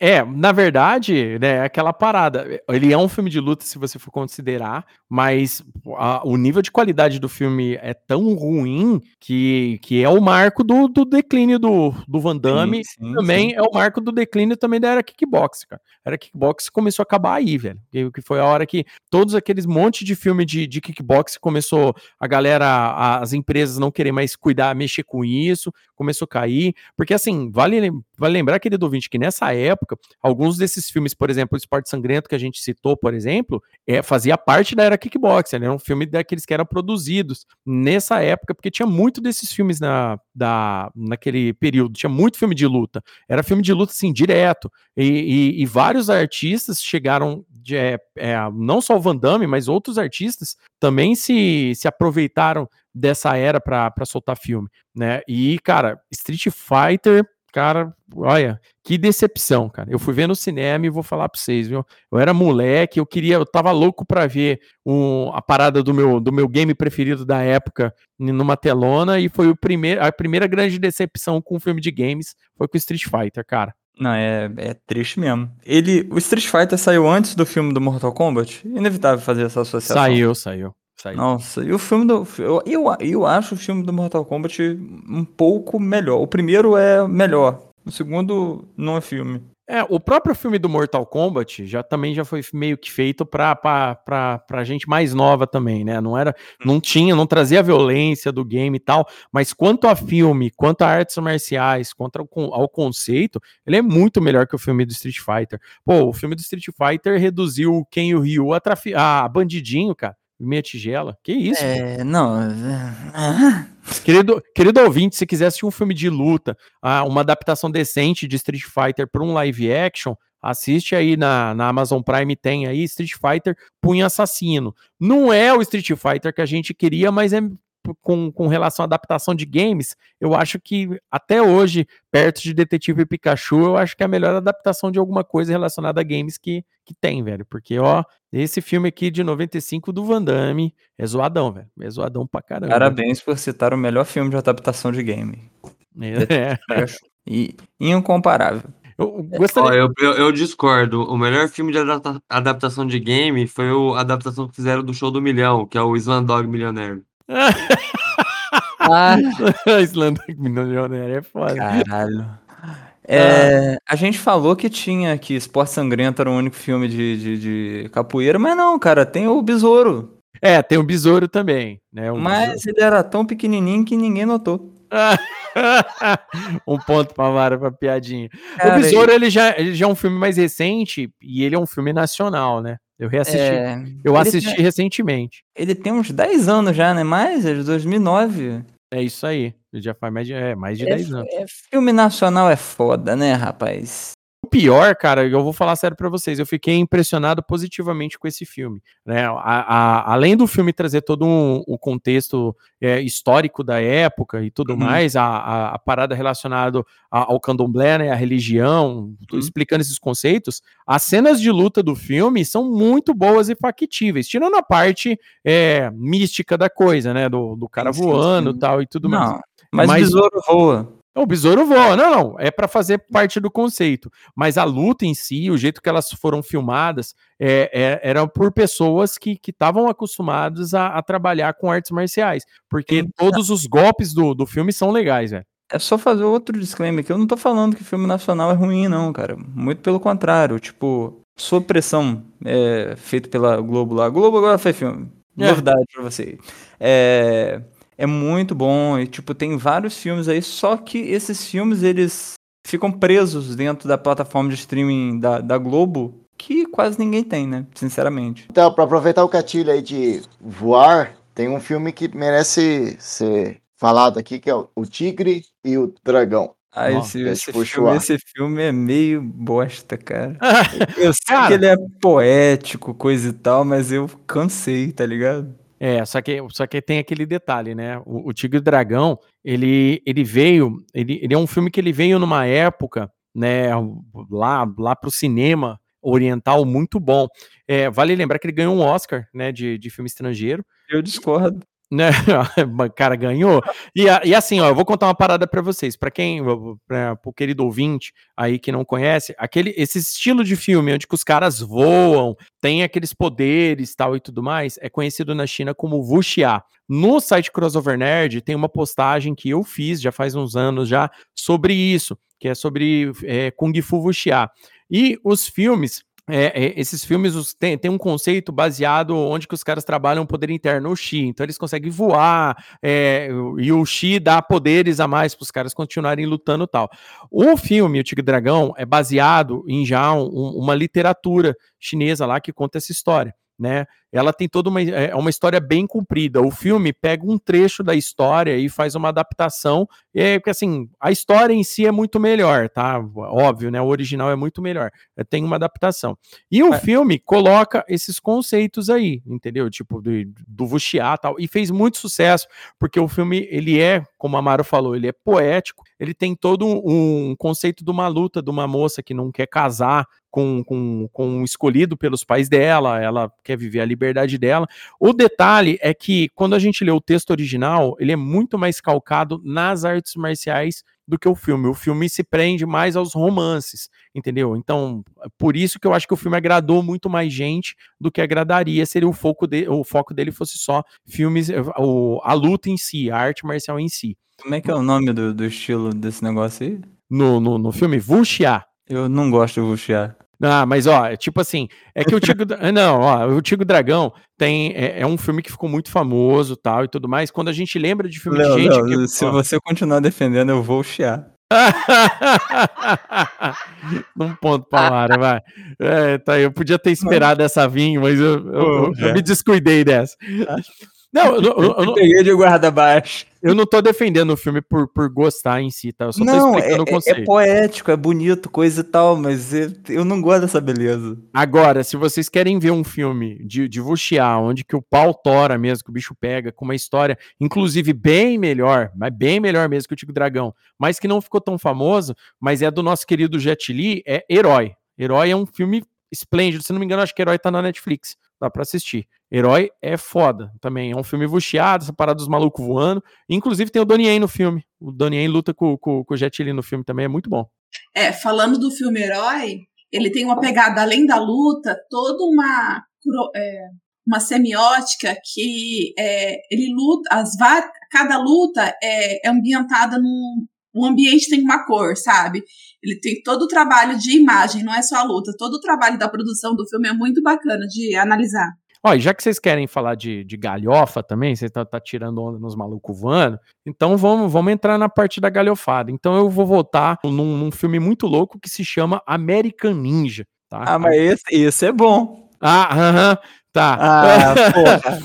É, na verdade, né, é aquela parada. Ele é um filme de luta, se você for considerar, mas a, o nível de qualidade do filme é tão ruim que, que é o marco do, do declínio do, do Van Damme. Sim, sim, também sim. é o marco do declínio também da era kickbox, cara. A era kickbox começou a acabar aí, velho. Que foi a hora que todos aqueles monte de filme de, de kickbox começou a galera, as empresas não querer mais cuidar, mexer com isso, começou a cair. Porque assim, vale, vale lembrar, querido ouvinte, que nessa época, alguns desses filmes, por exemplo, o Esporte Sangrento que a gente citou, por exemplo, é, fazia parte da era kickbox. Ele era um filme daqueles que eram produzidos nessa época, porque tinha muito desses filmes na, da, naquele período, tinha muito filme de luta. Era filme de luta, assim, direto. E, e, e vários artistas chegaram, de, é, é, não só o Van Damme, mas outros artistas também se, se aproveitaram dessa era para soltar filme, né? E, cara, Street Fighter Cara, olha, que decepção, cara. Eu fui ver no cinema e vou falar pra vocês, viu? Eu era moleque, eu queria, eu tava louco pra ver um, a parada do meu, do meu game preferido da época numa telona e foi o primeiro, a primeira grande decepção com o filme de games foi com Street Fighter, cara. Não, é, é triste mesmo. Ele, o Street Fighter saiu antes do filme do Mortal Kombat? Inevitável fazer essa associação. Saiu, saiu. Saiu. Nossa, e o filme do. Eu, eu, eu acho o filme do Mortal Kombat um pouco melhor. O primeiro é melhor. O segundo não é filme. É, o próprio filme do Mortal Kombat já também já foi meio que feito pra, pra, pra, pra gente mais nova também, né? Não era, não tinha, não trazia a violência do game e tal, mas quanto a filme, quanto a artes marciais, quanto ao, ao conceito, ele é muito melhor que o filme do Street Fighter. Pô, o filme do Street Fighter reduziu e o Ryu a, a bandidinho, cara. Meia tigela. Que isso? É, não. Querido, querido ouvinte, se quiser assistir um filme de luta, ah, uma adaptação decente de Street Fighter para um live action, assiste aí na, na Amazon Prime, tem aí Street Fighter Punho Assassino. Não é o Street Fighter que a gente queria, mas é com, com relação à adaptação de games, eu acho que até hoje, perto de Detetive Pikachu, eu acho que é a melhor adaptação de alguma coisa relacionada a games que, que tem, velho. Porque, ó, esse filme aqui de 95 do Van Damme é zoadão, velho. É zoadão pra caramba. Parabéns por citar o melhor filme de adaptação de game. É. E incomparável. Eu Ó, eu, eu, eu discordo. O melhor filme de adapta- adaptação de game foi o- a adaptação que fizeram do Show do Milhão, que é o Slumdog Millionaire. Ah. Slumdog Millionaire é foda. Caralho. É, a gente falou que tinha que Esporte Sangrento era o único filme de, de, de capoeira, mas não, cara, tem o Besouro. É, tem o Besouro também, né? um Mas ele era tão pequenininho que ninguém notou. um ponto pra Mara pra piadinha. Cara, o Besouro, ele já, ele já é um filme mais recente e ele é um filme nacional, né? Eu reassisti. É, eu assisti tem- recentemente. Ele tem uns 10 anos já, né? Mais, é de 2009. É isso aí. Ele já faz mais de, é, mais de É, 10 anos. é, filme nacional é foda, né, rapaz? O pior, cara, eu vou falar sério pra vocês, eu fiquei impressionado positivamente com esse filme. Né? A- a- além do filme trazer todo um, o contexto é, histórico da época e tudo Uhum. mais, a, a- parada relacionada ao candomblé, né, a religião, tô explicando esses conceitos, as cenas de luta do filme são muito boas e factíveis, tirando a parte é, mística da coisa, né, do, do cara sim, voando e sim. tal e tudo Não, mais. mas Besouro voa. O besouro voa, não, não, é para fazer parte do conceito. Mas a luta em si, o jeito que elas foram filmadas, é, é, era por pessoas que estavam acostumadas a, a trabalhar com artes marciais. Porque todos os golpes do, do filme são legais, velho. É só fazer outro disclaimer que eu não tô falando que filme nacional é ruim, não, cara. Muito pelo contrário. Tipo, Sob Pressão, é, feito pela Globo lá. Globo agora faz filme. É. Novidade pra você. É, é muito bom e, tipo, tem vários filmes aí, só que esses filmes, eles ficam presos dentro da plataforma de streaming da, da Globo, que quase ninguém tem, né? Sinceramente. Então, pra aproveitar o gatilho aí de voar, tem um filme que merece ser falado aqui, que é o Tigre e o Dragão. Ah, Ó, esse, é esse, filme, esse filme é meio bosta, cara. Eu sei Cara. que ele é poético, coisa e tal, mas eu cansei, tá ligado? É, só que, só que tem aquele detalhe, né? O, o Tigre e o Dragão, ele, ele veio, ele, ele é um filme que ele veio numa época, né, lá, lá pro cinema oriental muito bom. É, vale lembrar que ele ganhou um Oscar, né, de, de filme estrangeiro. Eu discordo. Né, cara ganhou. E, e assim, ó, eu vou contar uma parada pra vocês. Pra quem, para o querido ouvinte aí que não conhece, aquele esse estilo de filme onde os caras voam, tem aqueles poderes, tal e tudo mais, é conhecido na China como wuxia. No site Crossover Nerd tem uma postagem que eu fiz já faz uns anos já sobre isso, que é sobre é, Kung Fu Wuxia. E os filmes é, é, esses filmes os- tem, tem um conceito baseado onde que os caras trabalham poder interno, o Xi. Então eles conseguem voar, é, e o Xi dá poderes a mais para os caras continuarem lutando tal. O filme, o Tigre Dragão, é baseado em já um- uma literatura chinesa lá que conta essa história. Né? Ela tem toda uma, é uma história bem comprida. O filme pega um trecho da história e faz uma adaptação. É porque assim, a história em si é muito melhor, tá? Óbvio, né? O original é muito melhor. É, Tem uma adaptação. E o filme coloca esses conceitos aí, entendeu? Tipo, do, do Wuxia e tal. E fez muito sucesso, porque o filme, ele é, como a Maro falou, ele é poético. Ele tem todo um, um conceito de uma luta de uma moça que não quer casar com, com, com um escolhido pelos pais dela, ela quer viver a liberdade dela. O detalhe é que quando a gente lê o texto original, ele é muito mais calcado nas artes marciais do que o filme. O filme se prende mais aos romances, entendeu? Então, por isso que eu acho que o filme agradou muito mais gente do que agradaria seria o foco, de, o foco dele fosse só filmes, eh, o, a luta em si, a arte marcial em si. Como é que é o nome do, do estilo desse negócio aí? No, no, no filme Wuxia. Eu não gosto de Wuxia. Ah, mas ó, é tipo assim, é que o Tigo, não, ó, o Tigo Dragão tem é, é um filme que ficou muito famoso, tal e tudo mais. Quando a gente lembra de filme de gente que, se ó. você continuar defendendo, eu vou chiar. um ponto pra Mara, vai. É, tá, eu podia ter esperado essa vir, mas eu, eu- eu- eu é. me descuidei dessa. Não, eu, eu- eu não- Peguei de guarda baixo. Eu não tô defendendo o filme por, por gostar em si, tá? Eu só tô Não, é, explicando o é- é conceito. poético, é bonito, coisa e tal, mas eu, não gosto dessa beleza. Agora, se vocês querem ver um filme de, de Wuxia, onde que o pau tora mesmo, que o bicho pega, com uma história, inclusive bem melhor, mas bem melhor mesmo que o Tico Dragão, mas que não ficou tão famoso, mas é do nosso querido Jet Li, é Herói. Herói é um filme esplêndido, se não me engano, acho que Herói tá na Netflix, dá pra assistir. Herói é foda também, é um filme vuxiado, essa parada dos malucos voando, inclusive tem o Donnie Yen no filme, o Donnie Yen luta com, com, com o Jet Li no filme também, é muito bom. É, falando do filme Herói, ele tem uma pegada além da luta, toda uma é, uma semiótica que é, ele luta, as cada luta é, é ambientada num o ambiente tem uma cor, sabe? Ele tem todo o trabalho de imagem, não é só a luta. Todo o trabalho da produção do filme é muito bacana de analisar. Ó, e já que vocês querem falar de, de galhofa também, vocês tá, tá tirando onda nos malucos voando, então vamos, vamos entrar na parte da galhofada. Então eu vou voltar num, num filme muito louco que se chama American Ninja, tá? Ah, mas esse, esse é bom. Ah, aham, tá. Ah, porra.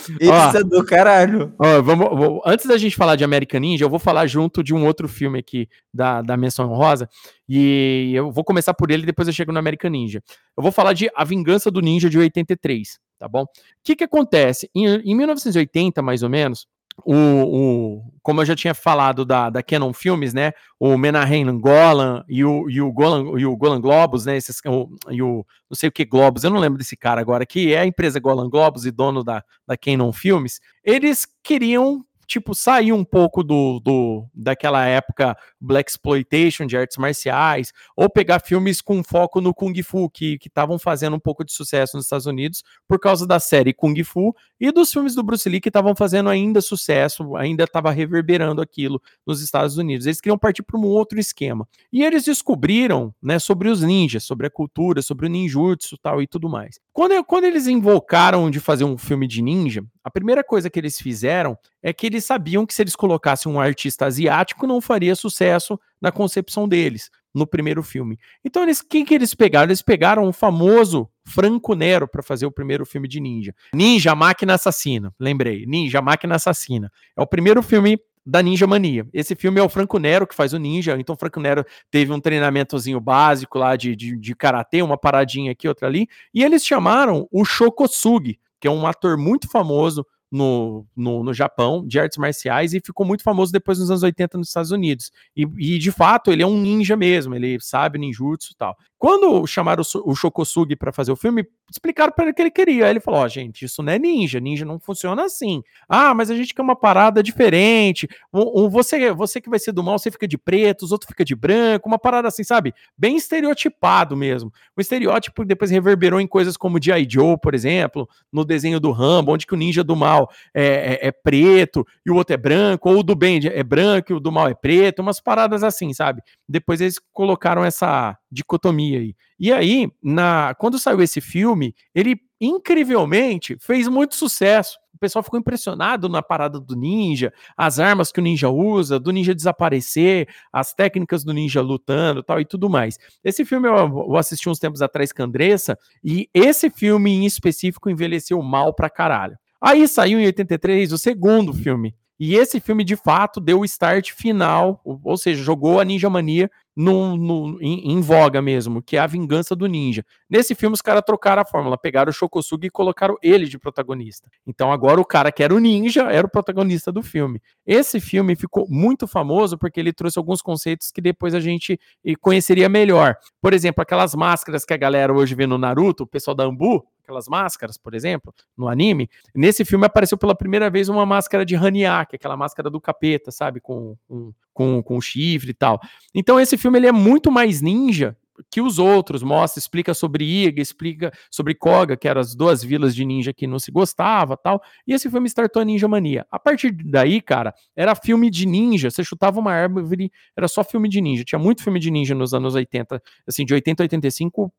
Ó, é do caralho. Ó, vamos, vou- antes da gente falar de American Ninja, eu vou falar junto de um outro filme aqui da, da menção honrosa. E eu vou começar por ele, depois eu chego no American Ninja. Eu vou falar de A Vingança do Ninja de 83, tá bom? O que que acontece? Em, em 1980, mais ou menos, o, o- como eu já tinha falado da, da Canon Filmes, né? O Menahem Golan e o, e o Golan e o Golan Globus, né? Esses, o, e o não sei o que Globus, eu não lembro desse cara agora, que é a empresa Golan Globus e dono da, da Canon Filmes, eles queriam tipo sair um pouco do, do daquela época black exploitation de artes marciais ou pegar filmes com foco no kung fu que estavam fazendo um pouco de sucesso nos Estados Unidos por causa da série Kung Fu e dos filmes do Bruce Lee que estavam fazendo ainda sucesso, ainda estava reverberando aquilo nos Estados Unidos. Eles queriam partir para um outro esquema. E eles descobriram, né, sobre os ninjas, sobre a cultura, sobre o ninjutsu tal e tudo mais. Quando, quando eles invocaram de fazer um filme de ninja, a primeira coisa que eles fizeram é que eles sabiam que se eles colocassem um artista asiático não faria sucesso na concepção deles no primeiro filme. Então eles quem que eles pegaram? Eles pegaram o famoso Franco Nero para fazer o primeiro filme de ninja. Ninja Máquina Assassina, lembrei. Ninja Máquina Assassina. É o primeiro filme da Ninja Mania. Esse filme é o Franco Nero que faz o ninja, então o Franco Nero teve um treinamentozinho básico lá de, de, de karatê, uma paradinha aqui, outra ali, e eles chamaram o Shokosugi, que é um ator muito famoso no, no, no Japão, de artes marciais, e ficou muito famoso depois nos anos 80 nos Estados Unidos. E, e, de fato, ele é um ninja mesmo, ele sabe ninjutsu e tal. Quando chamaram o, Su- o Shokosugi para fazer o filme, explicaram para ele o que ele queria. Aí ele falou: Ó, gente, isso não é ninja, ninja não funciona assim. Ah, mas a gente quer uma parada diferente. Um, um- você, você que vai ser do mal, você fica de preto, os outros ficam de branco, uma parada assim, sabe? Bem estereotipado mesmo. O estereótipo que depois reverberou em coisas como G.I. Joe, por exemplo, no desenho do Rambo, onde que o ninja do mal é, é- é preto e o outro é branco, ou o do bem é branco e o do mal é preto, umas paradas assim, sabe? Depois eles colocaram essa dicotomia aí. E aí, na, quando saiu esse filme, ele incrivelmente fez muito sucesso. pessoal ficou impressionado na parada do ninja, as armas que o ninja usa, do ninja desaparecer, as técnicas do ninja lutando tal e tudo mais. Esse filme eu, assisti uns tempos atrás com a Andressa, e esse filme em específico envelheceu mal pra caralho. Aí saiu em 83 o segundo filme. E esse filme, de fato, deu o start final, ou seja, jogou a Ninja Mania no, em, em, voga mesmo, que é a vingança do ninja. Nesse filme, os caras trocaram a fórmula, pegaram o Shokosugi e colocaram ele de protagonista. Então agora o cara que era o ninja era o protagonista do filme. Esse filme ficou muito famoso porque ele trouxe alguns conceitos que depois a gente conheceria melhor. Por exemplo, aquelas máscaras que a galera hoje vê no Naruto, o pessoal da Ambu, aquelas máscaras, por exemplo, no anime. Nesse filme apareceu pela primeira vez uma máscara de é aquela máscara do capeta, sabe? Com, com, com, com chifre e tal. Então esse filme ele é muito mais ninja que os outros, mostra, explica sobre Iga, explica sobre Koga, que eram as duas vilas de ninja que não se gostava, tal. E esse filme startou a Ninja Mania. A partir daí, cara, era filme de ninja, você chutava uma árvore, era só filme de ninja. Tinha muito filme de ninja nos anos 80, assim, de 80 a 85,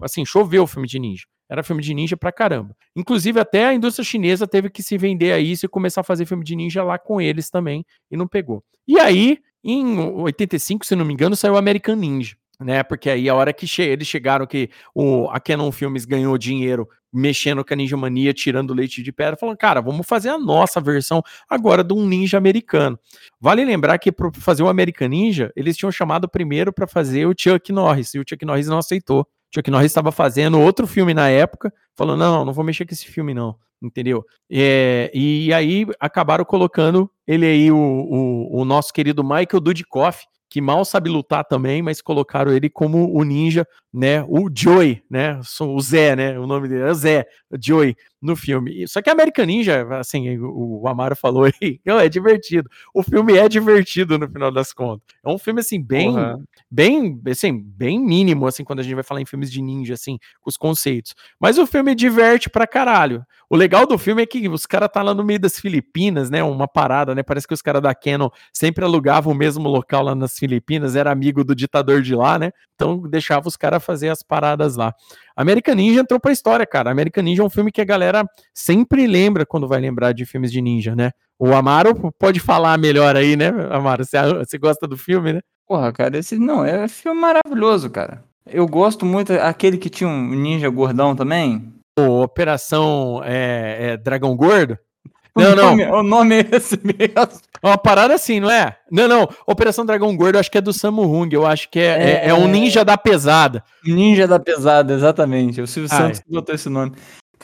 assim, choveu o filme de ninja. Era filme de ninja pra caramba. Inclusive, até a indústria chinesa teve que se vender a isso e começar a fazer filme de ninja lá com eles também, e não pegou. E aí, em 85, se não me engano, saiu American Ninja né? Porque aí a hora que che eles chegaram que o, a Canon Filmes ganhou dinheiro mexendo com a Ninja Mania, tirando leite de pedra, falando, cara, vamos fazer a nossa versão agora de um ninja americano. Vale lembrar que para fazer o American Ninja, eles tinham chamado primeiro para fazer o Chuck Norris, e o Chuck Norris não aceitou. Chuck Norris estava fazendo outro filme na época, falou, não, não vou mexer com esse filme não, entendeu? É, e aí acabaram colocando ele aí, o, o, o nosso querido Michael Dudikoff, que mal sabe lutar também, mas colocaram ele como o ninja, né? O Joey, né? O Zé, né? O nome dele é Zé, Joey no filme. Só que American Ninja, assim, o, Amaro falou aí, é divertido. O filme é divertido no final das contas. É um filme assim bem, uhum. bem, assim, bem mínimo assim quando a gente vai falar em filmes de ninja assim, com os conceitos. Mas o filme diverte pra caralho. O legal do filme é que os caras tá lá no meio das Filipinas, né? Uma parada, né? Parece que os caras da Canon sempre alugavam o mesmo local lá nas Filipinas, era amigo do ditador de lá, né? Então deixava os caras fazer as paradas lá. American Ninja entrou pra história, cara. American Ninja é um filme que a galera sempre lembra quando vai lembrar de filmes de ninja, né? O Amaro pode falar melhor aí, né, Amaro? Você, você gosta do filme, né? Porra, cara, esse não, é um filme maravilhoso, cara. Eu gosto muito, aquele que tinha um ninja gordão também. O Operação é, é Dragão Gordo? Não, o nome, não. O nome é esse mesmo. É uma parada assim, não é? Não, não. Operação Dragão Gordo, acho que é do Samu Hung. Eu acho que é, é, é, é um ninja da pesada. Ninja da pesada, exatamente. O Silvio Santos botou esse nome.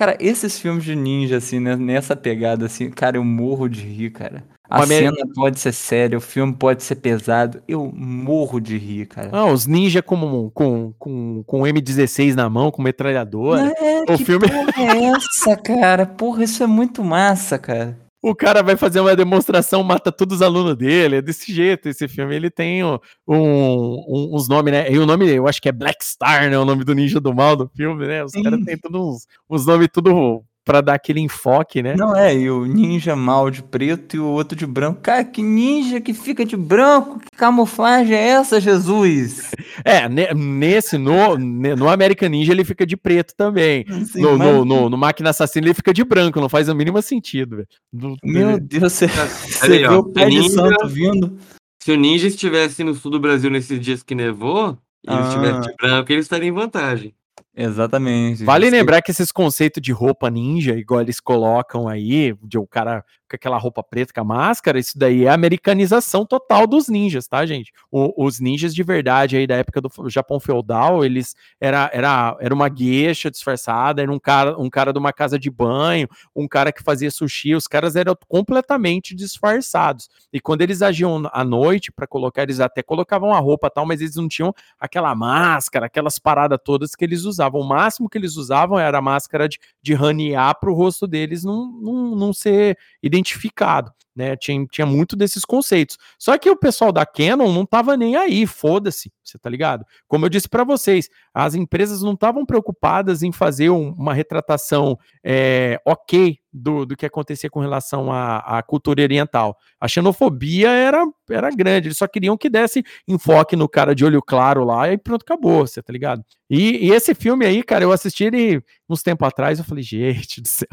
Cara, esses filmes de ninja, assim, né, nessa pegada, assim, cara, eu morro de rir, cara. A cena pode ser séria, o filme pode ser pesado, eu morro de rir, cara. Ah, os ninja com, com, com, com M16 na mão, com metralhadora. É, o que filme... porra é essa, cara? Porra, isso é muito massa, cara. O cara vai fazer uma demonstração, mata todos os alunos dele. É desse jeito esse filme. Ele tem um, um, uns nomes, né? E o nome, eu acho que é Black Star, né? O nome do ninja do mal do filme, né? Os caras têm todos uns, uns nomes tudo para dar aquele enfoque, né? Não é, e o ninja mal de preto e o outro de branco. Cara, que ninja que fica de branco? Que camuflagem é essa, Jesus? É, nesse, no, no American Ninja ele fica de preto também. Sim, no, mas... no, no, no, Máquina Assassina ele fica de branco, não faz o mínimo sentido, velho. Meu Deus, você, você viu o pé de santo vindo? Se o ninja estivesse no sul do Brasil nesses dias que nevou, e ele ah. estivesse de branco, ele estaria em vantagem. Exatamente. Vale lembrar que esses conceitos de roupa ninja, igual eles colocam aí, de o cara com aquela roupa preta com a máscara, isso daí é a americanização total dos ninjas, tá, gente? O, os ninjas de verdade aí da época do Japão feudal, eles era, era, era uma gueixa disfarçada, era um cara, um cara de uma casa de banho, um cara que fazia sushi, os caras eram completamente disfarçados. E quando eles agiam à noite para colocar, eles até colocavam a roupa tal, mas eles não tinham aquela máscara, aquelas paradas todas que eles usavam. O máximo que eles usavam era a máscara de, de ranear para o rosto deles não, não, não ser identificado identificado, né? Tinha, tinha muito desses conceitos. Só que o pessoal da Canon não tava nem aí, foda-se, você tá ligado? Como eu disse para vocês, as empresas não estavam preocupadas em fazer um, uma retratação é, ok do, do que acontecia com relação à, à, cultura oriental. A xenofobia era, era grande, eles só queriam que desse enfoque no cara de olho claro lá e pronto, acabou, você tá ligado? E, e esse filme aí, cara, eu assisti ele uns tempo atrás, eu falei, gente do céu,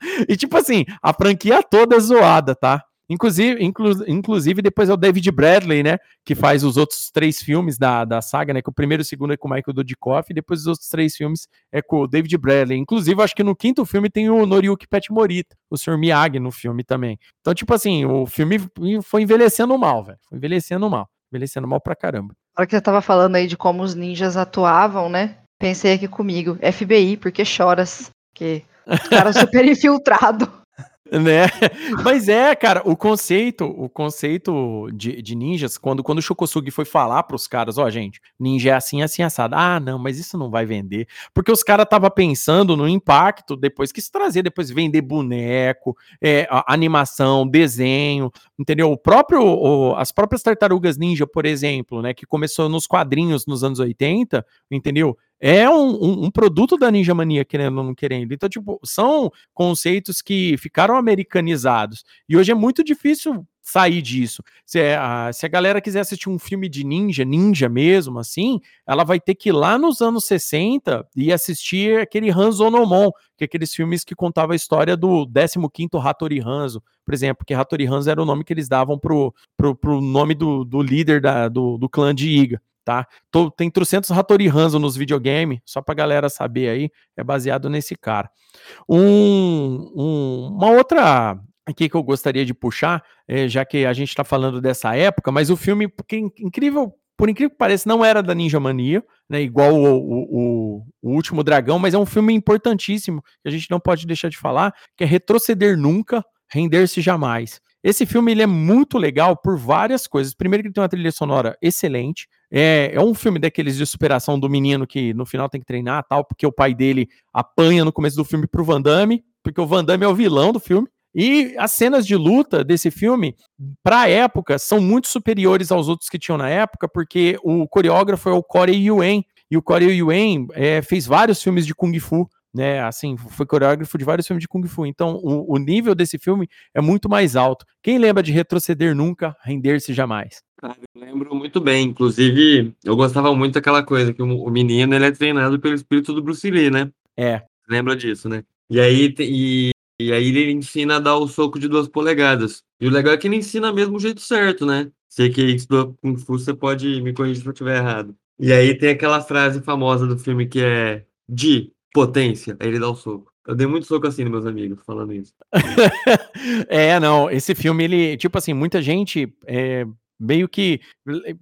e tipo assim, a franquia toda é zoada, tá? Inclusive, inclu, inclusive, depois é o David Bradley, né? Que faz os outros três filmes da, da saga, né? Que o primeiro e o segundo é com o Michael Dudikoff, e depois os outros três filmes é com o David Bradley. Inclusive, acho que no quinto filme tem o Noriyuki Pet Morita, o Sr. Miyagi no filme também. Então, tipo assim, o filme foi envelhecendo mal, velho. Foi envelhecendo mal. Envelhecendo mal pra caramba. Na hora que você tava falando aí de como os ninjas atuavam, né? Pensei aqui comigo, FBI, porque choras? Que os caras super infiltrado. Né? Mas é, cara, o conceito, o conceito de, de ninjas, quando, quando o Shokosugi foi falar pros caras, ó, gente, ninja é assim, assim, assado. Ah, não, mas isso não vai vender. Porque os caras tava pensando no impacto depois que se trazer, depois vender boneco, é, animação, desenho, entendeu? O próprio, o, as próprias tartarugas ninja, por exemplo, né, que começou nos quadrinhos nos anos 80, entendeu? É um, um, um, produto da Ninja Mania, querendo ou não querendo. Então, tipo, são conceitos que ficaram americanizados. E hoje é muito difícil sair disso. Se é, a, se a galera quiser assistir um filme de ninja, ninja mesmo, assim, ela vai ter que ir lá nos anos 60 e assistir aquele Hanzo Onomon, que é aqueles filmes que contavam a história do 15º Hattori Hanzo, por exemplo, que Hattori Hanzo era o nome que eles davam pro, pro, pro nome do, do líder da, do, do clã de Iga tá? Tô, tem trocentos Hattori Hanzo nos videogames, só pra galera saber aí, é baseado nesse cara. Um, um, uma outra aqui que eu gostaria de puxar, é, já que a gente tá falando dessa época, mas o filme, porque incrível, por incrível que pareça, não era da Ninja Mania, né, igual o, o, o, Último Dragão, mas é um filme importantíssimo, que a gente não pode deixar de falar, que é Retroceder Nunca, Render-se Jamais. Esse filme ele é muito legal por várias coisas. Primeiro que ele tem uma trilha sonora excelente. É, é um filme daqueles de superação do menino que no final tem que treinar tal, porque o pai dele apanha no começo do filme pro Van Damme, porque o Van Damme é o vilão do filme. E as cenas de luta desse filme, para a época, são muito superiores aos outros que tinham na época, porque o coreógrafo é o Corey Yuen, e o Corey Yuen é, fez vários filmes de Kung Fu né? Assim, foi coreógrafo de vários filmes de Kung Fu. Então, o, o nível desse filme é muito mais alto. Quem lembra de retroceder nunca, render-se jamais? Cara, eu lembro muito bem. Inclusive, eu gostava muito daquela coisa que o, o menino ele é treinado pelo espírito do Bruce Lee, né? É. Lembra disso, né? E aí, e, e aí ele ensina a dar o soco de duas polegadas. E o legal é que ele ensina mesmo o jeito certo, né? Sei que estudou Kung Fu, você pode me corrigir se eu estiver errado. E aí tem aquela frase famosa do filme que é de potência, aí ele dá o soco. Eu dei muito soco assim nos meus amigos falando isso. é, não, esse filme, ele, tipo assim, muita gente é, meio que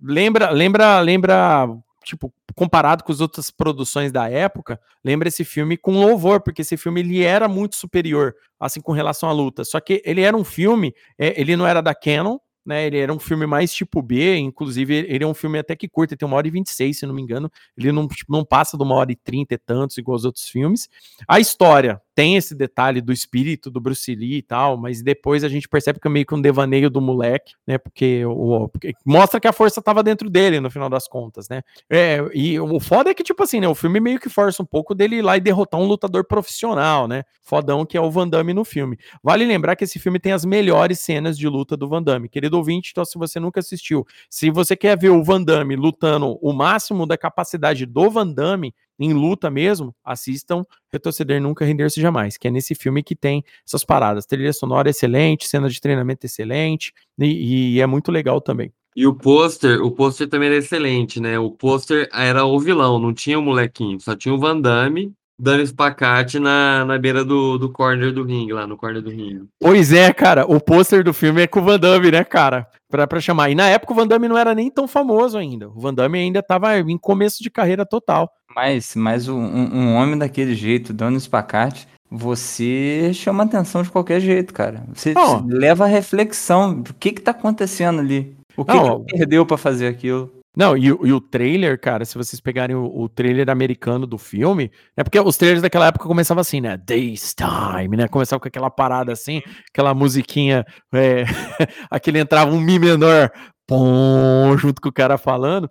lembra, lembra, lembra, tipo, comparado com as outras produções da época, lembra esse filme com louvor, porque esse filme ele era muito superior, assim, com relação à luta. Só que ele era um filme, é, ele não era da Canon, né? Ele era um filme mais tipo B, inclusive ele é um filme até que curto, ele tem uma hora e 26, se não me engano. Ele não, tipo, não passa de uma hora e trinta e tantos, igual os outros filmes. A história tem esse detalhe do espírito do Bruce Lee e tal, mas depois a gente percebe que é meio que um devaneio do moleque, né? Porque, o, porque mostra que a força tava dentro dele, no final das contas, né? É, e o foda é que, tipo assim, né? O filme meio que força um pouco dele ir lá e derrotar um lutador profissional, né? Fodão que é o Van Damme no filme. Vale lembrar que esse filme tem as melhores cenas de luta do Van Damme. Querido ouvinte, então se você nunca assistiu, se você quer ver o Van Damme lutando o máximo da capacidade do Van Damme, em luta mesmo, assistam Retroceder Nunca, Render-se Jamais, que é nesse filme que tem essas paradas. Trilha sonora excelente, cena de treinamento excelente, e, e é muito legal também. E o pôster, o pôster também era excelente, né? O pôster era o vilão, não tinha o molequinho, só tinha o Van Damme dando espacate na, na beira do, do corner do ringue, lá no corner do ringue. Pois é, cara, o pôster do filme é com o Van Damme, né, cara? Pra, pra chamar. E na época o Van Damme não era nem tão famoso ainda. O Van Damme ainda tava em começo de carreira total. Mas, mas um, um homem daquele jeito, dando espacate, você chama atenção de qualquer jeito, cara. Você, você leva a reflexão do que que tá acontecendo ali. O que, não, que perdeu para fazer aquilo? Não, e, e, o trailer, cara, se vocês pegarem o, o, trailer americano do filme, é porque os trailers daquela época começavam assim, né? Days Time, né? Começava com aquela parada assim, aquela musiquinha, é, aquele entrava um Mi menor, pom, junto com o cara falando.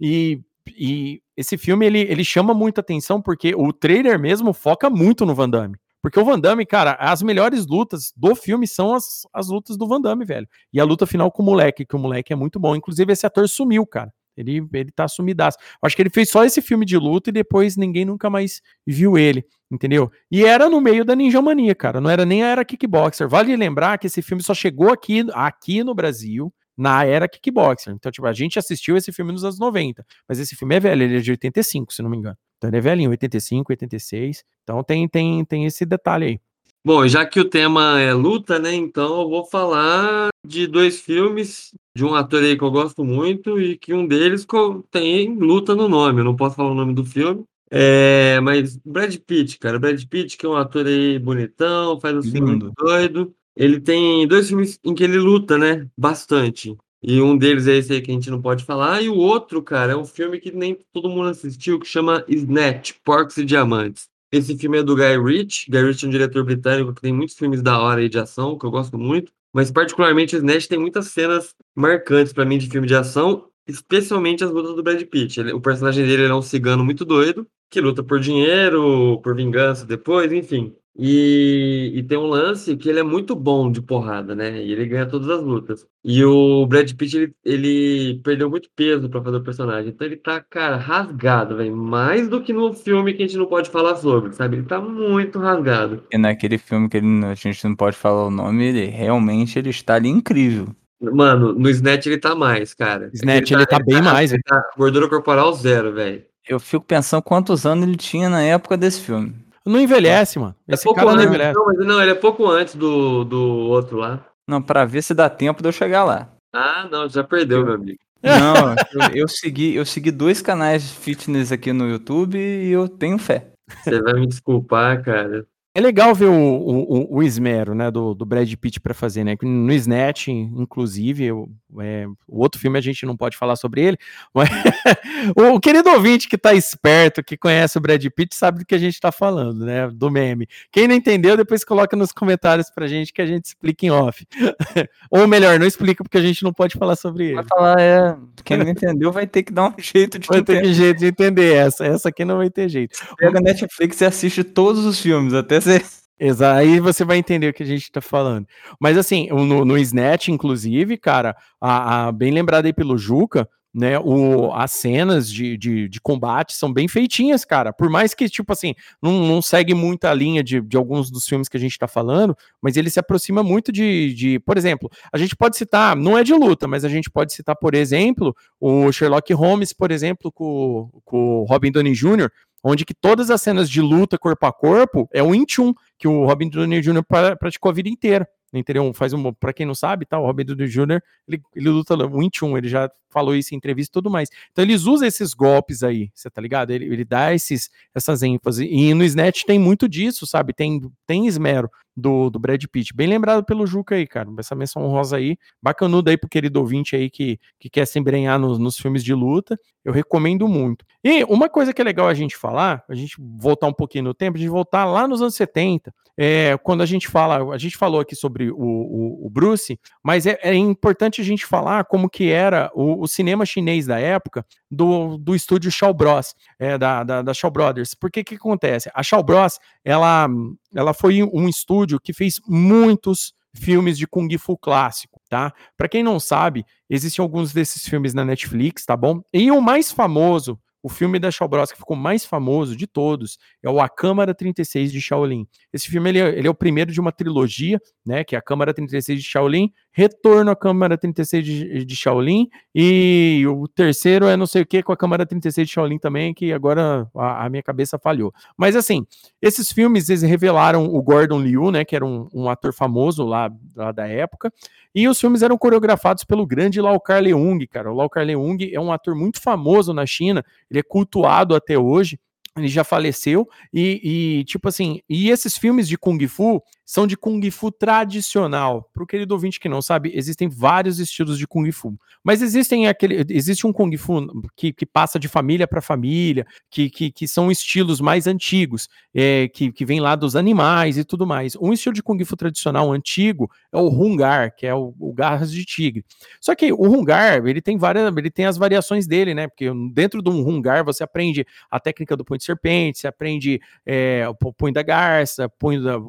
E, e esse filme, ele, ele chama muita atenção porque o trailer mesmo foca muito no Van Damme. Porque o Van Damme, cara, as melhores lutas do filme são as, as lutas do Van Damme, velho. E a luta final com o moleque, que o moleque é muito bom. Inclusive, esse ator sumiu, cara. Ele, ele tá sumidaço. Acho que ele fez só esse filme de luta e depois ninguém nunca mais viu ele, entendeu? E era no meio da Ninja Mania, cara. Não era nem a era Kickboxer. Vale lembrar que esse filme só chegou aqui, aqui no Brasil na era Kickboxer. Então, tipo, a gente assistiu esse filme nos anos 90, mas esse filme é velho, ele é de 85, se não me engano. Então ele é velhinho, 85, 86. Então tem, tem, tem esse detalhe aí. Bom, já que o tema é luta, né? Então eu vou falar de dois filmes de um ator aí que eu gosto muito e que um deles tem luta no nome. Eu não posso falar o nome do filme. É, mas Brad Pitt, cara, Brad Pitt, que é um ator aí bonitão, faz um filme doido. Ele tem dois filmes em que ele luta, né? Bastante. E um deles é esse aí que a gente não pode falar. E o outro, cara, é um filme que nem todo mundo assistiu, que chama Snatch, Porcos e Diamantes. Esse filme é do Guy Ritchie. Guy Ritchie é um diretor britânico que tem muitos filmes da hora aí de ação, que eu gosto muito. Mas particularmente Snatch tem muitas cenas marcantes pra mim de filme de ação, especialmente as lutas do Brad Pitt. Ele- o personagem dele ele é um cigano muito doido, que luta por dinheiro, por vingança depois, enfim. E, e tem um lance que ele é muito bom de porrada, né? E ele ganha todas as lutas. E o Brad Pitt, ele, ele perdeu muito peso pra fazer o personagem. Então ele tá, cara, rasgado, velho. Mais do que no filme que a gente não pode falar sobre, sabe? Ele tá muito rasgado. E naquele filme que ele- a gente não pode falar o nome, ele realmente ele está ali incrível. Mano, no Snatch ele tá mais, cara. Snatch ele tá bem mais, Ele tá gordura corporal zero, velho. Eu fico pensando quantos anos ele tinha na época desse filme. Não envelhece, mano. É Esse pouco cara não antes, envelhece. não, mas não, ele é pouco antes do, do outro lá. Não, pra ver se dá tempo de eu chegar lá. Ah, não, já perdeu, meu amigo. Não, eu, eu segui, eu segui dois canais fitness aqui no YouTube e eu tenho fé. Você vai me desculpar, cara. É legal ver o, o, o- o esmero, né, do, do Brad Pitt pra fazer, né? No Snatch, inclusive, eu- é, o outro filme a gente não pode falar sobre ele, mas o querido ouvinte que tá esperto, que conhece o Brad Pitt, sabe do que a gente tá falando, né? Do meme. Quem não entendeu, depois coloca nos comentários pra gente que a gente explica em off. Ou melhor, não explica porque a gente não pode falar sobre ele. Vai falar, é. Quem não entendeu vai ter que dar um jeito de Vai ter entender. que jeito de entender essa. Essa aqui não vai ter jeito. Pega Netflix e assiste todos os filmes, até você. Aí você vai entender o que a gente tá falando. Mas assim, no, no Snatch, inclusive, cara, a, a- bem lembrado aí pelo Juca, né, o, as cenas de, de, de combate são bem feitinhas, cara, por mais que, tipo assim, não, não segue muito a linha de, de alguns dos filmes que a gente tá falando, mas ele se aproxima muito de, de, por exemplo, a gente pode citar, não é de luta, mas a gente pode citar, por exemplo, o Sherlock Holmes, por exemplo, com, com o Robin Downey Jr., onde que todas as cenas de luta corpo a corpo é um 1 um que o Robin Downey Jr. pra- praticou a vida inteira. Entendeu? Faz um, para quem não sabe, tá? O Robin Downey Jr. ele, ele luta um 21, ele já falou isso em entrevista e tudo mais. Então eles usam esses golpes aí, você tá ligado? Ele, ele dá esses, essas ênfases. E no Snatch tem muito disso, sabe? Tem, tem esmero do, do Brad Pitt. Bem lembrado pelo Juca aí, cara. Essa menção honrosa aí. Bacanuda aí pro querido ouvinte aí que, que quer se embrenhar nos, nos filmes de luta. Eu recomendo muito. E uma coisa que é legal a gente falar, a gente voltar um pouquinho no tempo, de voltar lá nos anos 70, é, quando a gente fala, a gente falou aqui sobre o, o, o Bruce, mas é, é importante a gente falar como que era o, o cinema chinês da época do, do estúdio Shaw Bros, é, da, da, da Shaw Brothers. Porque que acontece? A Shaw Bros, ela, ela foi um estúdio que fez muitos filmes de Kung Fu clássico, tá? Para quem não sabe, existem alguns desses filmes na Netflix, tá bom? E o mais famoso, o filme da Shaw Bros que ficou mais famoso de todos, é o A Câmara 36 de Shaolin. Esse filme ele é, ele é o primeiro de uma trilogia, né, que é a Câmara 36 de Shaolin, Retorno à Câmara 36 de, de Shaolin e o terceiro é não sei o que com a Câmara 36 de Shaolin também, que agora a, a minha cabeça falhou. Mas assim, esses filmes eles revelaram o Gordon Liu, né, que era um, um ator famoso lá, lá da época, e os filmes eram coreografados pelo grande Lau Kar-leung, cara. O Lau Kar-leung é um ator muito famoso na China, ele é cultuado até hoje. Ele já faleceu e, e, tipo assim, e esses filmes de Kung Fu são de Kung Fu tradicional. Para o querido ouvinte que não sabe, existem vários estilos de Kung Fu. Mas existem aquele. Existe um Kung Fu que, que passa de família para família, que, que, que são estilos mais antigos, é, que, que vem lá dos animais e tudo mais. Um estilo de Kung Fu tradicional antigo é o Hungar, que é o, o Garras de Tigre. Só que o Hungar, ele tem várias, ele tem as variações dele, né? Porque dentro de um Hungar você aprende a técnica do punho de serpente, você aprende é, o punho da garça, punho, da,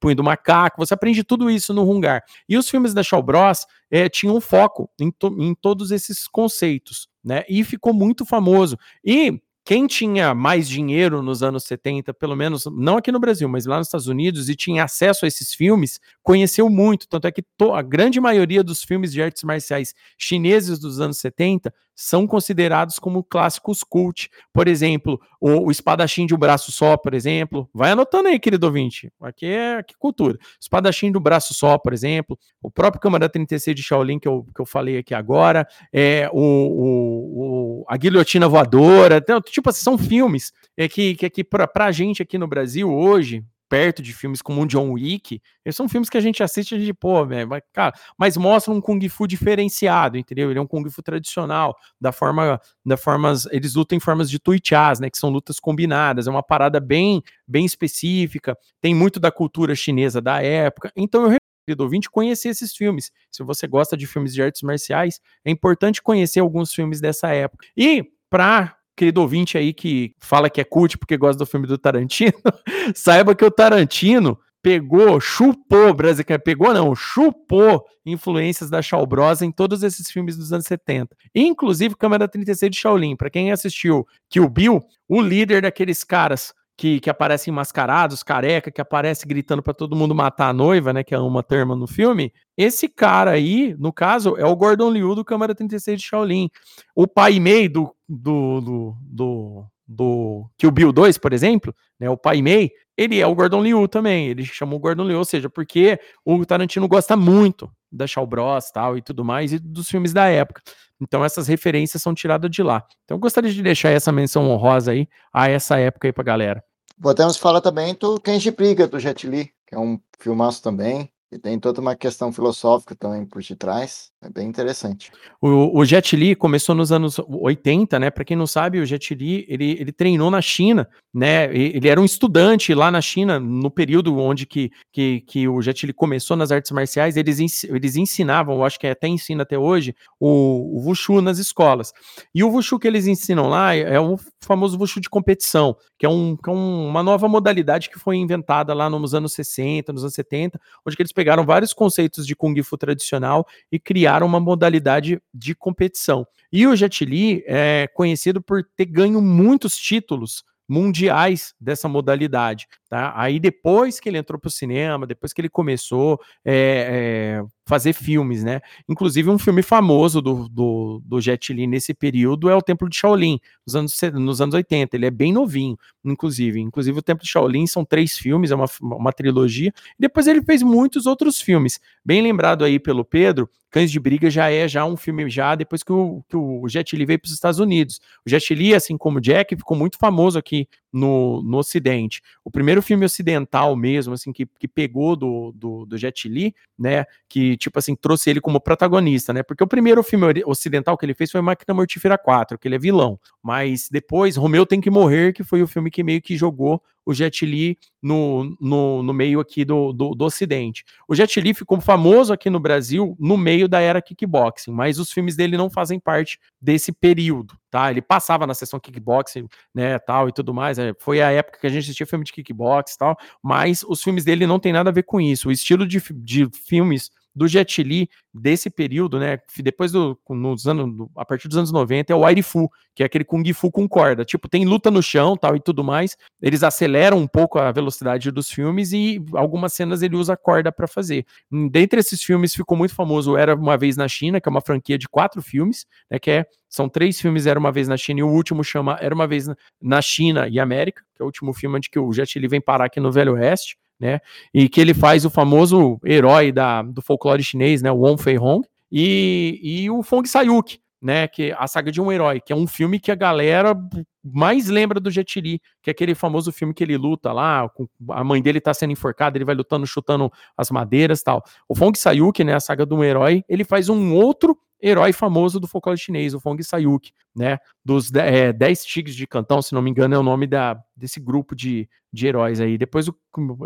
punho Do Macaco, você aprende tudo isso no Hungar. E os filmes da Shaw Bros é, tinham um foco em, to, em todos esses conceitos, né? E ficou muito famoso. E quem tinha mais dinheiro nos anos 70, pelo menos não aqui no Brasil, mas lá nos Estados Unidos, e tinha acesso a esses filmes, conheceu muito. Tanto é que a grande maioria dos filmes de artes marciais chineses dos anos 70 são considerados como clássicos cult. Por exemplo, o, o espadachim de um braço só, por exemplo. Vai anotando aí, querido ouvinte. Aqui é aqui cultura. Espadachim do braço só, por exemplo. O próprio Câmara 36 de Shaolin, que eu, que eu falei aqui agora. É, o, o, o a guilhotina voadora. Então, tipo assim, são filmes é, que, que, que para a gente aqui no Brasil hoje, perto de filmes como o John Wick, eles são filmes que a gente assiste e a gente, pô, mas, cara, mas mostram um Kung Fu diferenciado, entendeu? Ele é um Kung Fu tradicional, da forma, da formas, eles lutam em formas de tuichás, né, que são lutas combinadas, é uma parada bem, bem específica, tem muito da cultura chinesa da época, então eu querido ouvinte, conhecer esses filmes. Se você gosta de filmes de artes marciais, é importante conhecer alguns filmes dessa época. E para querido ouvinte aí que fala que é cult porque gosta do filme do Tarantino, saiba que o Tarantino pegou, chupou, brasileiro, pegou não, chupou influências da Shaw Bros em todos esses filmes dos anos 70. Inclusive Câmara 36 de Shaolin. Para quem assistiu Kill Bill, o líder daqueles caras que, que aparecem mascarados, careca, que aparece gritando para todo mundo matar a noiva, né, que é uma terma no filme. Esse cara aí, no caso, é o Gordon Liu do Câmara 36 de Shaolin. O Pai Mei do, do, do, do, do Kill Bill 2, por exemplo, né, o Pai Mei, ele é o Gordon Liu também. Ele chamou o Gordon Liu, ou seja, porque o Tarantino gosta muito da Shaw Bros tal e tudo mais, e dos filmes da época. Então essas referências são tiradas de lá. Então eu gostaria de deixar essa menção honrosa aí a essa época aí pra galera. Podemos falar também do Kenji Briga, do Jet Li, que é um filmaço também. E tem toda uma questão filosófica também por detrás. É bem interessante. O, o Jet Li começou nos anos 80, né? Para quem não sabe, o Jet Li ele, ele treinou na China, né? Ele era um estudante lá na China, no período onde que, que, que o Jet Li começou nas artes marciais. Eles, eles ensinavam, eu acho que até ensina até hoje, o, o Wushu nas escolas. E o Wushu que eles ensinam lá é, é o famoso Wushu de competição, que é, um, que é um, uma nova modalidade que foi inventada lá nos anos 60, nos anos 70, onde eles pegaram vários conceitos de Kung Fu tradicional e criaram uma modalidade de competição. E o Jet Li é conhecido por ter ganho muitos títulos mundiais dessa modalidade. Tá? Aí depois que ele entrou para o cinema, depois que ele começou é, é, fazer filmes, né? Inclusive um filme famoso do, do, do Jet Li nesse período é o Templo de Shaolin, nos anos, nos anos 80. Ele é bem novinho, inclusive. Inclusive o Templo de Shaolin são três filmes, é uma, uma trilogia. Depois ele fez muitos outros filmes. Bem lembrado aí pelo Pedro, Cães de Briga já é já um filme já depois que o, que o Jet Li veio para os Estados Unidos. O Jet Li, assim como o Jack, ficou muito famoso aqui no, no Ocidente. O primeiro filme ocidental mesmo, assim, que, que pegou do, do, do Jet Li, né, que, tipo assim, trouxe ele como protagonista, né, porque o primeiro filme ocidental que ele fez foi Máquina Mortífera 4, que ele é vilão, mas depois Romeu Tem Que Morrer, que foi o filme que meio que jogou o Jet Li no, no, no meio aqui do, do, do, Ocidente. O Jet Li ficou famoso aqui no Brasil no meio da era kickboxing, mas os filmes dele não fazem parte desse período, tá? Ele passava na sessão kickboxing, né, tal e tudo mais. É, foi a época que a gente assistia filme de kickbox e tal, mas os filmes dele não tem nada a ver com isso. O estilo de, de filmes do Jet Li desse período, né? Depois do nos anos, a partir dos anos 90 é o Air Fu, que é aquele kung fu com corda. Tipo, tem luta no chão, tal e tudo mais. Eles aceleram um pouco a velocidade dos filmes e algumas cenas ele usa corda para fazer. Dentre esses filmes ficou muito famoso Era uma vez na China, que é uma franquia de quatro filmes, né? Que é são três filmes Era uma vez na China e o último chama Era uma vez na China e América, que é o último filme onde que o Jet Li vem parar aqui no Velho Oeste né? E que ele faz o famoso herói da, do folclore chinês, né? Wong Fei Hong, e, e o Fong Sayuk, né? Que é a saga de um herói, que é um filme que a galera mais lembra do Jet Li, que é aquele famoso filme que ele luta lá, a mãe dele tá sendo enforcada, ele vai lutando, chutando as madeiras tal. O Fong Sayuk, né? A saga de um herói, ele faz um outro herói famoso do folclore chinês, o Fong Sayuk, né? Dos 10 é, tigres de cantão, se não me engano, é o nome da, desse grupo de, de heróis aí. Depois eu,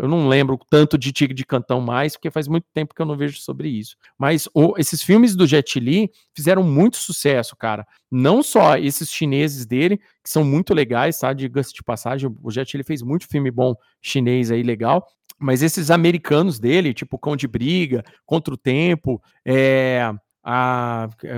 eu não lembro tanto de tigre de cantão mais, porque faz muito tempo que eu não vejo sobre isso. Mas o, esses filmes do Jet Li fizeram muito sucesso, cara. Não só esses chineses dele, que são muito legais, tá? Diga-se de passagem, o Jet Li fez muito filme bom chinês aí, legal mas esses americanos dele, tipo Cão de Briga, Contra o Tempo, é, a, é,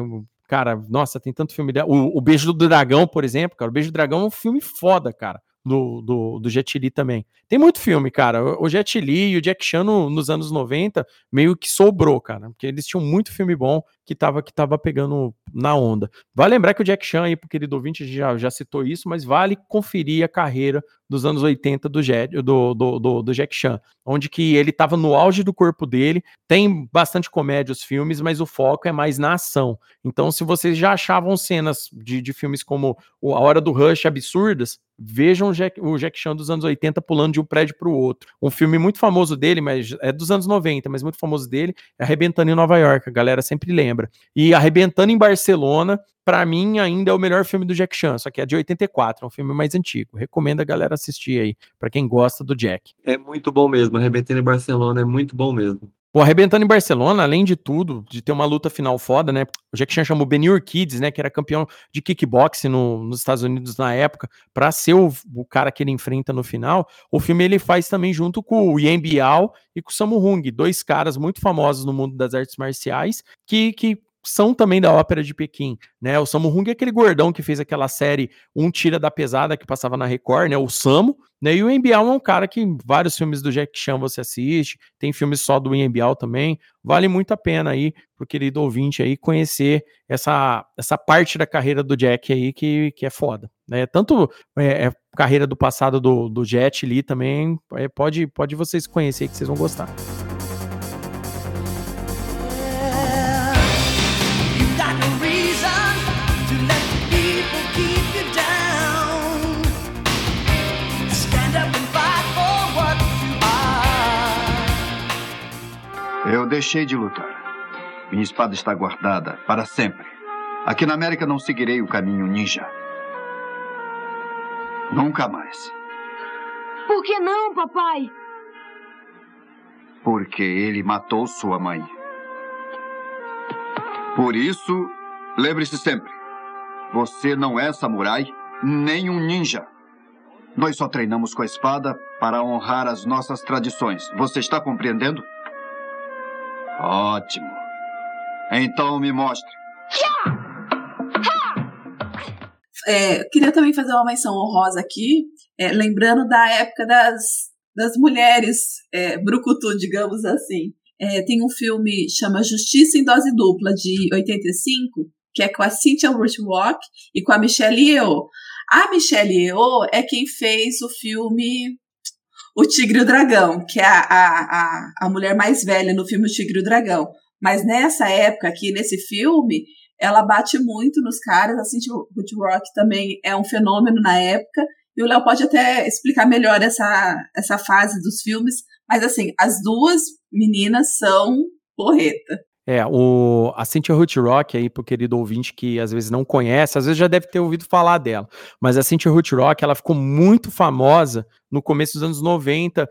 cara, nossa, tem tanto filme dela. O, o Beijo do Dragão, por exemplo, cara, o Beijo do Dragão é um filme foda, cara do, do, do Jet Li também. Tem muito filme, cara. O Jet Li e o Jack Chan no, nos anos 90 meio que sobrou, cara, porque eles tinham muito filme bom que tava, que tava pegando na onda. Vale lembrar que o Jack Chan aí, pro querido ouvinte, já, já citou isso, mas vale conferir a carreira dos anos 80 do, Jet, do, do, do, do Jack Chan, onde que ele tava no auge do corpo dele, tem bastante comédia os filmes, mas o foco é mais na ação. Então, se vocês já achavam cenas de, de filmes como A Hora do Rush absurdas, Vejam o Jack, o Jack Chan dos anos 80 pulando de um prédio para o outro. Um filme muito famoso dele, mas é dos anos 90, mas muito famoso dele, é Arrebentando em Nova York, a galera sempre lembra. E Arrebentando em Barcelona, para mim ainda é o melhor filme do Jack Chan, só que é de 84, é um filme mais antigo. Recomendo a galera assistir aí, para quem gosta do Jack. É muito bom mesmo, Arrebentando em Barcelona é muito bom mesmo. O Arrebentando em Barcelona, além de tudo, de ter uma luta final foda, né? O Jack Chan chamou o Benny Urquides, né? Que era campeão de kickboxing no, nos Estados Unidos na época, para ser o, o, cara que ele enfrenta no final. O filme ele faz também junto com o Yen Biao e com o Sammo Hung, dois caras muito famosos no mundo das artes marciais, que, que são também da ópera de Pequim, né? O Sammo Hung é aquele gordão que fez aquela série Um Tira da Pesada que passava na Record, né? O Samo, né? E o Embial é um cara que vários filmes do Jack Chan você assiste, tem filmes só do Embial também. Vale muito a pena aí pro querido ouvinte aí conhecer essa, essa parte da carreira do Jack aí que, que é foda, né? Tanto é, é carreira do passado do, do Jet Li também, é, pode, pode vocês conhecer que vocês vão gostar. Eu deixei de lutar. Minha espada está guardada para sempre. Aqui na América não seguirei o caminho ninja. Nunca mais. Por que não, papai? Porque ele matou sua mãe. Por isso, lembre-se sempre: você não é samurai nem um ninja. Nós só treinamos com a espada para honrar as nossas tradições. Você está compreendendo? Ótimo. Então me mostre. É, queria também fazer uma menção honrosa aqui, é, lembrando da época das, das mulheres é, brucutu, digamos assim. É, tem um filme chama Justiça em Dose Dupla, de 85, que é com a Cynthia Rothrock e com a Michelle Yeoh. A Michelle Yeoh é quem fez o filme o Tigre e o Dragão, que é a, a, a, a mulher mais velha no filme O Tigre e o Dragão. Mas nessa época aqui, nesse filme, ela bate muito nos caras, assim, tipo, Ruth Rock também é um fenômeno na época, e o Léo pode até explicar melhor essa, essa fase dos filmes, mas assim, as duas meninas são porreta. É, o, a Cynthia Rock aí, pro querido ouvinte que às vezes não conhece, às vezes já deve ter ouvido falar dela, mas a Cynthia Rock, ela ficou muito famosa no começo dos anos 90,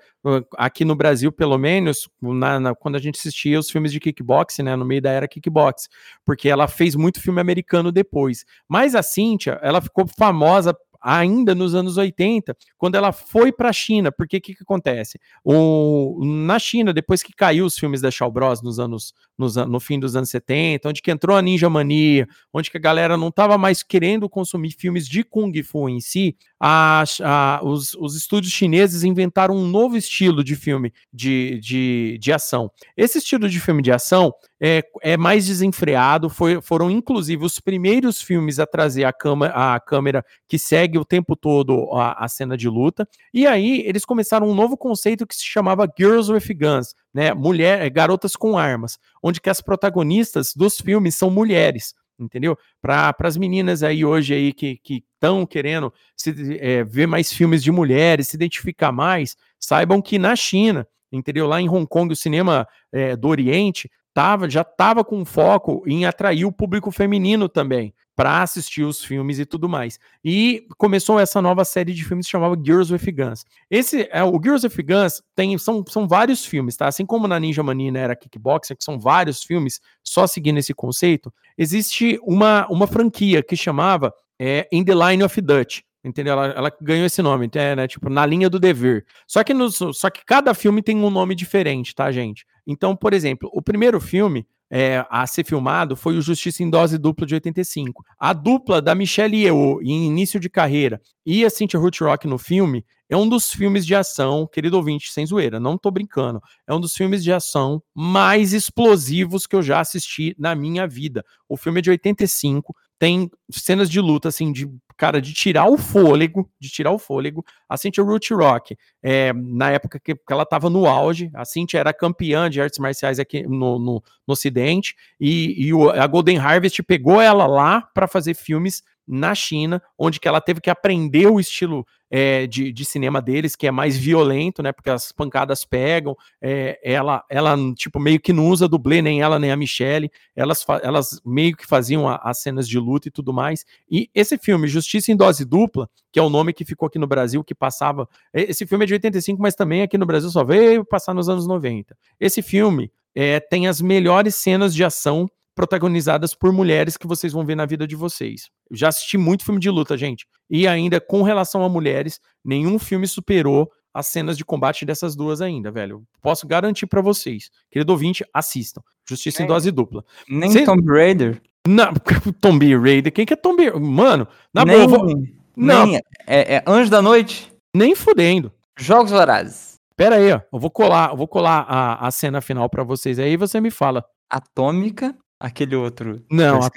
aqui no Brasil, pelo menos, na, na, quando a gente assistia os filmes de kickboxing, né, no meio da era kickboxing, porque ela fez muito filme americano depois. Mas a Cynthia, ela ficou famosa ainda nos anos 80, quando ela foi para a China, porque o que, que acontece? O, na China, depois que caiu os filmes da Shaw Bros nos anos, nos, no fim dos anos 70, onde que entrou a Ninja Mania, onde que a galera não estava mais querendo consumir filmes de Kung Fu em si, a, a, os, os estúdios chineses inventaram um novo estilo de filme de, de, de ação. Esse estilo de filme de ação é, é mais desenfreado, foi, foram inclusive os primeiros filmes a trazer a, cama, a câmera que segue o tempo todo a, a cena de luta, e aí eles começaram um novo conceito que se chamava Girls with Guns, né, mulher, garotas com armas, onde que as protagonistas dos filmes são mulheres entendeu? Para as meninas aí hoje aí que estão querendo se, é, ver mais filmes de mulheres, se identificar mais, saibam que na China, entendeu? Lá em Hong Kong, o cinema é, do Oriente tava, já estava com foco em atrair o público feminino também para assistir os filmes e tudo mais. E começou essa nova série de filmes que chamava Girls with Guns. Esse é o Girls with Guns tem são, são vários filmes, tá? Assim como na Ninja Mania era Kickboxer, que são vários filmes só seguindo esse conceito, existe uma uma franquia que chamava é, In the Line of Dutch entendeu? Ela, ela ganhou esse nome, é, né? Tipo, na linha do dever. Só que, nos, só que cada filme tem um nome diferente, tá, gente? Então, por exemplo, o primeiro filme é, a ser filmado foi o Justiça em Dose Dupla de 85. A dupla da Michelle Yeoh em início de carreira e a Cynthia Rothrock no filme é um dos filmes de ação, querido ouvinte, sem zoeira, não tô brincando, é um dos filmes de ação mais explosivos que eu já assisti na minha vida. O filme é de 85, tem cenas de luta, assim, de cara, de tirar o fôlego, de tirar o fôlego. A Cynthia Root Rock, é, na época que, que ela estava no auge, a Cynthia era campeã de artes marciais aqui no, no, no Ocidente, e, e o, a Golden Harvest pegou ela lá para fazer filmes na China, onde que ela teve que aprender o estilo é, de, de, cinema deles, que é mais violento, né? Porque as pancadas pegam. É, ela, ela, tipo, meio que não usa dublê, nem ela, nem a Michelle. Elas, elas meio que faziam a, as cenas de luta e tudo mais. E esse filme, Justiça em Dose Dupla, que é o nome que ficou aqui no Brasil, que passava. Esse filme é de 85, mas também aqui no Brasil só veio passar nos anos 90. Esse filme é, tem as melhores cenas de ação protagonizadas por mulheres que vocês vão ver na vida de vocês. Eu já assisti muito filme de luta, gente. E ainda com relação a mulheres, nenhum filme superou as cenas de combate dessas duas ainda, velho. Posso garantir para vocês. Querido ouvinte, assistam. Justiça é. em dose dupla. Nem Cê... Tomb Raider? Não, Tomb Raider. Quem que é Tomb Raider? Mano, na nem, boa. Vou... Não. Nem, é, é Anjo da Noite? Nem fudendo. Jogos Vorazes. Pera aí, ó. Eu vou colar, eu vou colar a, a cena final para vocês aí e você me fala. Atômica Aquele outro. Não, a,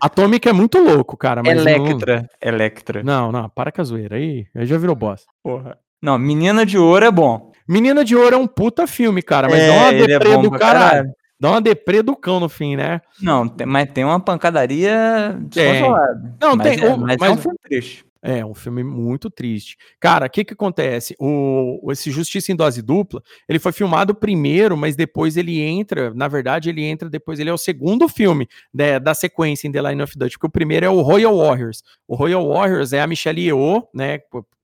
Atômica é muito louco, cara. Mas Electra. Não... Electra. Não, não, para com a zoeira. Aí, aí já virou boss. Porra. Não, Menina de Ouro é bom. Menina de Ouro é um puta filme, cara. Mas é, dá uma é deprê é do caralho. caralho. Dá uma deprê do cão no fim, né? Não, tem, mas tem uma pancadaria descontrolada. Não, mas tem. É, mas, mas é um filme triste. É, um filme muito triste. Cara, o que que acontece? O, esse Justiça em Dose Dupla, ele foi filmado primeiro, mas depois ele entra, na verdade, ele entra depois, ele é o segundo filme da, da sequência em The Line of Duty, porque o primeiro é o Royal Warriors. O Royal Warriors é a Michelle Yeoh, né,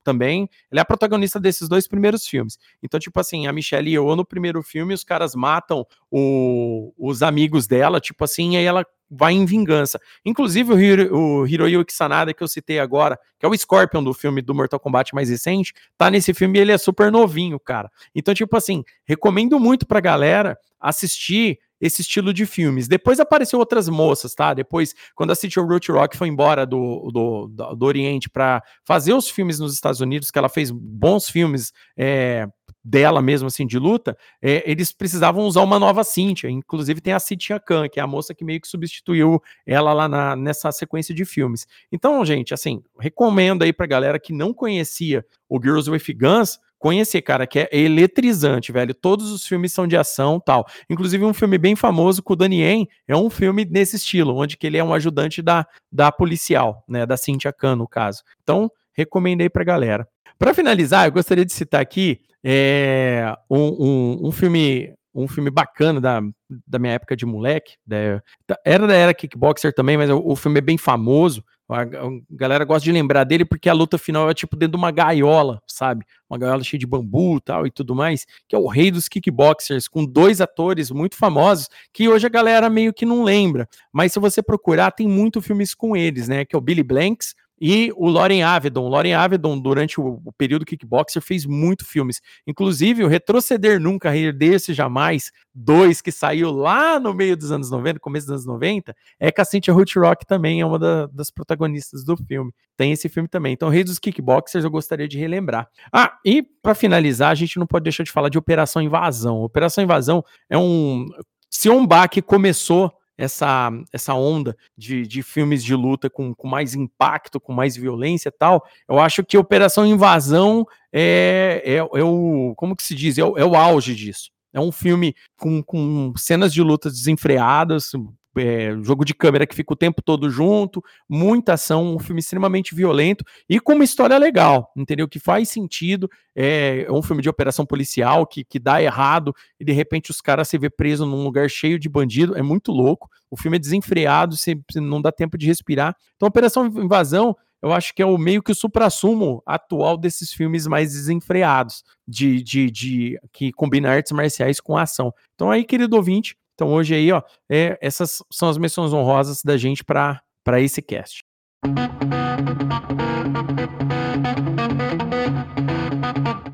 também, ele é a protagonista desses dois primeiros filmes. Então, tipo assim, a Michelle Yeoh no primeiro filme, os caras matam o, os amigos dela, tipo assim, e aí ela vai em vingança. Inclusive o, Hiro, o Hiroyuki Sanada, que eu citei agora, que é o Scorpion do filme do Mortal Kombat mais recente, tá nesse filme e ele é super novinho, cara. Então, tipo assim, recomendo muito pra galera assistir esse estilo de filmes. Depois apareceu outras moças, tá? Depois, quando a City of Root Rock foi embora do, do, do, Oriente para fazer os filmes nos Estados Unidos, que ela fez bons filmes é, dela mesmo, assim, de luta, é, eles precisavam usar uma nova Cynthia. Inclusive tem a Cynthia Khan, que é a moça que meio que substituiu ela lá na, nessa sequência de filmes. Então, gente, assim, recomendo aí pra galera que não conhecia o Girls with Guns, conhecer, cara, que é eletrizante, velho. Todos os filmes são de ação tal. Inclusive, um filme bem famoso com o Danien é um filme nesse estilo, onde que ele é um ajudante da, da policial, né? Da Cynthia Khan, no caso. Então, recomendei pra galera. Para finalizar, eu gostaria de citar aqui é, um, um, um, filme um filme bacana da, da minha época de moleque. Da, era da era kickboxer também, mas o, o, filme é bem famoso. A, a, galera gosta de lembrar dele porque a luta final é tipo dentro de uma gaiola, sabe? Uma gaiola cheia de bambu tal e tudo mais, que é o rei dos kickboxers, com dois atores muito famosos, que hoje a galera meio que não lembra. Mas se você procurar, tem muito filmes com eles, né? Que é o Billy Blanks, e o Loren Avedon. Loren Avedon, durante o, o, período kickboxer, fez muito filmes. Inclusive, o Retroceder Nunca, Desse Jamais, dois, que saiu lá no meio dos anos 90, começo dos anos 90, é que a Cynthia Rock também é uma da, das protagonistas do filme. Tem esse filme também. Então, Rei dos Kickboxers, eu gostaria de relembrar. Ah, e para finalizar, a gente não pode deixar de falar de Operação Invasão. Operação Invasão é um... Se um baque começou essa, essa onda de, de filmes de luta com, com mais impacto, com mais violência e tal, eu acho que Operação Invasão é, é, é o. Como que se diz? É o, é o auge disso. É um filme com, com cenas de luta desenfreadas, é, jogo de câmera que fica o tempo todo junto, muita ação, um filme extremamente violento e com uma história legal, entendeu? Que faz sentido, é, é um filme de operação policial que, que dá errado e de repente os caras se vê preso num lugar cheio de bandido, é muito louco. O filme é desenfreado, você, não dá tempo de respirar. Então, Operação Invasão eu acho que é o meio que o suprassumo atual desses filmes mais desenfreados, de, de, de que combina artes marciais com ação. Então aí, querido ouvinte, então hoje aí, ó, é, essas são as menções honrosas da gente para esse cast.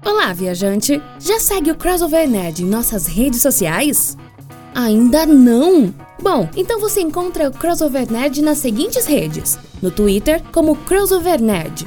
Olá, viajante! Já segue o Crossover Nerd em nossas redes sociais? Ainda não? Bom, então você encontra o Crossover Nerd nas seguintes redes: no Twitter como Crossover Nerd,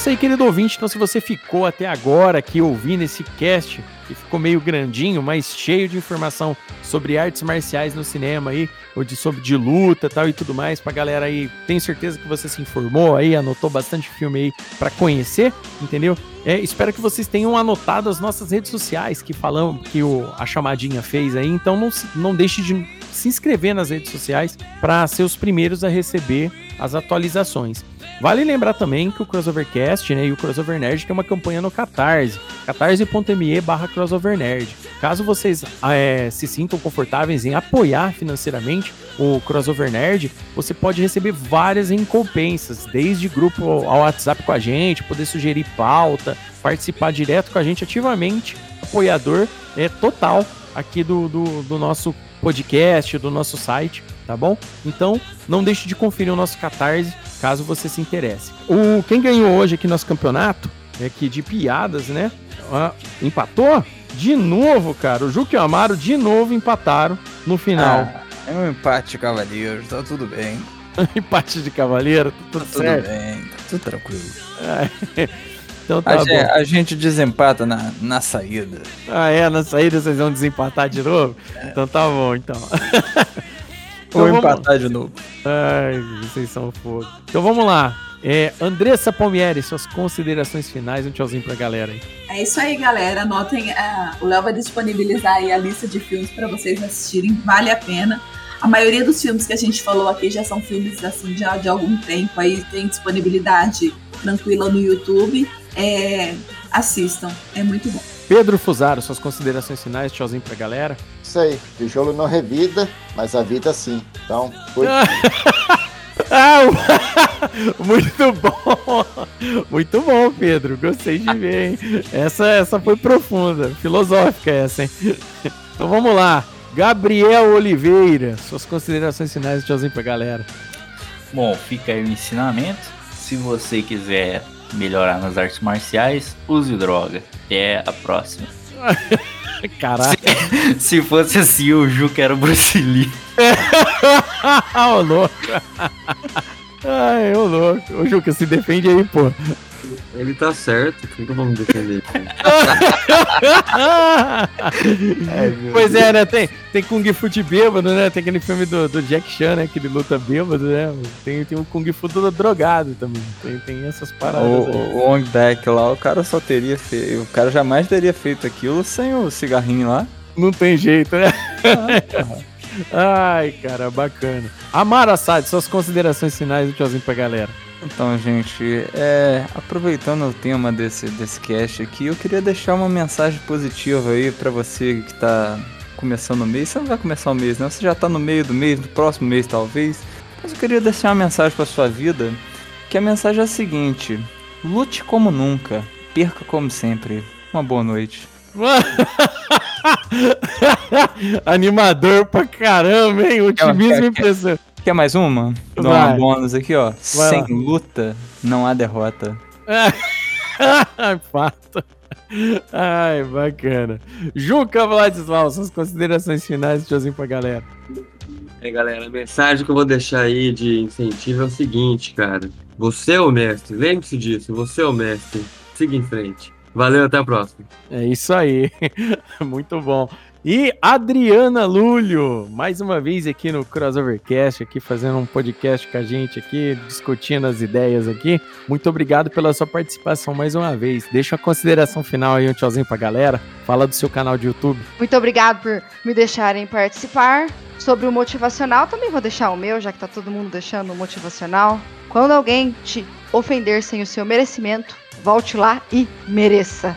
Isso aí, querido ouvinte. Então, se você ficou até agora aqui ouvindo esse cast, que ficou meio grandinho, mas cheio de informação sobre artes marciais no cinema aí, ou de sobre de luta tal e tudo mais, pra galera aí, tenho certeza que você se informou aí, anotou bastante filme aí para conhecer, entendeu? É, espero que vocês tenham anotado as nossas redes sociais que falam que o, a chamadinha fez aí, então não, não deixe de se inscrever nas redes sociais para ser os primeiros a receber as atualizações. Vale lembrar também que o Crossovercast né, e o Crossover Nerd tem uma campanha no Catarse, catarse.me barra Crossover Nerd. Caso vocês é, se sintam confortáveis em apoiar financeiramente o Crossover Nerd, você pode receber várias recompensas, desde grupo ao WhatsApp com a gente, poder sugerir pauta, participar direto com a gente ativamente, apoiador é total aqui do, do, do nosso podcast, do nosso site, tá bom? Então, não deixe de conferir o nosso Catarse, caso você se interesse. O, quem ganhou hoje aqui nosso campeonato, é que de piadas, né? Ah, empatou? De novo, cara. O Juque e o Amaro de novo empataram no final. Ah, é um empate, cavaleiro, tá tudo bem. empate de cavaleiro, tá tudo, Tá tudo certo. bem, tá tudo tranquilo. É. Então tá a, bom. gente, a gente desempata na, na saída. Ah, é? Na saída vocês vão desempatar de novo? Então tá bom, então. Ou vamos- empatar de novo. Ai, vocês são fogo. Então vamos lá. É, Andressa Palmieri, suas considerações finais, um tchauzinho pra galera aí. É isso aí, galera. Anotem, ah, o Léo vai disponibilizar aí a lista de filmes para vocês assistirem. Vale a pena. A maioria dos filmes que a gente falou aqui já são filmes assim já de algum tempo aí tem disponibilidade tranquila no YouTube. É, assistam, é muito bom. Pedro Fusaro, suas considerações finais, tchauzinho pra galera. Isso aí, tijolo não revida, mas a vida sim. Então, cuide. Ah, o- muito bom! Muito bom, Pedro. Gostei de ver, hein? Essa, essa foi profunda, filosófica essa, hein? Então vamos lá. Gabriel Oliveira, suas considerações finais, tchauzinho pra galera. Bom, fica aí o ensinamento. Se você quiser melhorar nas artes marciais, use droga. Até a próxima. Caraca. Se, se fosse assim, o Juca era o Bruce Lee. Ô, louco. Ai, ô louco. Ô, Juca, se defende aí, pô. Ele tá certo, por que eu vou me defender? pois é, né? Tem, tem Kung Fu de bêbado, né? Tem aquele filme do, do Jack Chan, né? Que ele luta bêbado, né? Tem, tem um Kung Fu do drogado também. Tem, tem essas paradas. O, aí. o Wong Back lá, o cara só teria feito. O cara jamais teria feito aquilo sem o cigarrinho lá. Não tem jeito, né? Ai, cara, bacana. Amara Assad, suas considerações finais e tchauzinho pra galera. Então, gente, é, aproveitando o tema desse, desse cast aqui, eu queria deixar uma mensagem positiva aí pra você que tá começando o mês. Você não vai começar o mês, né? Você já tá no meio do mês, no próximo mês talvez. Mas eu queria deixar uma mensagem pra sua vida, que a mensagem é a seguinte: lute como nunca, perca como sempre. Uma boa noite. Animador pra caramba, hein? Otimismo e impressão. Quer mais uma? Dá uma bônus aqui, ó. Vai Sem lá. luta, não há derrota. Ai, fato. Ai, bacana. Juca Vladislau, suas considerações finais, tchauzinho pra galera. É, galera, a mensagem que eu vou deixar aí de incentivo é o seguinte, cara. Você é o mestre, lembre-se disso, você é o mestre. Siga em frente. Valeu, até a próxima. É isso aí. Muito bom. E Adriana Lúlio, mais uma vez aqui no Crossovercast, aqui fazendo um podcast com a gente aqui, discutindo as ideias aqui. Muito obrigado pela sua participação mais uma vez. Deixa uma consideração final aí, um tchauzinho pra galera. Fala do seu canal de YouTube. Muito obrigado por me deixarem participar. Sobre o motivacional, também vou deixar o meu, já que tá todo mundo deixando o motivacional. Quando alguém te ofender sem o seu merecimento, Volte lá e mereça.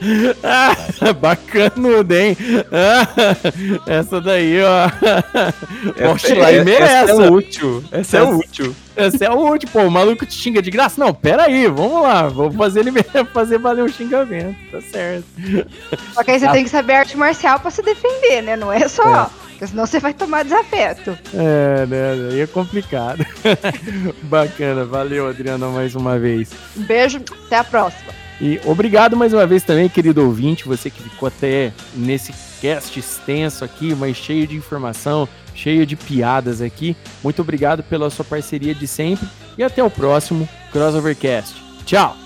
Bacanudo, hein? Essa daí, ó. Volte lá e essa mereça. é útil. Essa é útil. Essa é útil, pô. O maluco te xinga de graça? Não, pera aí, vamos lá. Vou fazer ele fazer valer o xingamento. Tá certo. Só que aí você Ah. tem que saber arte marcial pra se defender, né? Não é só. Porque senão você vai tomar desafeto. É, né? Aí é complicado. Bacana, valeu, Adriana, mais uma vez. Um beijo, até a próxima. E obrigado mais uma vez também, querido ouvinte, você que ficou até nesse cast extenso aqui, mas cheio de informação, cheio de piadas aqui. Muito obrigado pela sua parceria de sempre e até o próximo Crossovercast. Tchau!